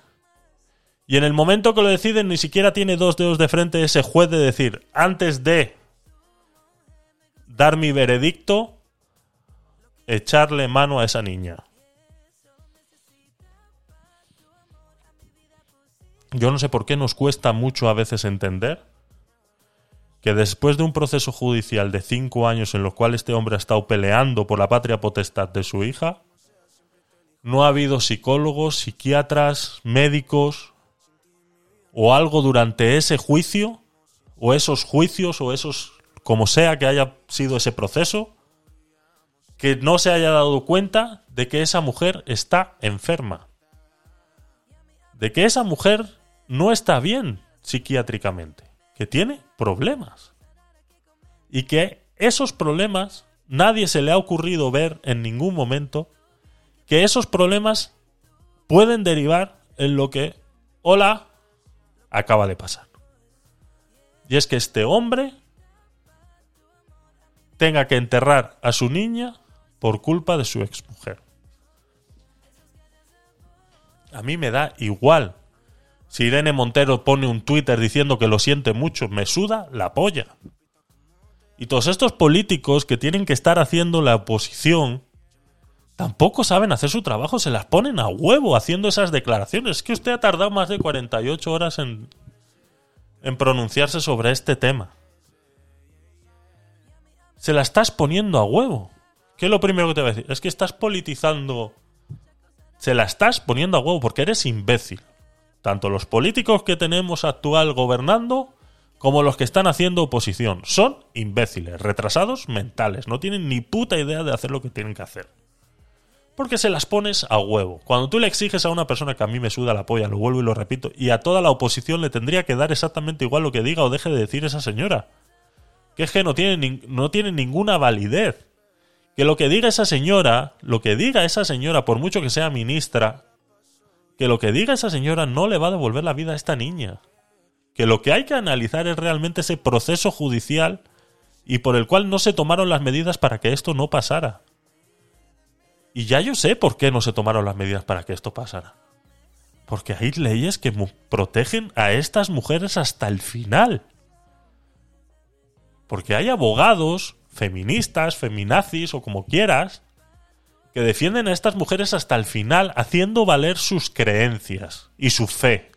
Y en el momento que lo deciden, ni siquiera tiene dos dedos de frente ese juez de decir, antes de dar mi veredicto, echarle mano a esa niña. Yo no sé por qué nos cuesta mucho a veces entender que después de un proceso judicial de cinco años en los cuales este hombre ha estado peleando por la patria potestad de su hija, no ha habido psicólogos, psiquiatras, médicos o algo durante ese juicio, o esos juicios, o esos, como sea que haya sido ese proceso, que no se haya dado cuenta de que esa mujer está enferma. De que esa mujer no está bien psiquiátricamente, que tiene problemas. Y que esos problemas nadie se le ha ocurrido ver en ningún momento que esos problemas pueden derivar en lo que, hola, acaba de pasar. Y es que este hombre tenga que enterrar a su niña por culpa de su exmujer. A mí me da igual. Si Irene Montero pone un Twitter diciendo que lo siente mucho, me suda la polla. Y todos estos políticos que tienen que estar haciendo la oposición tampoco saben hacer su trabajo, se las ponen a huevo haciendo esas declaraciones. Es que usted ha tardado más de 48 horas en, en pronunciarse sobre este tema. Se la estás poniendo a huevo. ¿Qué es lo primero que te voy a decir? Es que estás politizando. Se la estás poniendo a huevo porque eres imbécil. Tanto los políticos que tenemos actual gobernando como los que están haciendo oposición. Son imbéciles, retrasados mentales. No tienen ni puta idea de hacer lo que tienen que hacer. Porque se las pones a huevo. Cuando tú le exiges a una persona que a mí me suda la polla, lo vuelvo y lo repito, y a toda la oposición le tendría que dar exactamente igual lo que diga o deje de decir esa señora. Que es que no tiene, no tiene ninguna validez. Que lo que diga esa señora, lo que diga esa señora, por mucho que sea ministra, que lo que diga esa señora no le va a devolver la vida a esta niña. Que lo que hay que analizar es realmente ese proceso judicial y por el cual no se tomaron las medidas para que esto no pasara. Y ya yo sé por qué no se tomaron las medidas para que esto pasara. Porque hay leyes que protegen a estas mujeres hasta el final. Porque hay abogados, feministas, feminazis o como quieras, que defienden a estas mujeres hasta el final haciendo valer sus creencias y su fe.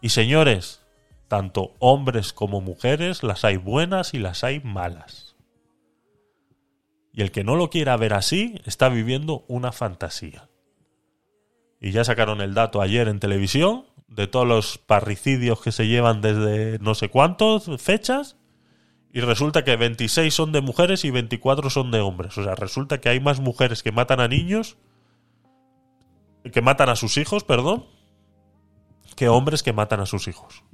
Y señores, tanto hombres como mujeres, las hay buenas y las hay malas. Y el que no lo quiera ver así está viviendo una fantasía. Y ya sacaron el dato ayer en televisión de todos los parricidios que se llevan desde no sé cuántas fechas. Y resulta que 26 son de mujeres y 24 son de hombres. O sea, resulta que hay más mujeres que matan a niños, que matan a sus hijos, perdón, que hombres que matan a sus hijos.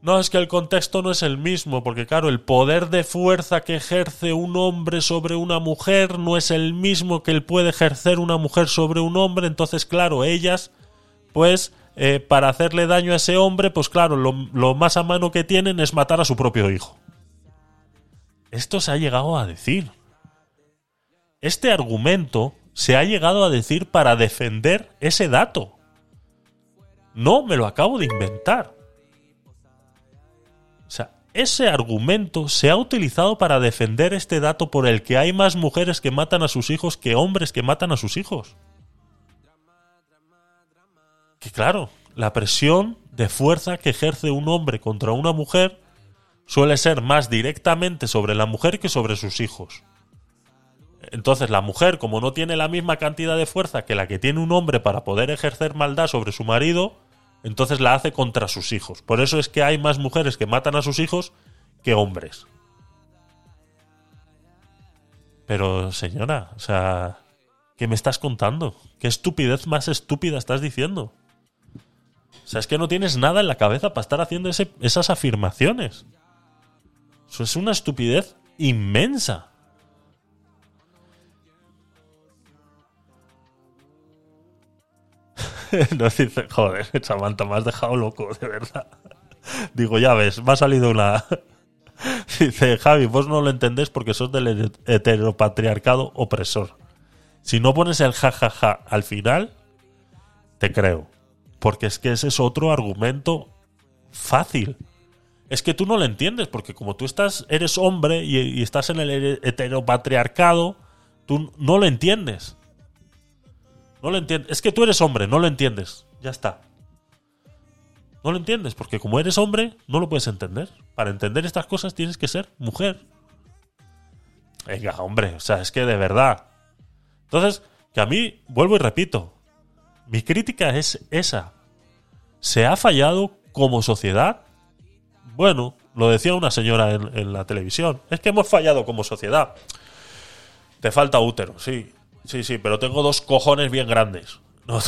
No, es que el contexto no es el mismo, porque claro, el poder de fuerza que ejerce un hombre sobre una mujer no es el mismo que el puede ejercer una mujer sobre un hombre, entonces claro, ellas, pues, eh, para hacerle daño a ese hombre, pues claro, lo, lo más a mano que tienen es matar a su propio hijo. Esto se ha llegado a decir. Este argumento se ha llegado a decir para defender ese dato. No me lo acabo de inventar. O sea, ese argumento se ha utilizado para defender este dato por el que hay más mujeres que matan a sus hijos que hombres que matan a sus hijos. Claro, la presión de fuerza que ejerce un hombre contra una mujer suele ser más directamente sobre la mujer que sobre sus hijos. Entonces la mujer, como no tiene la misma cantidad de fuerza que la que tiene un hombre para poder ejercer maldad sobre su marido, entonces la hace contra sus hijos. Por eso es que hay más mujeres que matan a sus hijos que hombres. Pero señora, o sea, ¿Qué me estás contando? ¿Qué estupidez más estúpida estás diciendo? O sea, es que no tienes nada en la cabeza para estar haciendo esas afirmaciones. Eso es una estupidez inmensa. [laughs] Nos dice, joder, Samantha, me has dejado loco, de verdad. Digo, ya ves, me ha salido una. [laughs] Dice, Javi, vos no lo entendés porque sos del heteropatriarcado opresor. Si no pones el jajaja al final, te creo. Porque es que ese es otro argumento fácil. Es que tú no lo entiendes, porque como tú estás, eres hombre y, estás en el heteropatriarcado, tú no lo entiendes. No lo entiendes. Es que tú eres hombre, no lo entiendes. Ya está. No lo entiendes, porque como eres hombre, no lo puedes entender. Para entender estas cosas tienes que ser mujer. Venga, hombre, o sea, es que de verdad. Entonces, que a mí, vuelvo y repito, mi crítica es esa. ¿Se ha fallado como sociedad? Bueno, lo decía una señora en, la televisión. Es que hemos fallado como sociedad. Te falta útero, sí. Sí, sí, pero tengo dos cojones bien grandes. [laughs] No,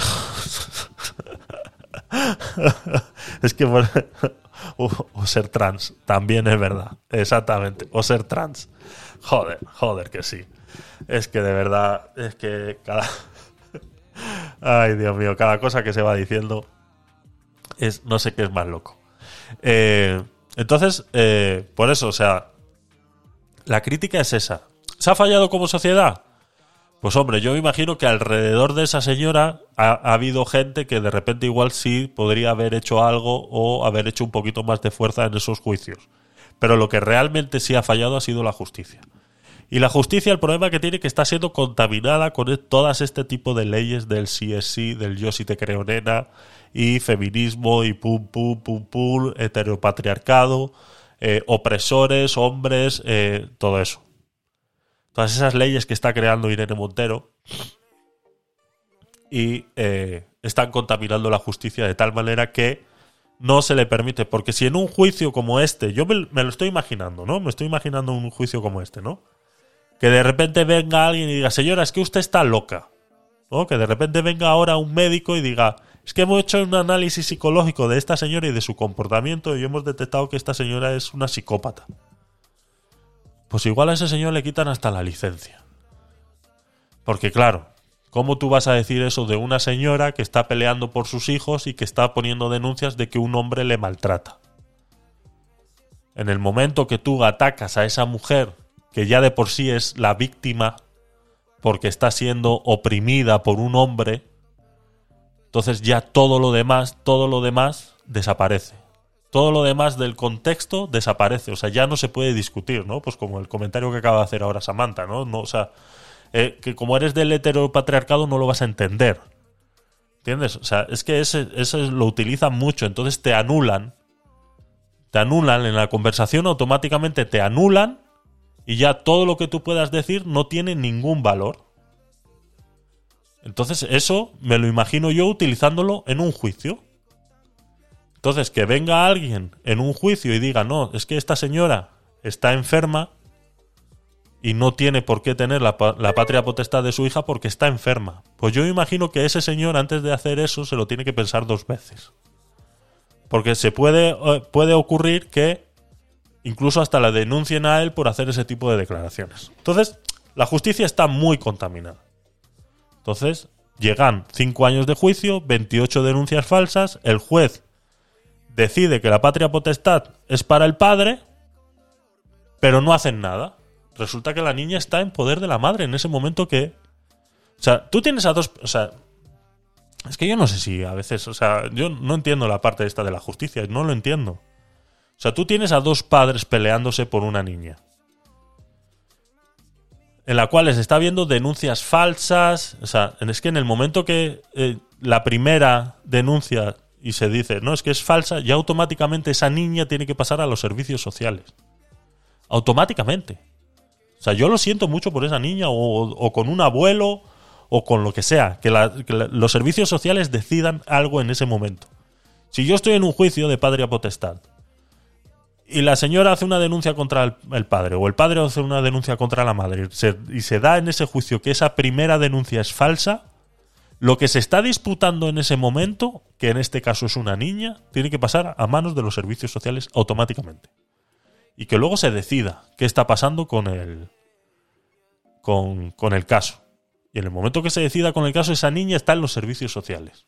es que [laughs] o ser trans también es verdad, exactamente. O ser trans. Joder, joder que sí. Es que de verdad, es que cada. Ay, Dios mío, cada cosa que se va diciendo es no sé qué es más loco. Eh, entonces, eh, por eso, o sea, la crítica es esa. ¿Se ha fallado como sociedad? Pues hombre, yo me imagino que alrededor de esa señora ha, ha habido gente que de repente igual sí podría haber hecho algo o haber hecho un poquito más de fuerza en esos juicios. Pero lo que realmente sí ha fallado ha sido la justicia. Y la justicia, el problema que tiene que está siendo contaminada con todas este tipo de leyes del sí es sí, del yo sí te creo nena, y feminismo, y pum pum pum pum, heteropatriarcado, eh, opresores, hombres, eh, todo eso. Todas esas leyes que está creando Irene Montero y eh, están contaminando la justicia de tal manera que no se le permite. Porque si en un juicio como este, yo me, me lo estoy imaginando, ¿no? Me estoy imaginando un juicio como este, ¿no? Que de repente venga alguien y diga, señora, es que usted está loca. ¿No? Que de repente venga ahora un médico y diga, es que hemos hecho un análisis psicológico de esta señora y de su comportamiento y hemos detectado que esta señora es una psicópata. Pues igual a ese señor le quitan hasta la licencia. Porque claro, ¿cómo tú vas a decir eso de una señora que está peleando por sus hijos y que está poniendo denuncias de que un hombre le maltrata? En el momento que tú atacas a esa mujer, que ya de por sí es la víctima, porque está siendo oprimida por un hombre, entonces ya todo lo demás, todo lo demás desaparece. Todo lo demás del contexto desaparece. O sea, ya no se puede discutir, ¿no? Pues como el comentario que acaba de hacer ahora Samantha, ¿no? no o sea, eh, que como eres del heteropatriarcado no lo vas a entender. ¿Entiendes? O sea, es que ese, ese lo utilizan mucho, entonces te anulan. Te anulan en la conversación, automáticamente te anulan y ya todo lo que tú puedas decir no tiene ningún valor. Entonces eso me lo imagino yo utilizándolo en un juicio. Entonces que venga alguien en un juicio y diga, no, es que esta señora está enferma y no tiene por qué tener la, la patria potestad de su hija porque está enferma. Pues yo imagino que ese señor antes de hacer eso se lo tiene que pensar dos veces. Porque se puede, eh, puede ocurrir que incluso hasta la denuncien a él por hacer ese tipo de declaraciones. Entonces, la justicia está muy contaminada. Entonces, llegan 5 años de juicio, 28 denuncias falsas, el juez decide que la patria potestad es para el padre, pero no hacen nada. Resulta que la niña está en poder de la madre en ese momento que... O sea, tú tienes a dos... O sea, es que yo no sé si a veces... O sea, yo no entiendo la parte esta de la justicia, no lo entiendo. O sea, tú tienes a dos padres peleándose por una niña. En la cual se está viendo denuncias falsas. O sea, es que en el momento que eh, la primera denuncia y se dice, no, es que es falsa, ya automáticamente esa niña tiene que pasar a los servicios sociales. Automáticamente. O sea, yo lo siento mucho por esa niña o, con un abuelo o con lo que sea. Que, los servicios sociales decidan algo en ese momento. Si yo estoy en un juicio de padre a potestad y la señora hace una denuncia contra el, padre o el padre hace una denuncia contra la madre y se da en ese juicio que esa primera denuncia es falsa, lo que se está disputando en ese momento, que en este caso es una niña, tiene que pasar a manos de los servicios sociales automáticamente. Y que luego se decida qué está pasando con el, con, con el caso. Y en el momento que se decida con el caso, esa niña está en los servicios sociales.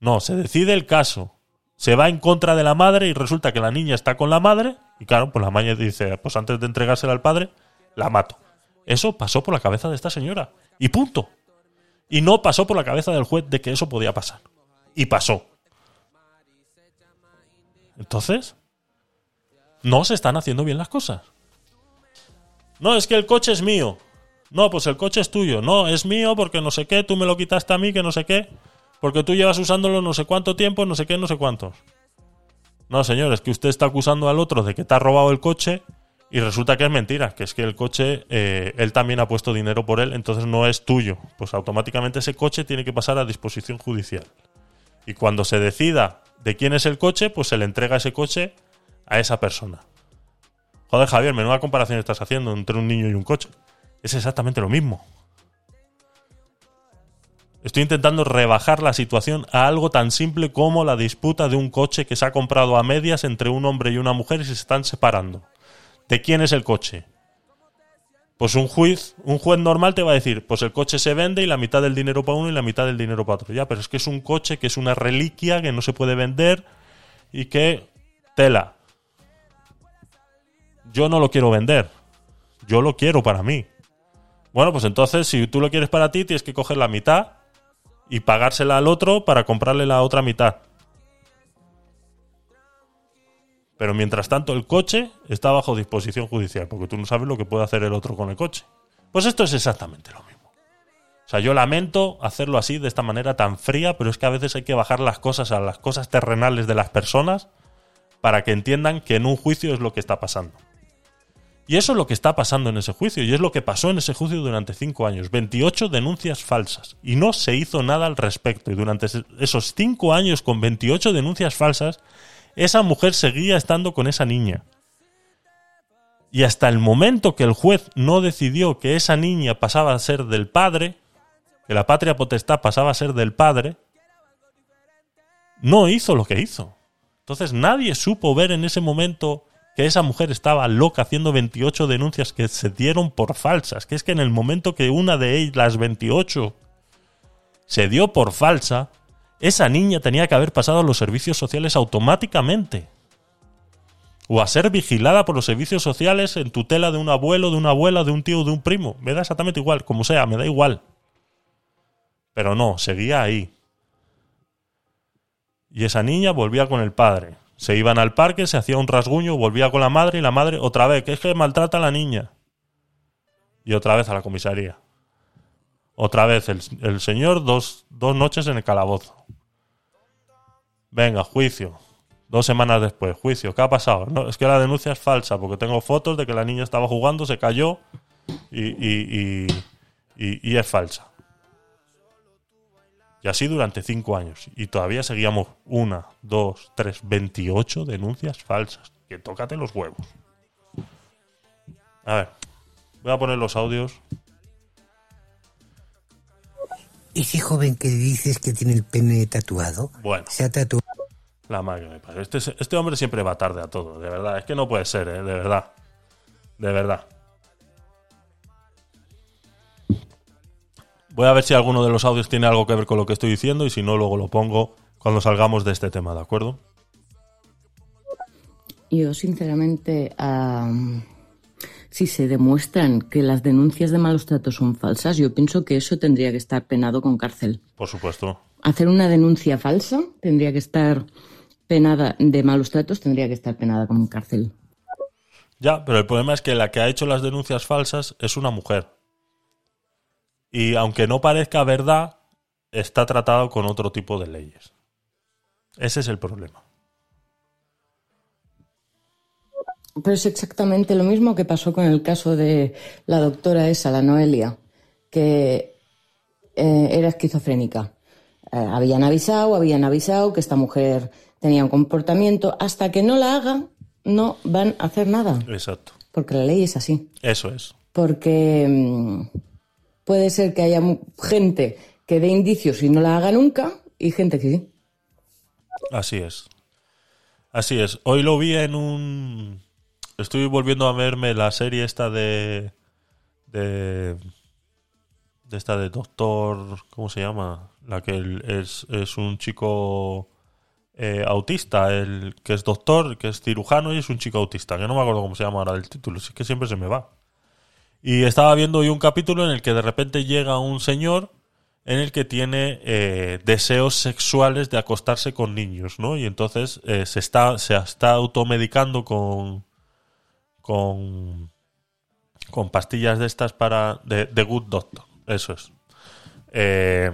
No, se decide el caso. Se va en contra de la madre y resulta que la niña está con la madre. Y claro, pues la madre dice, pues antes de entregársela al padre, la mato. Eso pasó por la cabeza de esta señora. Y punto. Y no pasó por la cabeza del juez de que eso podía pasar. Y pasó. Entonces, no se están haciendo bien las cosas. No, es que el coche es mío. No, pues el coche es tuyo. No, es mío porque no sé qué, tú me lo quitaste a mí, que no sé qué. Porque tú llevas usándolo no sé cuánto tiempo, no sé qué, no sé cuántos. No, señor, es que usted está acusando al otro de que te ha robado el coche y resulta que es mentira, que es que el coche, eh, él también ha puesto dinero por él, entonces no es tuyo. Pues automáticamente ese coche tiene que pasar a disposición judicial. Y cuando se decida de quién es el coche, pues se le entrega ese coche a esa persona. Joder, Javier, menuda comparación estás haciendo entre un niño y un coche. Es exactamente lo mismo. Estoy intentando rebajar la situación a algo tan simple como la disputa de un coche que se ha comprado a medias entre un hombre y una mujer y se están separando. ¿De quién es el coche? Pues un juez, un juez normal te va a decir, pues el coche se vende y la mitad del dinero para uno y la mitad del dinero para otro. Ya, pero es que es un coche que es una reliquia que no se puede vender y que tela. Yo no lo quiero vender. Yo lo quiero para mí. Bueno, pues entonces si tú lo quieres para ti, tienes que coger la mitad y pagársela al otro para comprarle la otra mitad. Pero mientras tanto el coche está bajo disposición judicial, porque tú no sabes lo que puede hacer el otro con el coche. Pues esto es exactamente lo mismo. O sea, yo lamento hacerlo así, de esta manera tan fría, pero es que a veces hay que bajar las cosas a las cosas terrenales de las personas para que entiendan que en un juicio es lo que está pasando. Y eso es lo que está pasando en ese juicio, y es lo que pasó en ese juicio durante cinco años. 28 denuncias falsas, y no se hizo nada al respecto. Y durante esos cinco años con 28 denuncias falsas, esa mujer seguía estando con esa niña. Y hasta el momento que el juez no decidió que esa niña pasaba a ser del padre, que la patria potestad pasaba a ser del padre, no hizo lo que hizo. Entonces nadie supo ver en ese momento que esa mujer estaba loca haciendo 28 denuncias que se dieron por falsas. Que es que en el momento que una de ellas, las 28, se dio por falsa, esa niña tenía que haber pasado a los servicios sociales automáticamente. O a ser vigilada por los servicios sociales en tutela de un abuelo, de una abuela, de un tío, de un primo. Me da exactamente igual, como sea, me da igual. Pero no, seguía ahí. Y esa niña volvía con el padre. Se iban al parque, se hacía un rasguño, volvía con la madre y la madre otra vez, que es que maltrata a la niña. Y otra vez a la comisaría. Otra vez el, el señor dos, dos noches en el calabozo. Venga, juicio. Dos semanas después, juicio. ¿Qué ha pasado? No, es que la denuncia es falsa porque tengo fotos de que la niña estaba jugando, se cayó y, y, y, y, y es falsa. Y así durante cinco años. Y todavía seguíamos una, dos, tres, 28 denuncias falsas. Que tócate los huevos. A ver, voy a poner los audios. Ese joven que dices que tiene el pene tatuado, Bueno, se ha tatuado. la madre que me parió. Este, este hombre siempre va tarde a todo, de verdad. Es que no puede ser, ¿eh? de verdad. De verdad. Voy a ver si alguno de los audios tiene algo que ver con lo que estoy diciendo y si no, luego lo pongo cuando salgamos de este tema, ¿de acuerdo? Yo, sinceramente, am, si se demuestran que las denuncias de malos tratos son falsas, yo pienso que eso tendría que estar penado con cárcel. Por supuesto. Hacer una denuncia falsa tendría que estar penada de malos tratos, tendría que estar penada con cárcel. Ya, pero el problema es que la que ha hecho las denuncias falsas es una mujer. Y aunque no parezca verdad, está tratado con otro tipo de leyes. Ese es el problema. Pero es exactamente lo mismo que pasó con el caso de la doctora esa, la Noelia, que eh, era esquizofrénica. Eh, habían avisado, habían avisado que esta mujer tenía un comportamiento. Hasta que no la haga, no van a hacer nada. Exacto. Porque la ley es así. Eso es. Porque mm, puede ser que haya gente que dé indicios y no la haga nunca y gente que sí. Así es. Así es. Hoy lo vi en un. Estoy volviendo a verme la serie esta de. de. de esta de Doctor. ¿Cómo se llama? La que el- es, es un chico eh, autista, el que es doctor, que es cirujano y es un chico autista, que no me acuerdo cómo se llama ahora del título, es que siempre se me va. Y estaba viendo hoy un capítulo en el que de repente llega un señor en el que tiene eh, deseos sexuales de acostarse con niños, ¿no? Y entonces eh, se está se está automedicando con con con pastillas de estas para de, Good Doctor, eso es. Eh,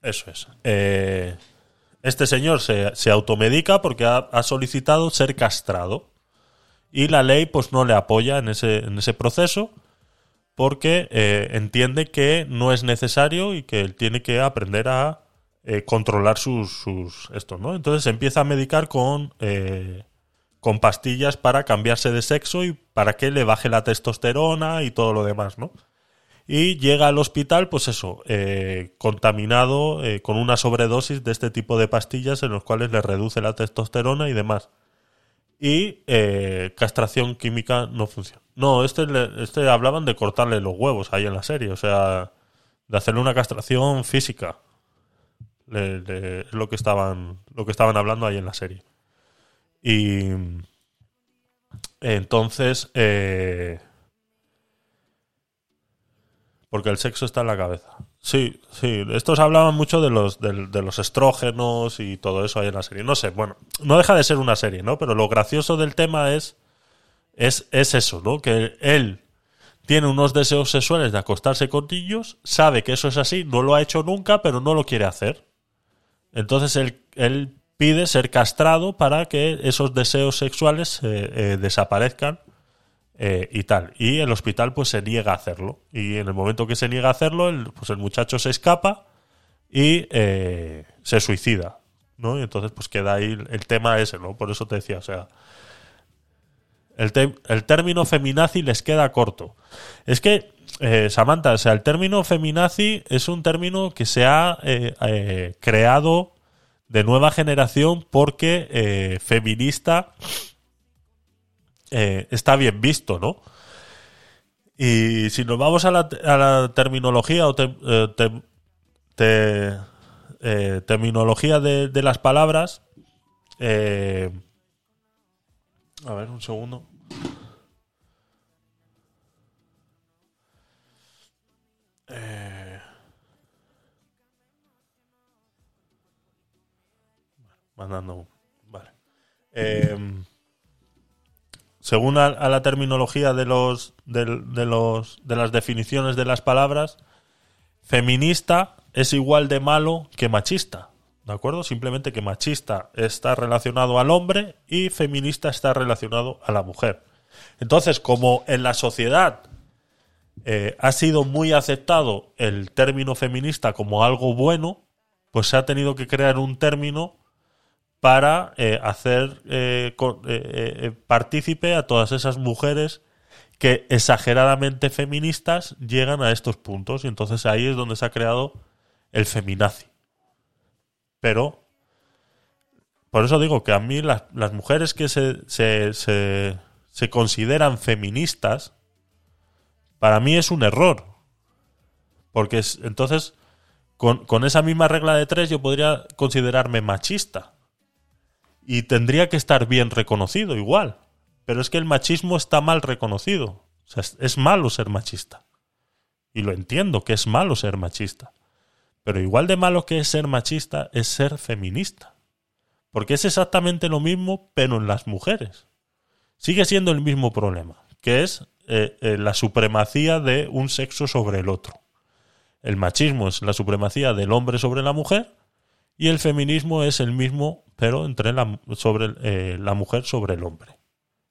eso es. Este señor se, se automedica porque ha, ha solicitado ser castrado y la ley pues no le apoya en ese en ese proceso porque eh, entiende que no es necesario y que él tiene que aprender a eh, controlar sus, sus ¿no? Entonces empieza a medicar con eh, con pastillas para cambiarse de sexo y para que le baje la testosterona y todo lo demás, ¿no? Y llega al hospital, pues eso, eh, contaminado con una sobredosis de este tipo de pastillas en los cuales le reduce la testosterona y demás. Y eh, castración química no funciona. No, este, este hablaban de cortarle los huevos ahí en la serie, o sea, de hacerle una castración física. Le- le- es lo que estaban, lo que estaban hablando ahí en la serie. Y entonces, eh, porque el sexo está en la cabeza. Sí, sí. Estos hablaban mucho de los, de, los estrógenos y todo eso ahí en la serie. No sé, bueno, no deja de ser una serie, ¿no? Pero lo gracioso del tema es, es, es eso, ¿no? Que él tiene unos deseos sexuales de acostarse con niños, sabe que eso es así, no lo ha hecho nunca, pero no lo quiere hacer. Entonces él, él pide ser castrado para que esos deseos sexuales eh, eh, desaparezcan eh, y tal. Y el hospital pues se niega a hacerlo. Y en el momento que se niega a hacerlo, el, pues el muchacho se escapa y eh, se suicida. ¿no? Y entonces pues queda ahí el, tema ese, ¿no? Por eso te decía, o sea, el, el término feminazi les queda corto. Es que, eh, Samantha, o sea, el término feminazi es un término que se ha eh, creado de nueva generación porque feminista eh, está bien visto, ¿no? Y si nos vamos a la, a la terminología o te- eh, te- te- eh, terminología de, de las palabras, eh, a ver, un segundo. Eh, mandando. Vale. Según a, la terminología de los, del- de los de las definiciones de las palabras, feminista es igual de malo que machista. ¿De acuerdo? Simplemente que machista está relacionado al hombre y feminista está relacionado a la mujer. Entonces, como en la sociedad eh, ha sido muy aceptado el término feminista como algo bueno, pues se ha tenido que crear un término para eh, hacer eh, eh, partícipe a todas esas mujeres que exageradamente feministas llegan a estos puntos. Y entonces ahí es donde se ha creado el feminazi. Pero, por eso digo que a mí las, las mujeres que se, se, se, se consideran feministas, para mí es un error. Porque es- entonces, con, con esa misma regla de tres, yo podría considerarme machista. Y tendría que estar bien reconocido igual. Pero es que el machismo está mal reconocido. O sea, es, malo ser machista. Y lo entiendo que es malo ser machista. Pero igual de malo que es ser machista es ser feminista. Porque es exactamente lo mismo, pero en las mujeres. Sigue siendo el mismo problema, que es eh, eh, la supremacía de un sexo sobre el otro. El machismo es la supremacía del hombre sobre la mujer y el feminismo es el mismo, pero entre la, sobre, eh, la mujer sobre el hombre.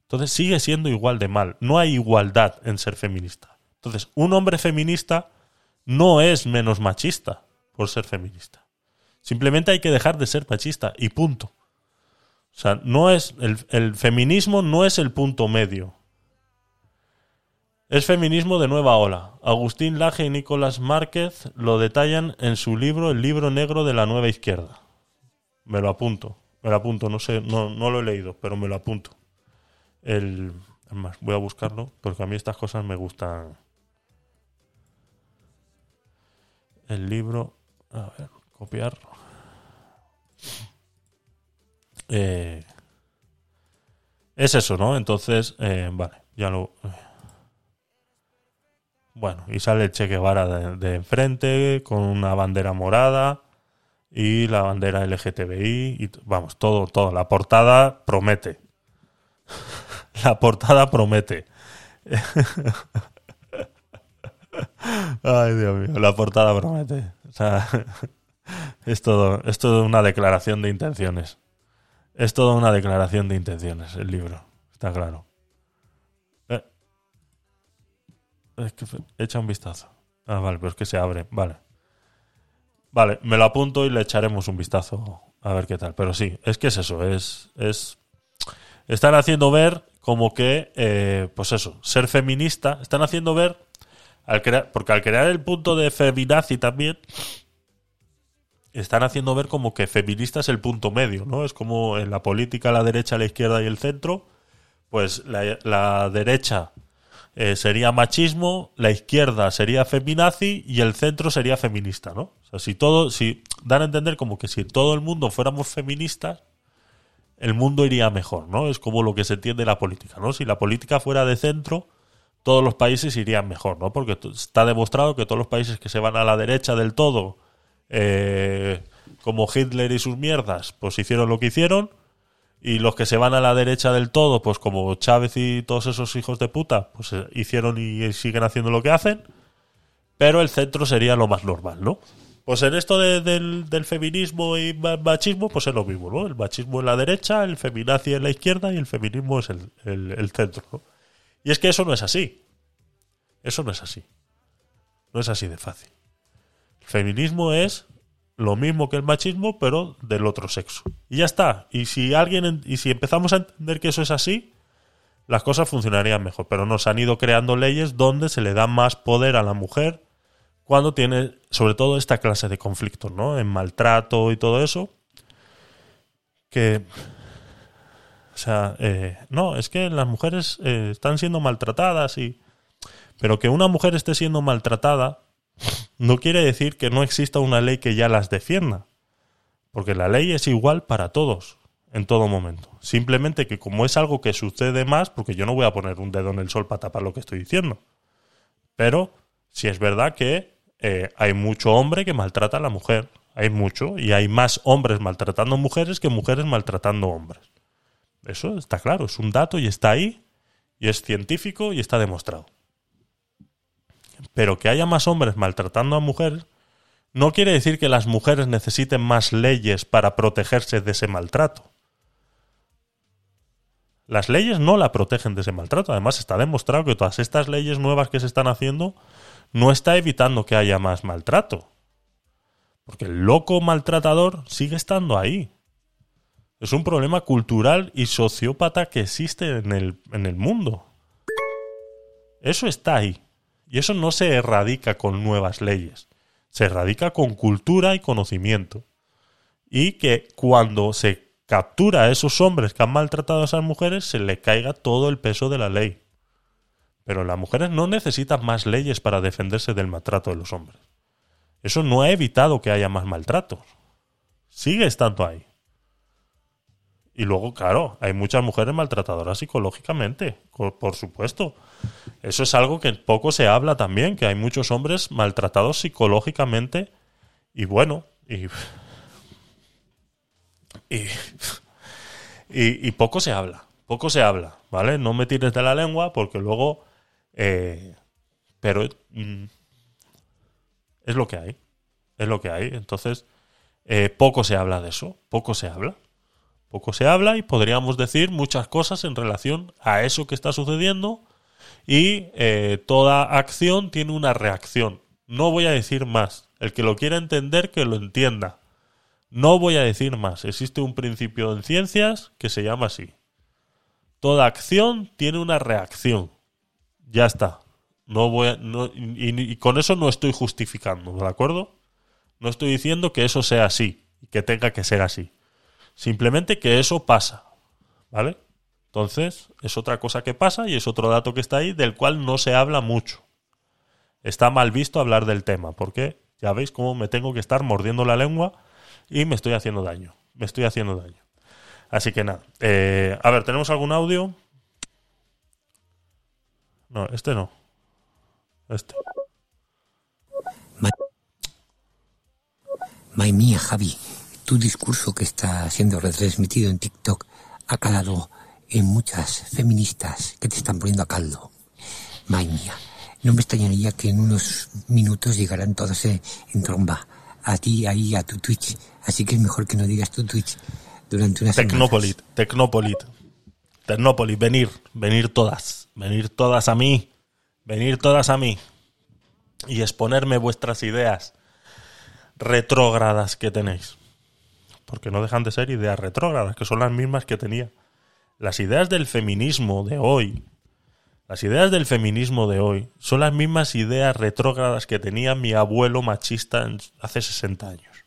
Entonces sigue siendo igual de mal. No hay igualdad en ser feminista. Entonces, un hombre feminista no es menos machista por ser feminista. Simplemente hay que dejar de ser machista y punto. O sea, no es el, el feminismo no es el punto medio. Es feminismo de nueva ola. Agustín Laje y Nicolás Márquez lo detallan en su libro El libro negro de la nueva izquierda. Me lo apunto, me lo apunto, no sé, no, no lo he leído, pero me lo apunto. El, es más, voy a buscarlo porque a mí estas cosas me gustan. El libro, a ver, copiar. Eh, es eso, ¿no? Entonces, eh, vale, ya lo. Bueno, y sale el Che Guevara de, enfrente con una bandera morada y la bandera LGTBI y vamos, todo, todo. La portada promete. [laughs] La portada promete. [laughs] Ay, Dios mío, la portada promete. [laughs] Es todo, es todo una declaración de intenciones. Es toda una declaración de intenciones el libro, está claro. Echa un vistazo. Ah, vale, pero es que se abre, vale. Vale, me lo apunto y le echaremos un vistazo a ver qué tal. Pero sí, es que es eso, es, es están haciendo ver como que, eh, pues eso, ser feminista, están haciendo ver, al crear, porque al crear el punto de feminazi también, están haciendo ver como que feminista es el punto medio, ¿no? Es como en la política la derecha, la izquierda y el centro, pues la derecha eh, sería machismo, la izquierda sería feminazi y el centro sería feminista, ¿no? O sea, si todo, si dan a entender como que si todo el mundo fuéramos feministas, el mundo iría mejor, ¿no? Es como lo que se entiende la política, ¿no? Si la política fuera de centro, todos los países irían mejor, ¿no? Porque está demostrado que todos los países que se van a la derecha del todo, eh, como Hitler y sus mierdas, pues hicieron lo que hicieron, y los que se van a la derecha del todo, pues como Chávez y todos esos hijos de puta, pues eh, hicieron y siguen haciendo lo que hacen, pero el centro sería lo más normal, ¿no? Pues en esto de- del, del feminismo y ma- machismo, pues es lo mismo, ¿no? El machismo en la derecha, el feminazi en la izquierda y el feminismo es el, el- el centro, ¿no? Y es que eso no es así. Eso no es así. No es así de fácil. El feminismo es lo mismo que el machismo, pero del otro sexo. Y ya está. Y si alguien en- y si empezamos a entender que eso es así, las cosas funcionarían mejor. Pero nos han ido creando leyes donde se le da más poder a la mujer cuando tiene, sobre todo, esta clase de conflictos, ¿no? En maltrato y todo eso. Que. O sea, eh, no, es que las mujeres eh, están siendo maltratadas y. Pero que una mujer esté siendo maltratada no quiere decir que no exista una ley que ya las defienda. Porque la ley es igual para todos, en todo momento. Simplemente que como es algo que sucede más, porque yo no voy a poner un dedo en el sol para tapar lo que estoy diciendo. Pero si es verdad que eh, hay mucho hombre que maltrata a la mujer. Hay mucho. Y hay más hombres maltratando mujeres que mujeres maltratando hombres. Eso está claro, es un dato y está ahí. Y es científico y está demostrado. Pero que haya más hombres maltratando a mujeres no quiere decir que las mujeres necesiten más leyes para protegerse de ese maltrato. Las leyes no la protegen de ese maltrato. Además, está demostrado que todas estas leyes nuevas que se están haciendo no está evitando que haya más maltrato. Porque el loco maltratador sigue estando ahí. Es un problema cultural y sociópata que existe en el, en el mundo. Eso está ahí. Y eso no se erradica con nuevas leyes. Se erradica con cultura y conocimiento. Y que cuando se captura a esos hombres que han maltratado a esas mujeres, se le caiga todo el peso de la ley. Pero las mujeres no necesitan más leyes para defenderse del maltrato de los hombres. Eso no ha evitado que haya más maltratos. Sigue estando ahí. Y luego, claro, hay muchas mujeres maltratadoras psicológicamente, co- por supuesto. Eso es algo que poco se habla también, que hay muchos hombres maltratados psicológicamente y bueno, y, y, poco se habla, poco se habla, ¿vale? No me tires de la lengua porque luego... eh, pero mm, es lo que hay, es lo que hay. Entonces, eh, poco se habla de eso, poco se habla. Poco se habla y podríamos decir muchas cosas en relación a eso que está sucediendo y eh, toda acción tiene una reacción. No voy a decir más. El que lo quiera entender, que lo entienda. No voy a decir más. Existe un principio en ciencias que se llama así. Toda acción tiene una reacción. Ya está. No voy a- no- y, y con eso no estoy justificando, ¿de acuerdo? No estoy diciendo que eso sea así y que tenga que ser así. Simplemente que eso pasa. ¿Vale? Entonces, es otra cosa que pasa y es otro dato que está ahí del cual no se habla mucho. Está mal visto hablar del tema, porque ya veis cómo me tengo que estar mordiendo la lengua y me estoy haciendo daño. Me estoy haciendo daño. Así que nada. eh, a ver, ¿tenemos algún audio? No, este no. Este. Madre mía, Javi, tu discurso que está siendo retransmitido en TikTok ha calado en muchas feministas que te están poniendo a caldo. Madre mía, no me extrañaría que en unos minutos llegarán todas eh, en tromba a ti, ahí, a tu Twitch. Así que es mejor que no digas tu Twitch durante una semana. Tecnopolit, Tecnopolit. Tecnopolit, venir, venir todas. Venir todas a mí. Venir todas a mí. Y exponerme vuestras ideas retrógradas que tenéis. Porque no dejan de ser ideas retrógradas, que son las mismas que tenía. Las ideas del feminismo de hoy, las ideas del feminismo de hoy, son las mismas ideas retrógradas que tenía mi abuelo machista hace 60 años.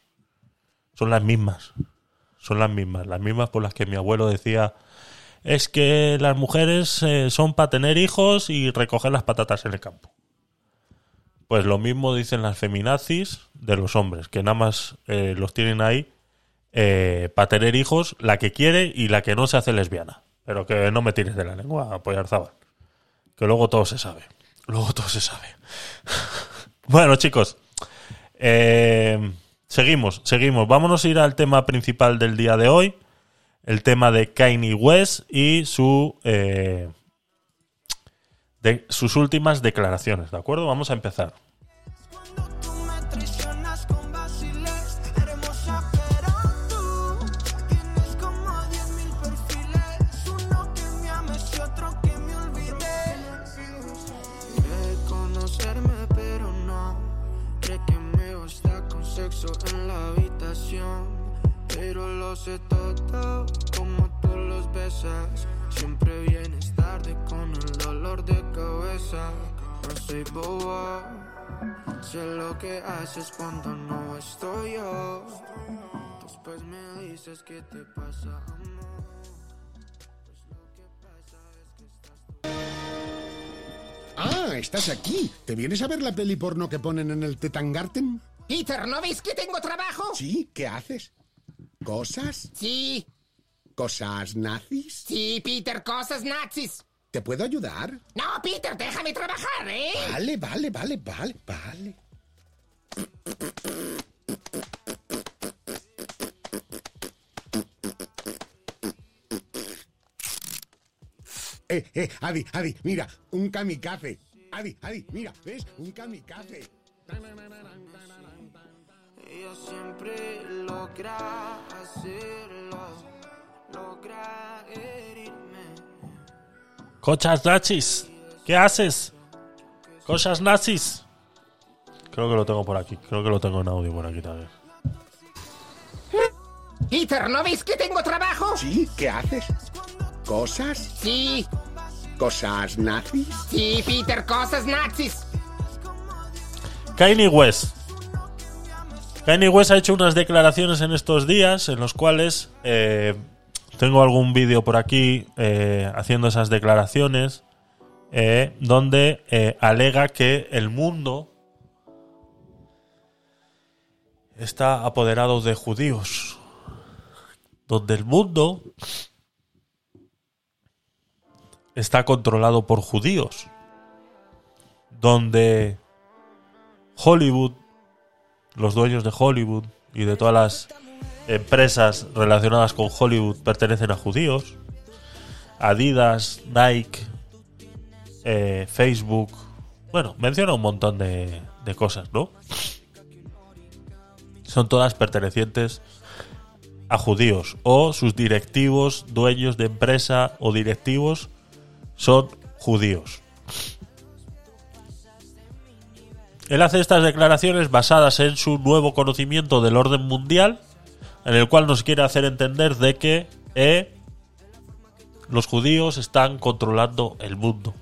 Son las mismas son las mismas, las mismas por las que mi abuelo decía es que las mujeres eh, son para tener hijos y recoger las patatas en el campo. Pues lo mismo dicen las feminazis de los hombres, que nada más eh, los tienen ahí para tener hijos, la que quiere y la que no se hace lesbiana. Pero que no me tires de la lengua, apoyar Zabal. Que luego todo se sabe. Luego todo se sabe. [laughs] bueno, chicos. Eh, seguimos, seguimos. Vámonos a ir al tema principal del día de hoy. El tema de Kanye West y su eh, de sus últimas declaraciones, ¿de acuerdo? Vamos a empezar. Todo como tú los besas. Siempre vienes tarde con el dolor de cabeza. No soy boba. Sé lo que haces cuando no estoy yo. Después me dices qué te pasa, amor. Pues lo que pasa es que estás Ah, estás aquí. ¿Te vienes a ver la peli porno que ponen en el Tetangarten? Peter, ¿no veis que tengo trabajo? Sí, ¿qué haces? ¿Cosas? Sí, ¿Cosas nazis? sí, Peter, cosas nazis. ¿Te puedo ayudar? No, Peter, déjame trabajar, ¿eh? Vale, vale, vale, vale, vale. Eh, eh, Adi, Adi, mira, un kamikaze. Adi, Adi, mira, ¿ves? Un kamikaze. Ella siempre logra hacerlo, logra herirme. Cochas nazis, ¿qué haces? Cosas nazis. Creo que lo tengo por aquí, creo que lo tengo en audio por aquí también. Peter, ¿no veis que tengo trabajo? Sí, ¿qué haces? ¿Cosas? Sí, ¿Cosas nazis? sí, Peter, cosas nazis. Kanye West. Kanye West ha hecho unas declaraciones en estos días en los cuales eh, tengo algún vídeo por aquí eh, haciendo esas declaraciones eh, donde alega que el mundo está apoderado de judíos. Donde el mundo está controlado por judíos. Donde Hollywood, los dueños de Hollywood y de todas las empresas relacionadas con Hollywood pertenecen a judíos. Adidas, Nike, eh, Facebook. Bueno, menciona un montón de, de cosas, ¿no? Son todas pertenecientes a judíos. O sus directivos, dueños de empresa o directivos son judíos. Él hace estas declaraciones basadas en su nuevo conocimiento del orden mundial, en el cual nos quiere hacer entender de que eh, los judíos están controlando el mundo.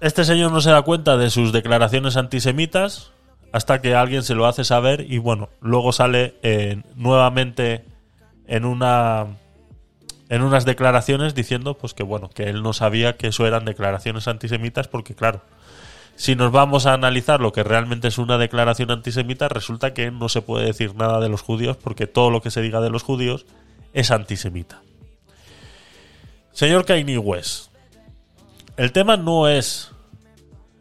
Este señor no se da cuenta de sus declaraciones antisemitas hasta que alguien se lo hace saber y bueno, luego sale eh, nuevamente en una en unas declaraciones diciendo pues que bueno, que él no sabía que eso eran declaraciones antisemitas porque claro, si nos vamos a analizar lo que realmente es una declaración antisemita, resulta que no se puede decir nada de los judíos porque todo lo que se diga de los judíos es antisemita. Señor Kanye West, el tema no es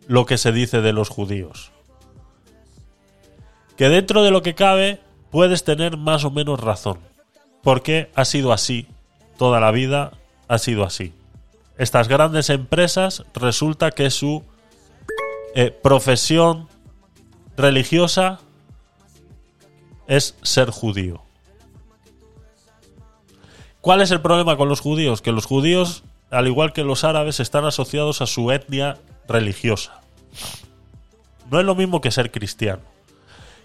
lo que se dice de los judíos. Que dentro de lo que cabe puedes tener más o menos razón. Porque ha sido así. Toda la vida ha sido así. Estas grandes empresas resulta que su eh, profesión religiosa es ser judío. ¿Cuál es el problema con los judíos? Que los judíos, al igual que los árabes, están asociados a su etnia religiosa. No es lo mismo que ser cristiano.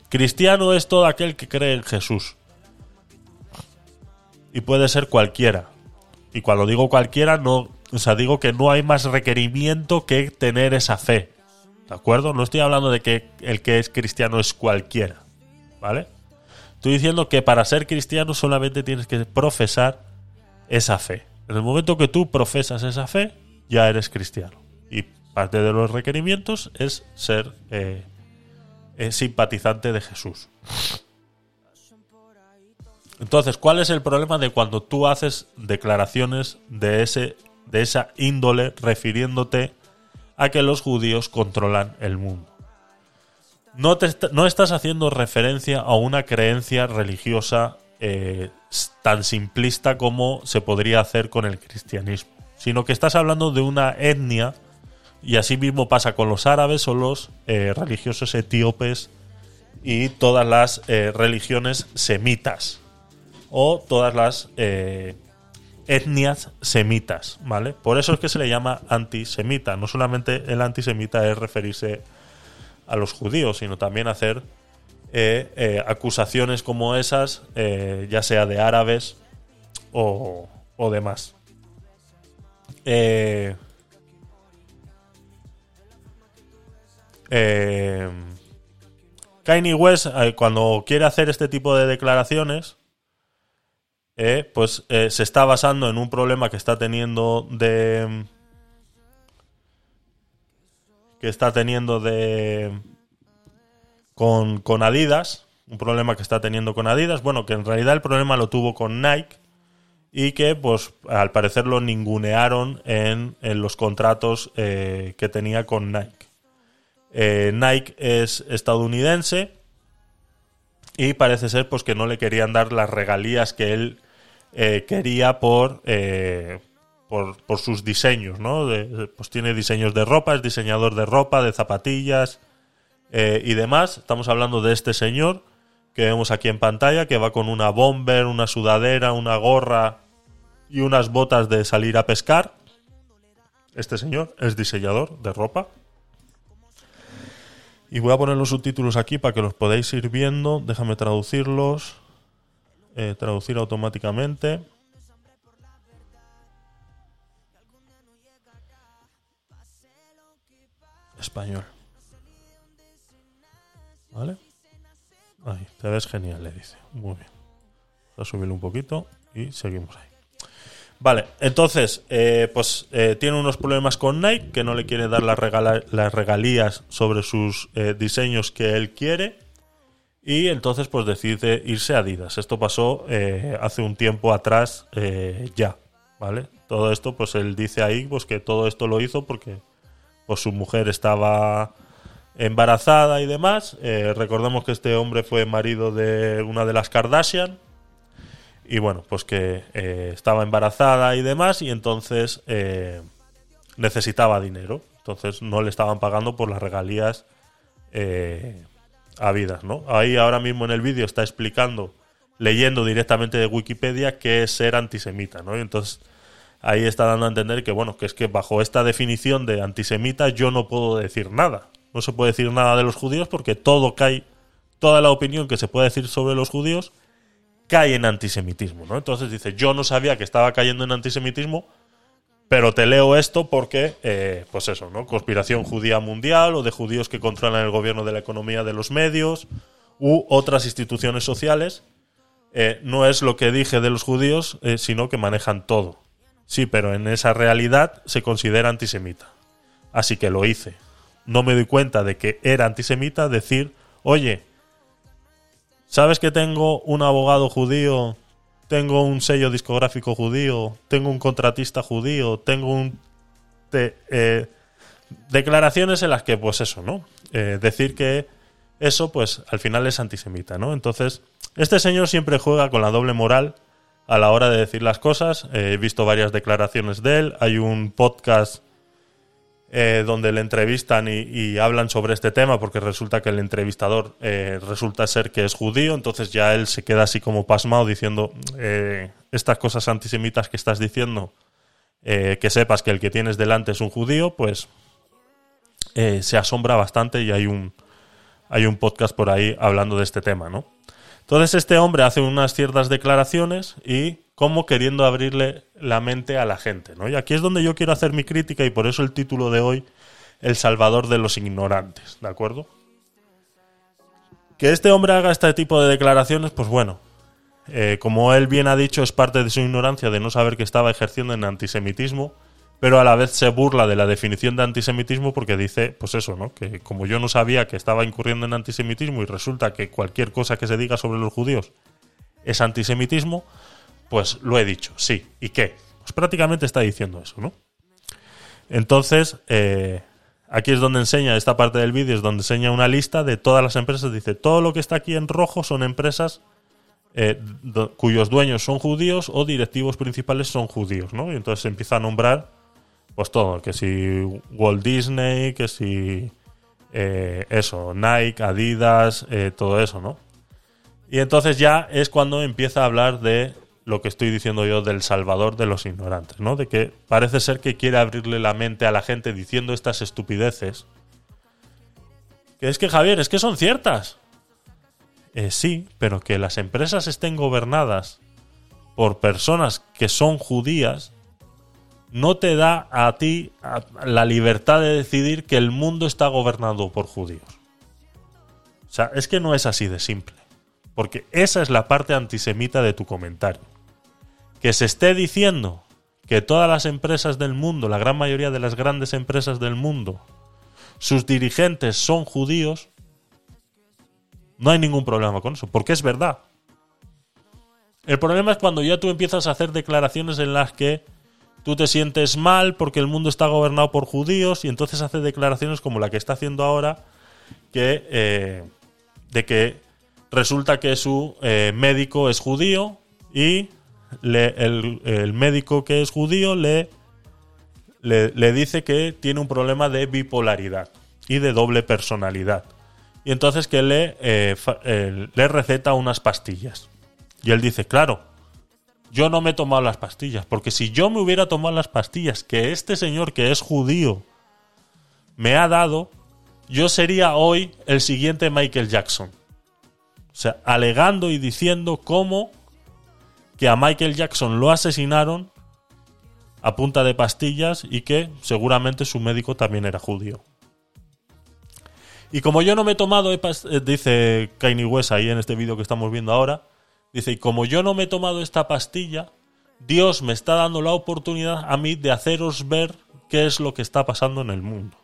Cristiano es todo aquel que cree en Jesús. Y puede ser cualquiera. Y cuando digo cualquiera, no, o sea, digo que no hay más requerimiento que tener esa fe. ¿De acuerdo? No estoy hablando de que el que es cristiano es cualquiera. ¿Vale? Estoy diciendo que para ser cristiano solamente tienes que profesar esa fe. En el momento que tú profesas esa fe, ya eres cristiano. Y parte de los requerimientos es ser eh, simpatizante de Jesús. Entonces, ¿cuál es el problema de cuando tú haces declaraciones de, ese, de esa índole refiriéndote a que los judíos controlan el mundo? No, te no estás haciendo referencia a una creencia religiosa eh, tan simplista como se podría hacer con el cristianismo, sino que estás hablando de una etnia, y así mismo pasa con los árabes o los eh, religiosos etíopes y todas las eh, religiones semitas o todas las eh, etnias semitas, ¿vale? Por eso es que se le llama antisemita. No solamente el antisemita es referirse a los judíos, sino también hacer eh, eh, acusaciones como esas, ya sea de árabes o, o demás. Eh, eh, Kanye West, cuando quiere hacer este tipo de declaraciones, eh, pues eh, se está basando en un problema que está teniendo de. que está teniendo de. con, con Adidas. Un problema que está teniendo con Adidas. Bueno, que en realidad el problema lo tuvo con Nike. Y que, pues, al parecer lo ningunearon en, en los contratos eh, que tenía con Nike. Nike es estadounidense y parece ser pues que no le querían dar las regalías que él eh, quería por, eh, por por sus diseños, ¿no? Pues tiene diseños de ropa, es diseñador de ropa, de zapatillas eh, y demás. Estamos hablando de este señor que vemos aquí en pantalla que va con una bomber, una sudadera, una gorra y unas botas de salir a pescar. Este señor es diseñador de ropa. Y voy a poner los subtítulos aquí para que los podáis ir viendo. Déjame traducirlos. Eh, traducir automáticamente. Español. ¿Vale? Ahí, te ves genial, le dice. Muy bien. Voy a subirlo un poquito y seguimos ahí. Vale, entonces, eh, pues eh, tiene unos problemas con Nike, que no le quiere dar las, las regalías sobre sus diseños que él quiere. Y entonces, pues decide irse a Adidas. Esto pasó eh, hace un tiempo atrás eh, ya, ¿vale? Todo esto, pues él dice ahí pues que todo esto lo hizo porque pues su mujer estaba embarazada y demás. Eh, recordemos que este hombre fue marido de una de las Kardashian. Y bueno, pues que eh, estaba embarazada y demás, y entonces necesitaba dinero. Entonces no le estaban pagando por las regalías habidas, ¿no? Ahí ahora mismo en el vídeo está explicando, leyendo directamente de Wikipedia, qué es ser antisemita, ¿no? Y entonces ahí está dando a entender que, bueno, que es que bajo esta definición de antisemita yo no puedo decir nada. No se puede decir nada de los judíos porque todo cae, toda la opinión que se puede decir sobre los judíos cae en antisemitismo, ¿no? Entonces dice, yo no sabía que estaba cayendo en antisemitismo, pero te leo esto porque, eh, pues eso, ¿no? Conspiración judía mundial o de judíos que controlan el gobierno de la economía de los medios u otras instituciones sociales. Eh, no es lo que dije de los judíos, eh, sino que manejan todo. Sí, pero en esa realidad se considera antisemita. Así que lo hice. No me doy cuenta de que era antisemita decir, oye, ¿sabes que tengo un abogado judío? Tengo un sello discográfico judío, tengo un contratista judío, tengo un... eh, declaraciones en las que, pues eso, ¿no? Eh, decir que eso, pues al final es antisemita, ¿no? Entonces, este señor siempre juega con la doble moral a la hora de decir las cosas. Eh, he visto varias declaraciones de él. Hay un podcast eh, donde le entrevistan y, hablan sobre este tema porque resulta que el entrevistador eh, resulta ser que es judío, entonces ya él se queda así como pasmado diciendo eh, estas cosas antisemitas que estás diciendo, que sepas que el que tienes delante es un judío, pues se asombra bastante y hay un, hay un podcast por ahí hablando de este tema, ¿no? Entonces este hombre hace unas ciertas declaraciones y como queriendo abrirle la mente a la gente, ¿no? Y aquí es donde yo quiero hacer mi crítica y por eso el título de hoy, El Salvador de los Ignorantes, ¿de acuerdo? Que este hombre haga este tipo de declaraciones, pues bueno, eh, como él bien ha dicho, es parte de su ignorancia de no saber que estaba ejerciendo en antisemitismo, pero a la vez se burla de la definición de antisemitismo porque dice, pues eso, ¿no? Que como yo no sabía que estaba incurriendo en antisemitismo y resulta que cualquier cosa que se diga sobre los judíos es antisemitismo, pues lo he dicho, sí. ¿Y qué? Pues prácticamente está diciendo eso, ¿no? Entonces, eh, aquí es donde enseña, esta parte del vídeo es donde enseña una lista de todas las empresas. Dice, todo lo que está aquí en rojo son empresas eh, cuyos dueños son judíos o directivos principales son judíos, ¿no? Y entonces se empieza a nombrar, pues todo, que si Walt Disney, que si eh, eso, Nike, Adidas, todo eso, ¿no? Y entonces ya es cuando empieza a hablar de lo que estoy diciendo yo del salvador de los ignorantes, ¿no? De que parece ser que quiere abrirle la mente a la gente diciendo estas estupideces. Que es que, Javier, es que son ciertas. Eh, sí, pero que las empresas estén gobernadas por personas que son judías no te da a ti la libertad de decidir que el mundo está gobernado por judíos. O sea, es que no es así de simple. Porque esa es la parte antisemita de tu comentario. Que se esté diciendo que todas las empresas del mundo, la gran mayoría de las grandes empresas del mundo, sus dirigentes son judíos, no hay ningún problema con eso, porque es verdad. El problema es cuando ya tú empiezas a hacer declaraciones en las que tú te sientes mal porque el mundo está gobernado por judíos y entonces hace declaraciones como la que está haciendo ahora, que eh, de que resulta que su eh, médico es judío y le- el, médico que es judío le, le, dice que tiene un problema de bipolaridad y de doble personalidad. Y entonces que le, eh, eh, le receta unas pastillas. Y él dice, claro, yo no me he tomado las pastillas, porque si yo me hubiera tomado las pastillas que este señor que es judío me ha dado, yo sería hoy el siguiente Michael Jackson. O sea, alegando y diciendo cómo que a Michael Jackson lo asesinaron a punta de pastillas y que seguramente su médico también era judío. Y como yo no me he tomado, pas- eh, dice Kanye West ahí en este vídeo que estamos viendo ahora, dice, y como yo no me he tomado esta pastilla, Dios me está dando la oportunidad a mí de haceros ver qué es lo que está pasando en el mundo.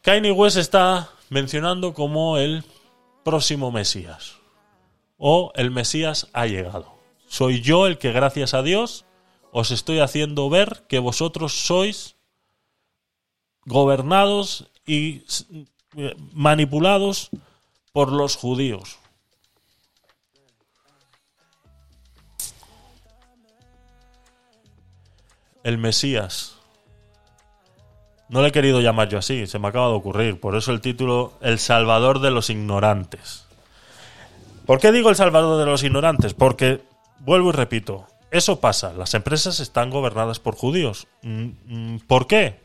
Kanye West está mencionando como el próximo Mesías. O el Mesías ha llegado. Soy yo el que gracias a Dios os estoy haciendo ver que vosotros sois gobernados y eh, manipulados por los judíos. El Mesías. No le he querido llamar yo así, se me acaba de ocurrir. Por eso el título El Salvador de los Ignorantes. ¿Por qué digo el Salvador de los Ignorantes? Porque, vuelvo y repito, eso pasa. Las empresas están gobernadas por judíos. Mm, mm, ¿Por qué?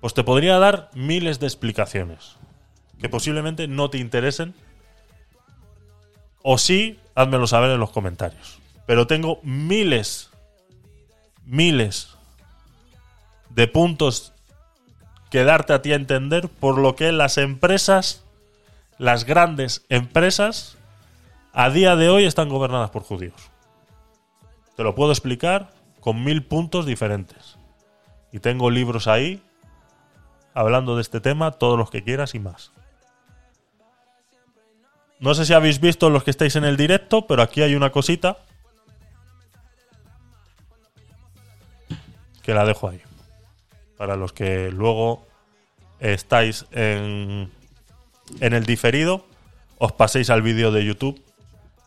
Pues te podría dar miles de explicaciones. que posiblemente no te interesen. O sí, házmelo saber en los comentarios. Pero tengo miles, miles de puntos que darte a ti a entender por lo que las empresas, las grandes empresas, a día de hoy están gobernadas por judíos. Te lo puedo explicar con mil puntos diferentes. Y tengo libros ahí hablando de este tema, todos los que quieras y más. No sé si habéis visto los que estáis en el directo, pero aquí hay una cosita que la dejo ahí. Para los que luego estáis en, en el diferido, os paséis al vídeo de YouTube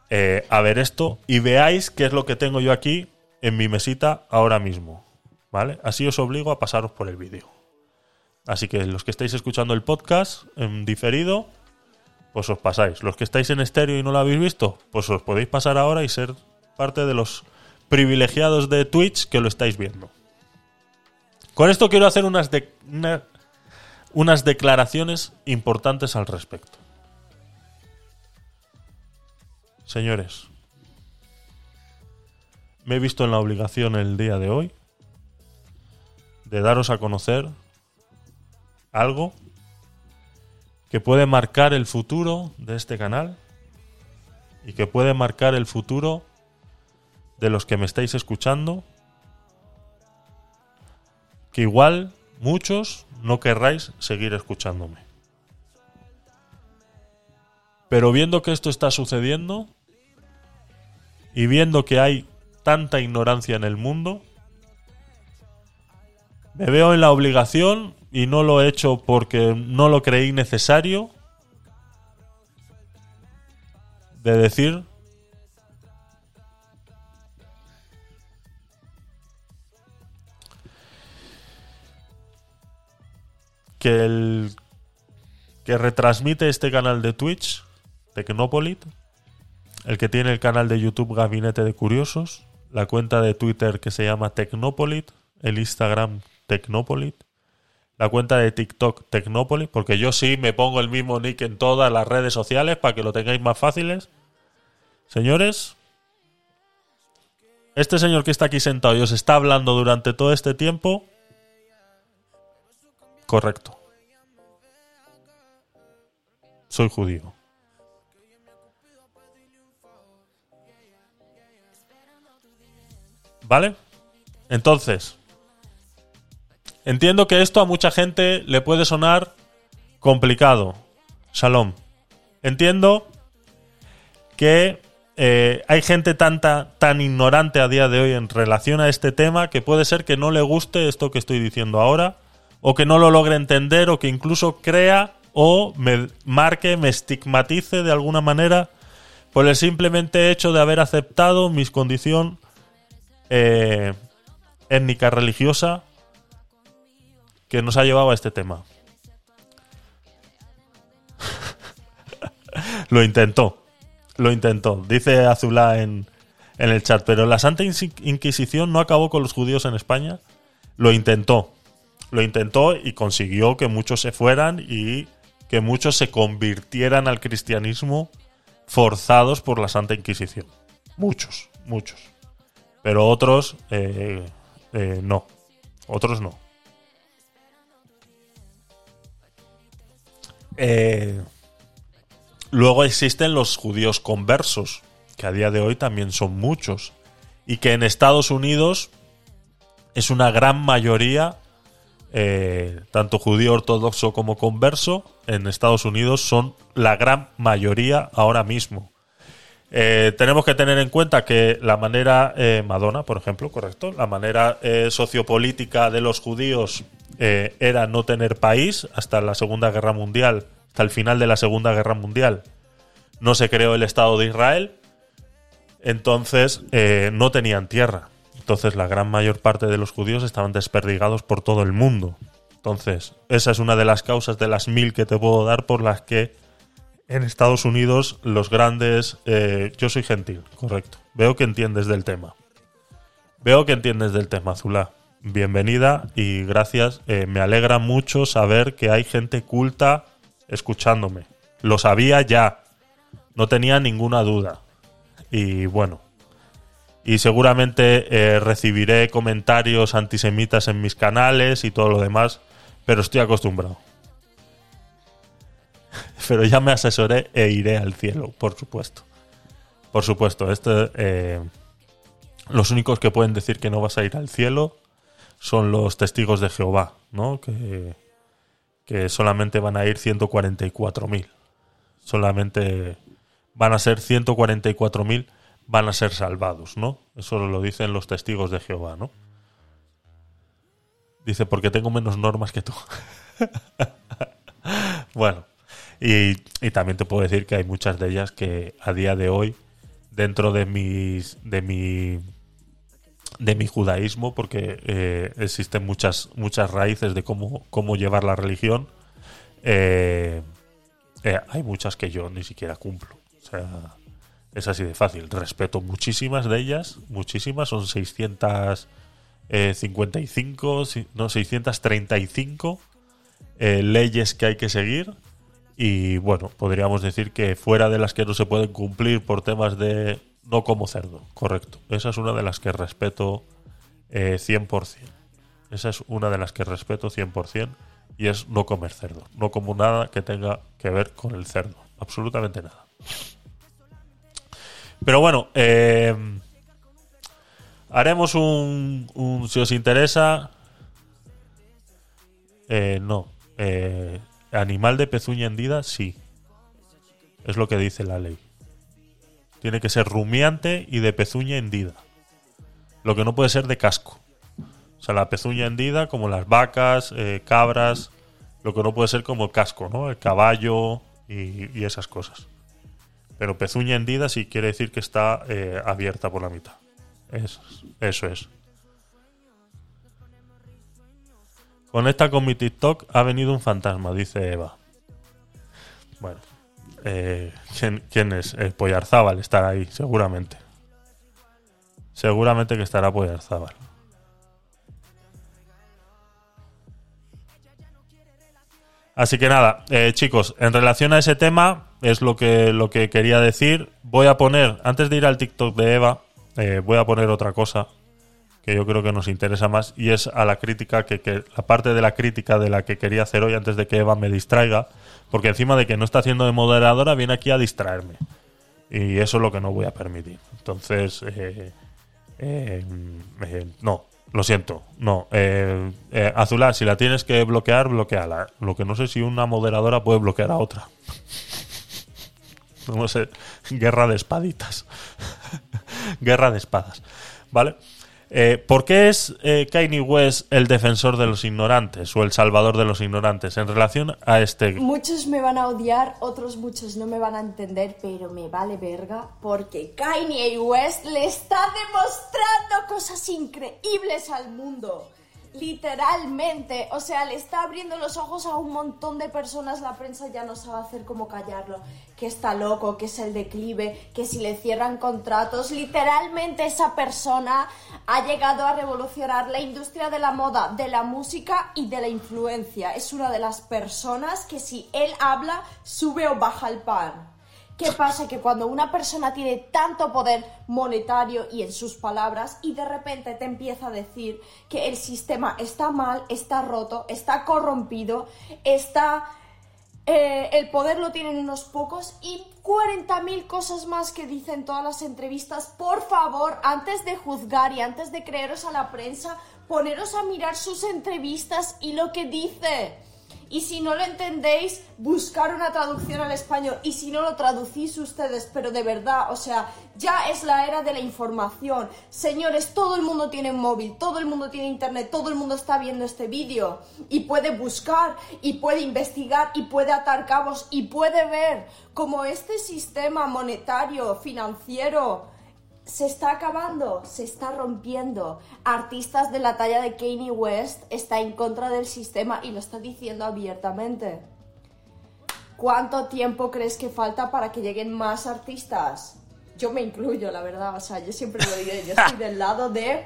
eh, a ver esto y veáis qué es lo que tengo yo aquí en mi mesita ahora mismo. ¿Vale? Así os obligo a pasaros por el vídeo. Así que los que estáis escuchando el podcast en diferido, pues os pasáis. Los que estáis en estéreo y no lo habéis visto, pues os podéis pasar ahora y ser parte de los privilegiados de Twitch que lo estáis viendo. Con esto quiero hacer unas, unas declaraciones importantes al respecto. Señores, me he visto en la obligación el día de hoy de daros a conocer algo que puede marcar el futuro de este canal y que puede marcar el futuro de los que me estáis escuchando que igual muchos no querráis seguir escuchándome. Pero viendo que esto está sucediendo y viendo que hay tanta ignorancia en el mundo, me veo en la obligación, y no lo he hecho porque no lo creí necesario, de decir que el que retransmite este canal de Twitch, Tecnopolit, el que tiene el canal de YouTube Gabinete de Curiosos, la cuenta de Twitter que se llama Tecnopolit, el Instagram Tecnopolit, la cuenta de TikTok Tecnopolit, porque yo sí me pongo el mismo nick en todas las redes sociales para que lo tengáis más fáciles. Señores, este señor que está aquí sentado y os está hablando durante todo este tiempo, correcto. Soy judío. ¿Vale? Entonces, entiendo que esto a mucha gente le puede sonar complicado. Shalom. Entiendo que eh, hay gente tanta, tan ignorante a día de hoy en relación a este tema que puede ser que no le guste esto que estoy diciendo ahora, o que no lo logre entender, o que incluso crea o me marque, me estigmatice de alguna manera por el simplemente hecho de haber aceptado mi condición eh, étnica religiosa que nos ha llevado a este tema. [laughs] lo intentó, lo intentó, dice Azulá en, en el chat, pero la Santa Inquisición no acabó con los judíos en España, lo intentó, lo intentó y consiguió que muchos se fueran y que muchos se convirtieran al cristianismo forzados por la Santa Inquisición. Muchos, muchos. Pero otros eh, eh, no. Otros no. Eh, luego existen los judíos conversos, que a día de hoy también son muchos. Y que en Estados Unidos es una gran mayoría, eh, tanto judío ortodoxo como converso, en Estados Unidos son la gran mayoría ahora mismo. Eh, tenemos que tener en cuenta que la manera, eh, Madonna, por ejemplo, correcto, la manera eh, sociopolítica de los judíos eh, era no tener país hasta la Segunda Guerra Mundial, hasta el final de la Segunda Guerra Mundial. No se creó el Estado de Israel, entonces eh, no tenían tierra. Entonces la gran mayor parte de los judíos estaban desperdigados por todo el mundo. Entonces, esa es una de las causas de las mil que te puedo dar por las que en Estados Unidos los grandes... eh, yo soy gentil, correcto. Veo que entiendes del tema. Veo que entiendes del tema, Zula. Bienvenida y gracias. Eh, me alegra mucho saber que hay gente culta escuchándome. Lo sabía ya. No tenía ninguna duda. Y bueno. Y seguramente eh, recibiré comentarios antisemitas en mis canales y todo lo demás. Pero estoy acostumbrado. Pero ya me asesoré e iré al cielo, por supuesto. Por supuesto, este, eh, los únicos que pueden decir que no vas a ir al cielo son los testigos de Jehová, ¿no? Que, que solamente van a ir 144.000. Solamente van a ser 144.000, van a ser salvados, ¿no? Eso lo dicen los testigos de Jehová, ¿no? Dice, porque tengo menos normas que tú. [laughs] bueno, y, también te puedo decir que hay muchas de ellas que a día de hoy, dentro de mis, de mi, de mi judaísmo, porque eh, existen muchas, muchas raíces de cómo, cómo llevar la religión, eh, eh, hay muchas que yo ni siquiera cumplo. O sea, es así de fácil. Respeto muchísimas de ellas, muchísimas, son 655, si- no, 635 eh, leyes que hay que seguir. Y bueno, podríamos decir que fuera de las que no se pueden cumplir por temas de no como cerdo, correcto. Esa es una de las que respeto eh, 100%. Esa es una de las que respeto 100% y es no comer cerdo. No como nada que tenga que ver con el cerdo. Absolutamente nada. Pero bueno, eh, haremos un, un- Si os interesa... eh, no. Eh, animal de pezuña hendida, sí. Es lo que dice la ley. Tiene que ser rumiante y de pezuña hendida. Lo que no puede ser de casco. O sea, la pezuña hendida, como las vacas, eh, cabras. Lo que no puede ser como casco, ¿no? El caballo y, y esas cosas. Pero pezuña hendida sí quiere decir que está eh, abierta por la mitad. Es- eso es. Conecta con mi TikTok, ha venido un fantasma, dice Eva. Bueno, eh, ¿quién, quién es? El Pollarzábal estará ahí, seguramente. Seguramente que estará Pollarzábal. Así que nada, eh, chicos, en relación a ese tema, es lo que, lo que quería decir. Voy a poner, antes de ir al TikTok de Eva, eh, voy a poner otra cosa que yo creo que nos interesa más y es a la crítica que, que la parte de la crítica de la que quería hacer hoy antes de que Eva me distraiga, porque encima de que no está haciendo de moderadora viene aquí a distraerme y eso es lo que no voy a permitir. Entonces, eh, eh, eh, no, lo siento, no. Azulá, si la tienes que bloquear, bloqueala. Lo que no sé si una moderadora puede bloquear a otra. [laughs] No sé, guerra de espaditas. [laughs] guerra de espadas. ¿Vale? Eh, ¿Por qué es eh, Kanye West el defensor de los ignorantes o el salvador de los ignorantes en relación a este Muchos me van a odiar, otros muchos no me van a entender, pero me vale verga porque Kanye West le está demostrando cosas increíbles al mundo. Literalmente, o sea, le está abriendo los ojos a un montón de personas, la prensa ya no sabe hacer cómo callarlo, que está loco, que es el declive, que si le cierran contratos, literalmente esa persona ha llegado a revolucionar la industria de la moda, de la música y de la influencia. Es una de las personas que si él habla, sube o baja el pan. ¿Qué pasa? Que cuando una persona tiene tanto poder monetario y en sus palabras y de repente te empieza a decir que el sistema está mal, está roto, está corrompido, está... eh, el poder lo tienen unos pocos y 40.000 cosas más que dicen todas las entrevistas. Por favor, antes de juzgar y antes de creeros a la prensa, poneros a mirar sus entrevistas y lo que dice. Y si no lo entendéis, buscar una traducción al español. Y si no lo traducís ustedes, pero de verdad, o sea, ya es la era de la información. Señores, todo el mundo tiene móvil, todo el mundo tiene internet, todo el mundo está viendo este vídeo. Y puede buscar, y puede investigar, y puede atar cabos, y puede ver cómo este sistema monetario, financiero, se está acabando, se está rompiendo. Artistas de la talla de Kanye West está en contra del sistema y lo está diciendo abiertamente. ¿Cuánto tiempo crees que falta para que lleguen más artistas? Yo me incluyo, la verdad, o sea, yo siempre lo diré, yo estoy del lado de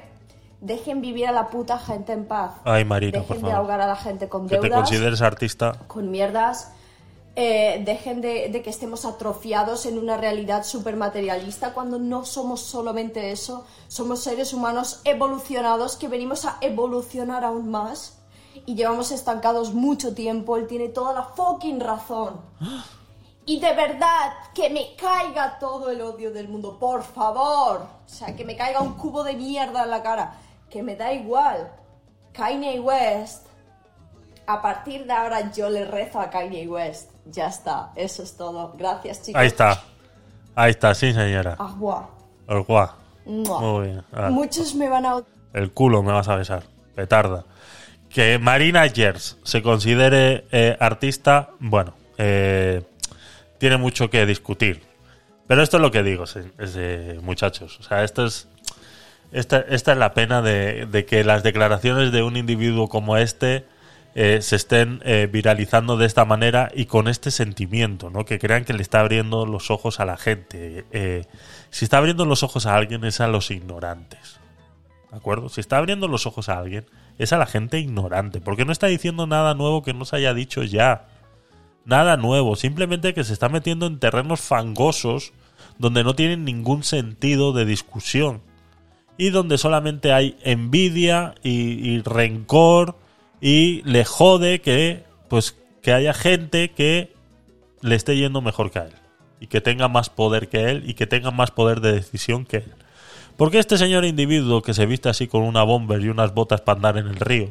dejen vivir a la puta gente en paz. Ay, Marina, dejen por de favor. ahogar a la gente con que te deudas consideres artista? con mierdas. Eh, dejen de, de que estemos atrofiados en una realidad súper materialista cuando no somos solamente eso, somos seres humanos evolucionados que venimos a evolucionar aún más y llevamos estancados mucho tiempo, él tiene toda la fucking razón. [gasps] Y de verdad, que me caiga todo el odio del mundo, por favor. O sea, que me caiga un cubo de mierda en la cara. Que me da igual. Kanye West. A partir de ahora yo le rezo a Kanye West. Ya está, eso es todo. Gracias, chicos. Ahí está. Ahí está, sí, señora. Agua. El guá. Muy bien. Muchos me van a... El culo me vas a besar. Petarda. Que Marina Gers se considere eh, artista, bueno, eh, tiene mucho que discutir. Pero esto es lo que digo, es de muchachos. O sea, esto es. Esta, esta es la pena de, de que las declaraciones de un individuo como este eh, se estén eh, viralizando de esta manera y con este sentimiento, ¿no? Que crean que le está abriendo los ojos a la gente. Eh, si está abriendo los ojos a alguien es a los ignorantes. ¿De acuerdo? Si está abriendo los ojos a alguien es a la gente ignorante. Porque no está diciendo nada nuevo que no se haya dicho ya. Nada nuevo. Simplemente que se está metiendo en terrenos fangosos donde no tienen ningún sentido de discusión. Y donde solamente hay envidia y, y rencor y le jode que pues que haya gente que le esté yendo mejor que a él y que tenga más poder que él y que tenga más poder de decisión que él. Porque este señor individuo que se viste así con una bomber y unas botas para andar en el río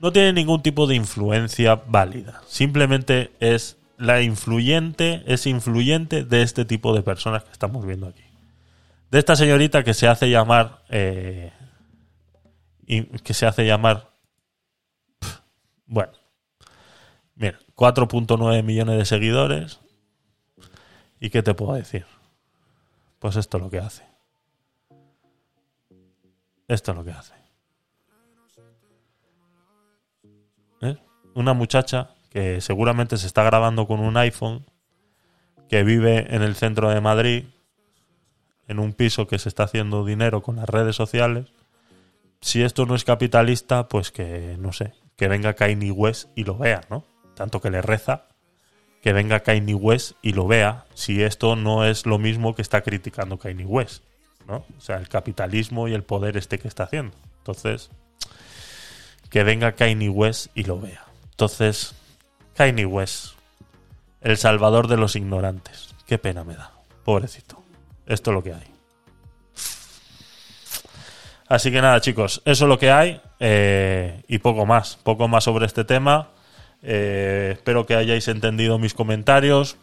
no tiene ningún tipo de influencia válida. Simplemente es la influyente, es influyente de este tipo de personas que estamos viendo aquí. De esta señorita que se hace llamar eh, que se hace llamar bueno mira 4.9 millones de seguidores. Y qué te puedo decir pues esto es lo que hace. Esto es lo que hace. ¿Eh? una muchacha que seguramente se está grabando con un iPhone que vive en el centro de Madrid en un piso que se está haciendo dinero con las redes sociales. Si esto no es capitalista, pues que no sé, que venga Kanye West y lo vea, ¿no? Tanto que le reza, que venga Kanye West y lo vea, si esto no es lo mismo que está criticando Kanye West, ¿no? O sea, el capitalismo y el poder este que está haciendo. Entonces, que venga Kanye West y lo vea. Entonces, Kanye West, el salvador de los ignorantes. Qué pena me da, pobrecito. Esto es lo que hay. Así que nada, chicos, eso es lo que hay eh, y poco más. Poco más sobre este tema. Eh, espero que hayáis entendido mis comentarios,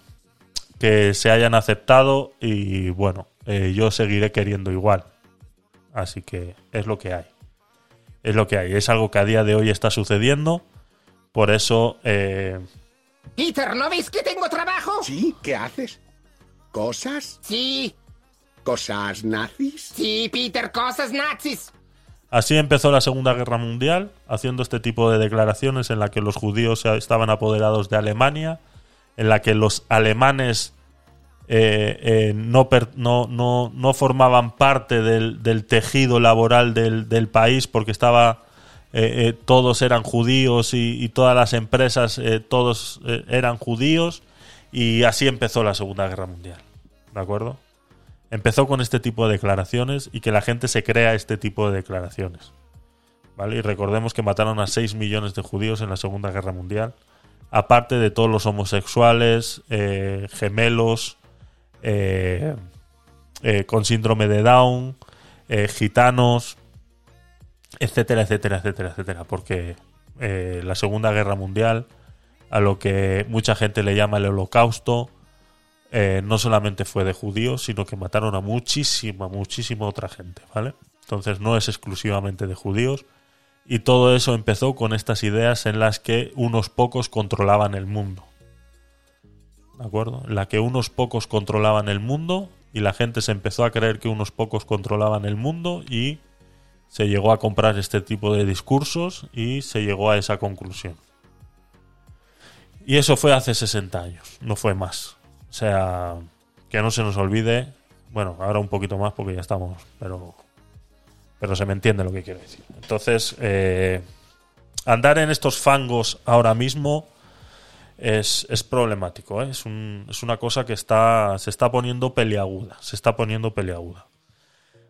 que se hayan aceptado y bueno, eh, yo seguiré queriendo igual. Así que es lo que hay. Es lo que hay. Es algo que a día de hoy está sucediendo. Por eso eh, Peter, ¿no veis que tengo trabajo? ¿Sí? ¿Qué haces? ¿Cosas? Sí, ¿Cosas nazis? sí, Peter, cosas nazis. Así empezó la Segunda Guerra Mundial, haciendo este tipo de declaraciones en la que los judíos estaban apoderados de Alemania, en la que los alemanes eh, eh, no, per- no, no, no formaban parte del, del tejido laboral del, del país porque estaba eh, eh, todos eran judíos y, y todas las empresas eh, todos eh, eran judíos y así empezó la Segunda Guerra Mundial. ¿De acuerdo? Empezó con este tipo de declaraciones y que la gente se crea este tipo de declaraciones. ¿Vale? Y recordemos que mataron a 6 millones de judíos en la Segunda Guerra Mundial. Aparte de todos los homosexuales, eh, gemelos, eh, eh, con síndrome de Down, gitanos, etcétera, etcétera, etcétera, etcétera. Porque la Segunda Guerra Mundial, a lo que mucha gente le llama el holocausto, eh, no solamente fue de judíos, sino que mataron a muchísima, muchísima otra gente, ¿vale? Entonces no es exclusivamente de judíos. Y todo eso empezó con estas ideas en las que unos pocos controlaban el mundo. ¿De acuerdo? En la que unos pocos controlaban el mundo y la gente se empezó a creer que unos pocos controlaban el mundo y se llegó a comprar este tipo de discursos y se llegó a esa conclusión. Y eso fue hace 60 años, no fue más. O sea, que no se nos olvide, bueno, ahora un poquito más porque ya estamos, pero pero se me entiende lo que quiero decir. Entonces, eh, andar en estos fangos ahora mismo es, es problemático. ¿eh? Es, es una cosa que está, se está poniendo peliaguda. Se está poniendo peliaguda.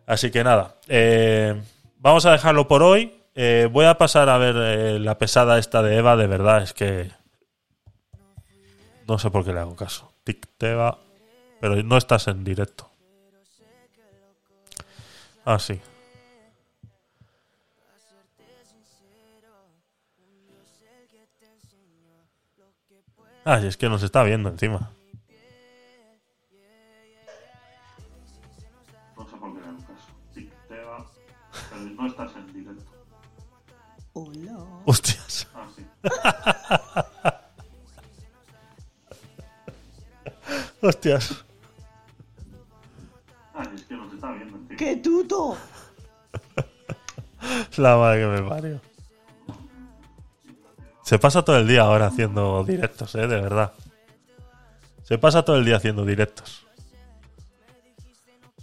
Así que nada, eh, vamos a dejarlo por hoy. Eh, voy a pasar a ver eh, la pesada esta de Eva. De verdad, es que no sé por qué le hago caso. Tic, Teba, pero no estás en directo. Ah, sí. Ah, y es que nos está viendo encima. No sé por qué le hago caso. Sí, te va, pero no estás en directo. Hostias. Ah, sí. [laughs] Hostias. Ah, es que nos está viendo encima. ¡Qué tuto! [laughs] La madre que me parió. Se pasa todo el día ahora haciendo directos, eh, de verdad. Se pasa todo el día haciendo directos.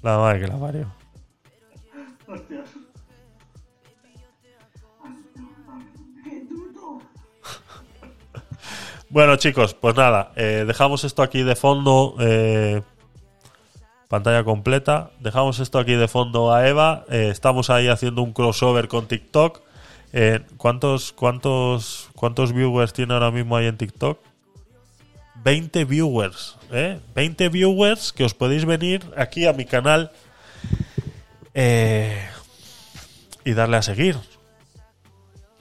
La madre que la parió. Bueno, chicos, pues nada, eh, dejamos esto aquí de fondo. eh, pantalla completa. Dejamos esto aquí de fondo a Eva. eh, estamos ahí haciendo un crossover con TikTok. ¿cuántos, cuántos, ¿Cuántos viewers tiene ahora mismo ahí en TikTok? 20 viewers, ¿eh? 20 viewers que os podéis venir aquí a mi canal y darle a seguir.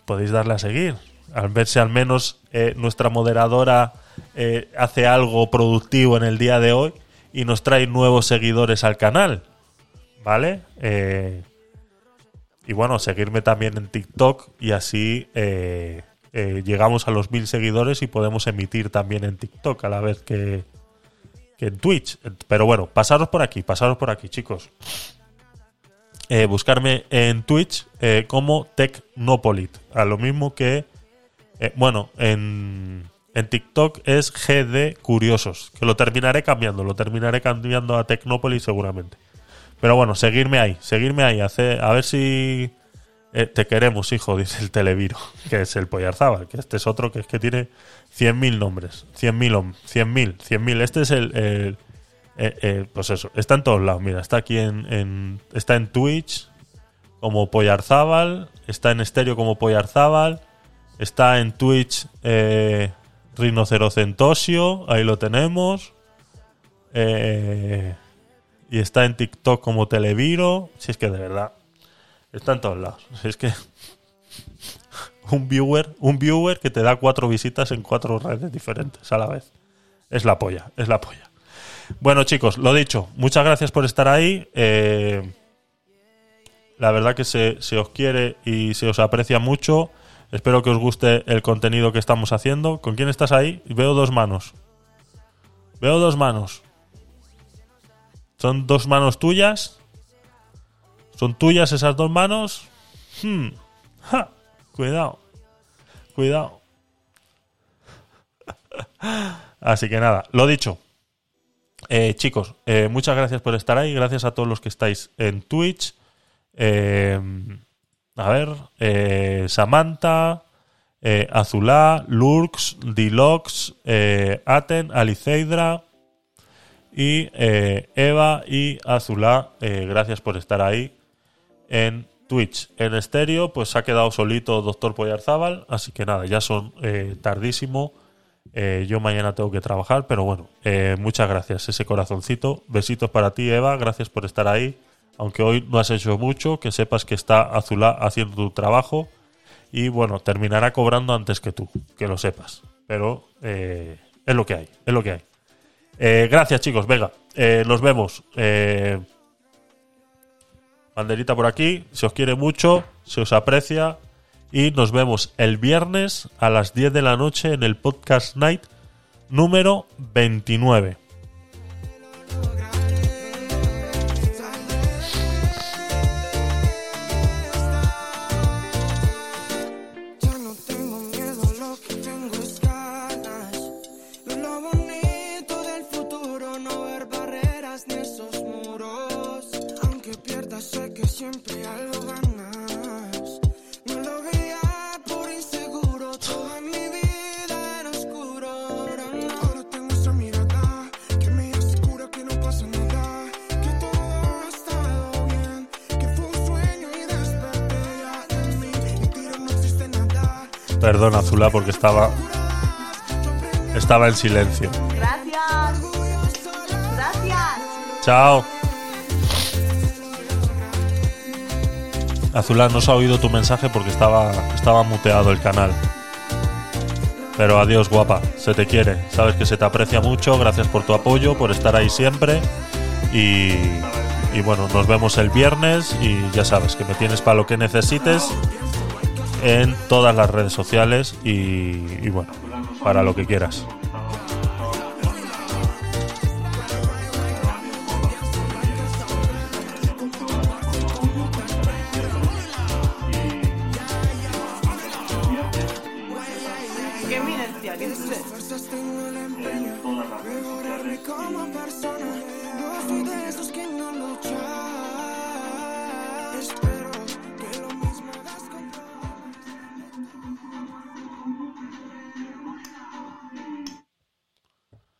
Podéis darle a seguir. Al ver si al menos eh, nuestra moderadora eh, hace algo productivo en el día de hoy y nos trae nuevos seguidores al canal. ¿Vale? Eh, y bueno, seguirme también en TikTok y así llegamos a los mil seguidores y podemos emitir también en TikTok a la vez que, que en Twitch. Pero bueno, pasaros por aquí, pasaros por aquí, chicos. Buscarme en Twitch como Tecnopolit. A lo mismo que, eh, bueno, en, en TikTok es GD Curiosos. Que lo terminaré cambiando, lo terminaré cambiando a Tecnopolit seguramente. Pero bueno, seguirme ahí, seguirme ahí. a ver si eh, te queremos, hijo, dice el Televiro, [laughs] que es el Pollarzábal, que este es otro que es que tiene 100.000 nombres. 100.000, hom- 100.000, 100.000. Este es el, eh, pues eso, está en todos lados. Mira, está aquí en, en- está en Twitch como Pollarzábal, está en estéreo como Pollarzábal, está en Twitch eh, ahí lo tenemos. Eh, y está en TikTok como Televiro. Si es que de verdad, está en todos lados. Si es que [laughs] un viewer, un viewer que te da cuatro visitas en cuatro redes diferentes a la vez. Es la polla, es la polla. Bueno, chicos, lo dicho, muchas gracias por estar ahí. Eh, la verdad que se os quiere y se os aprecia mucho. Espero que os guste el contenido que estamos haciendo. ¿Con quién estás ahí? Veo dos manos. Veo dos manos. ¿Son dos manos tuyas? ¿Son tuyas esas dos manos? Hmm. Ja. Cuidado. Cuidado. [laughs] Así que nada, lo dicho. Eh, chicos, eh, muchas gracias por estar ahí. Gracias a todos los que estáis en Twitch. Eh, a ver, eh, Samantha, eh, Azulá, Lurks, Dilox, eh, Aten, Aliceidra y eh, Eva y Azulá. gracias por estar ahí en Twitch. En estéreo, pues ha quedado solito Doctor Pollarzábal. Así que nada, ya son tardísimo. Yo mañana tengo que trabajar, pero bueno, muchas gracias. Ese corazoncito. Besitos para ti, Eva. Gracias por estar ahí. Aunque hoy no has hecho mucho, que sepas que está Azulá haciendo tu trabajo. Y bueno, terminará cobrando antes que tú, que lo sepas. Pero eh, es lo que hay, es lo que hay. Eh, gracias, chicos. Venga, eh, nos vemos. Eh, banderita por aquí. Se os quiere mucho, se os aprecia. Y nos vemos el viernes a las 10 de la noche en el Podcast Night número 29. Perdona, Azula, porque estaba. Estaba en silencio. Gracias. Gracias. Chao. Azula, no se ha oído tu mensaje porque estaba, estaba muteado el canal. Pero adiós, guapa. Se te quiere. Sabes que se te aprecia mucho. Gracias por tu apoyo, por estar ahí siempre. Y, y bueno, nos vemos el viernes. Y ya sabes que me tienes para lo que necesites en todas las redes sociales. Y, bueno, para lo que quieras.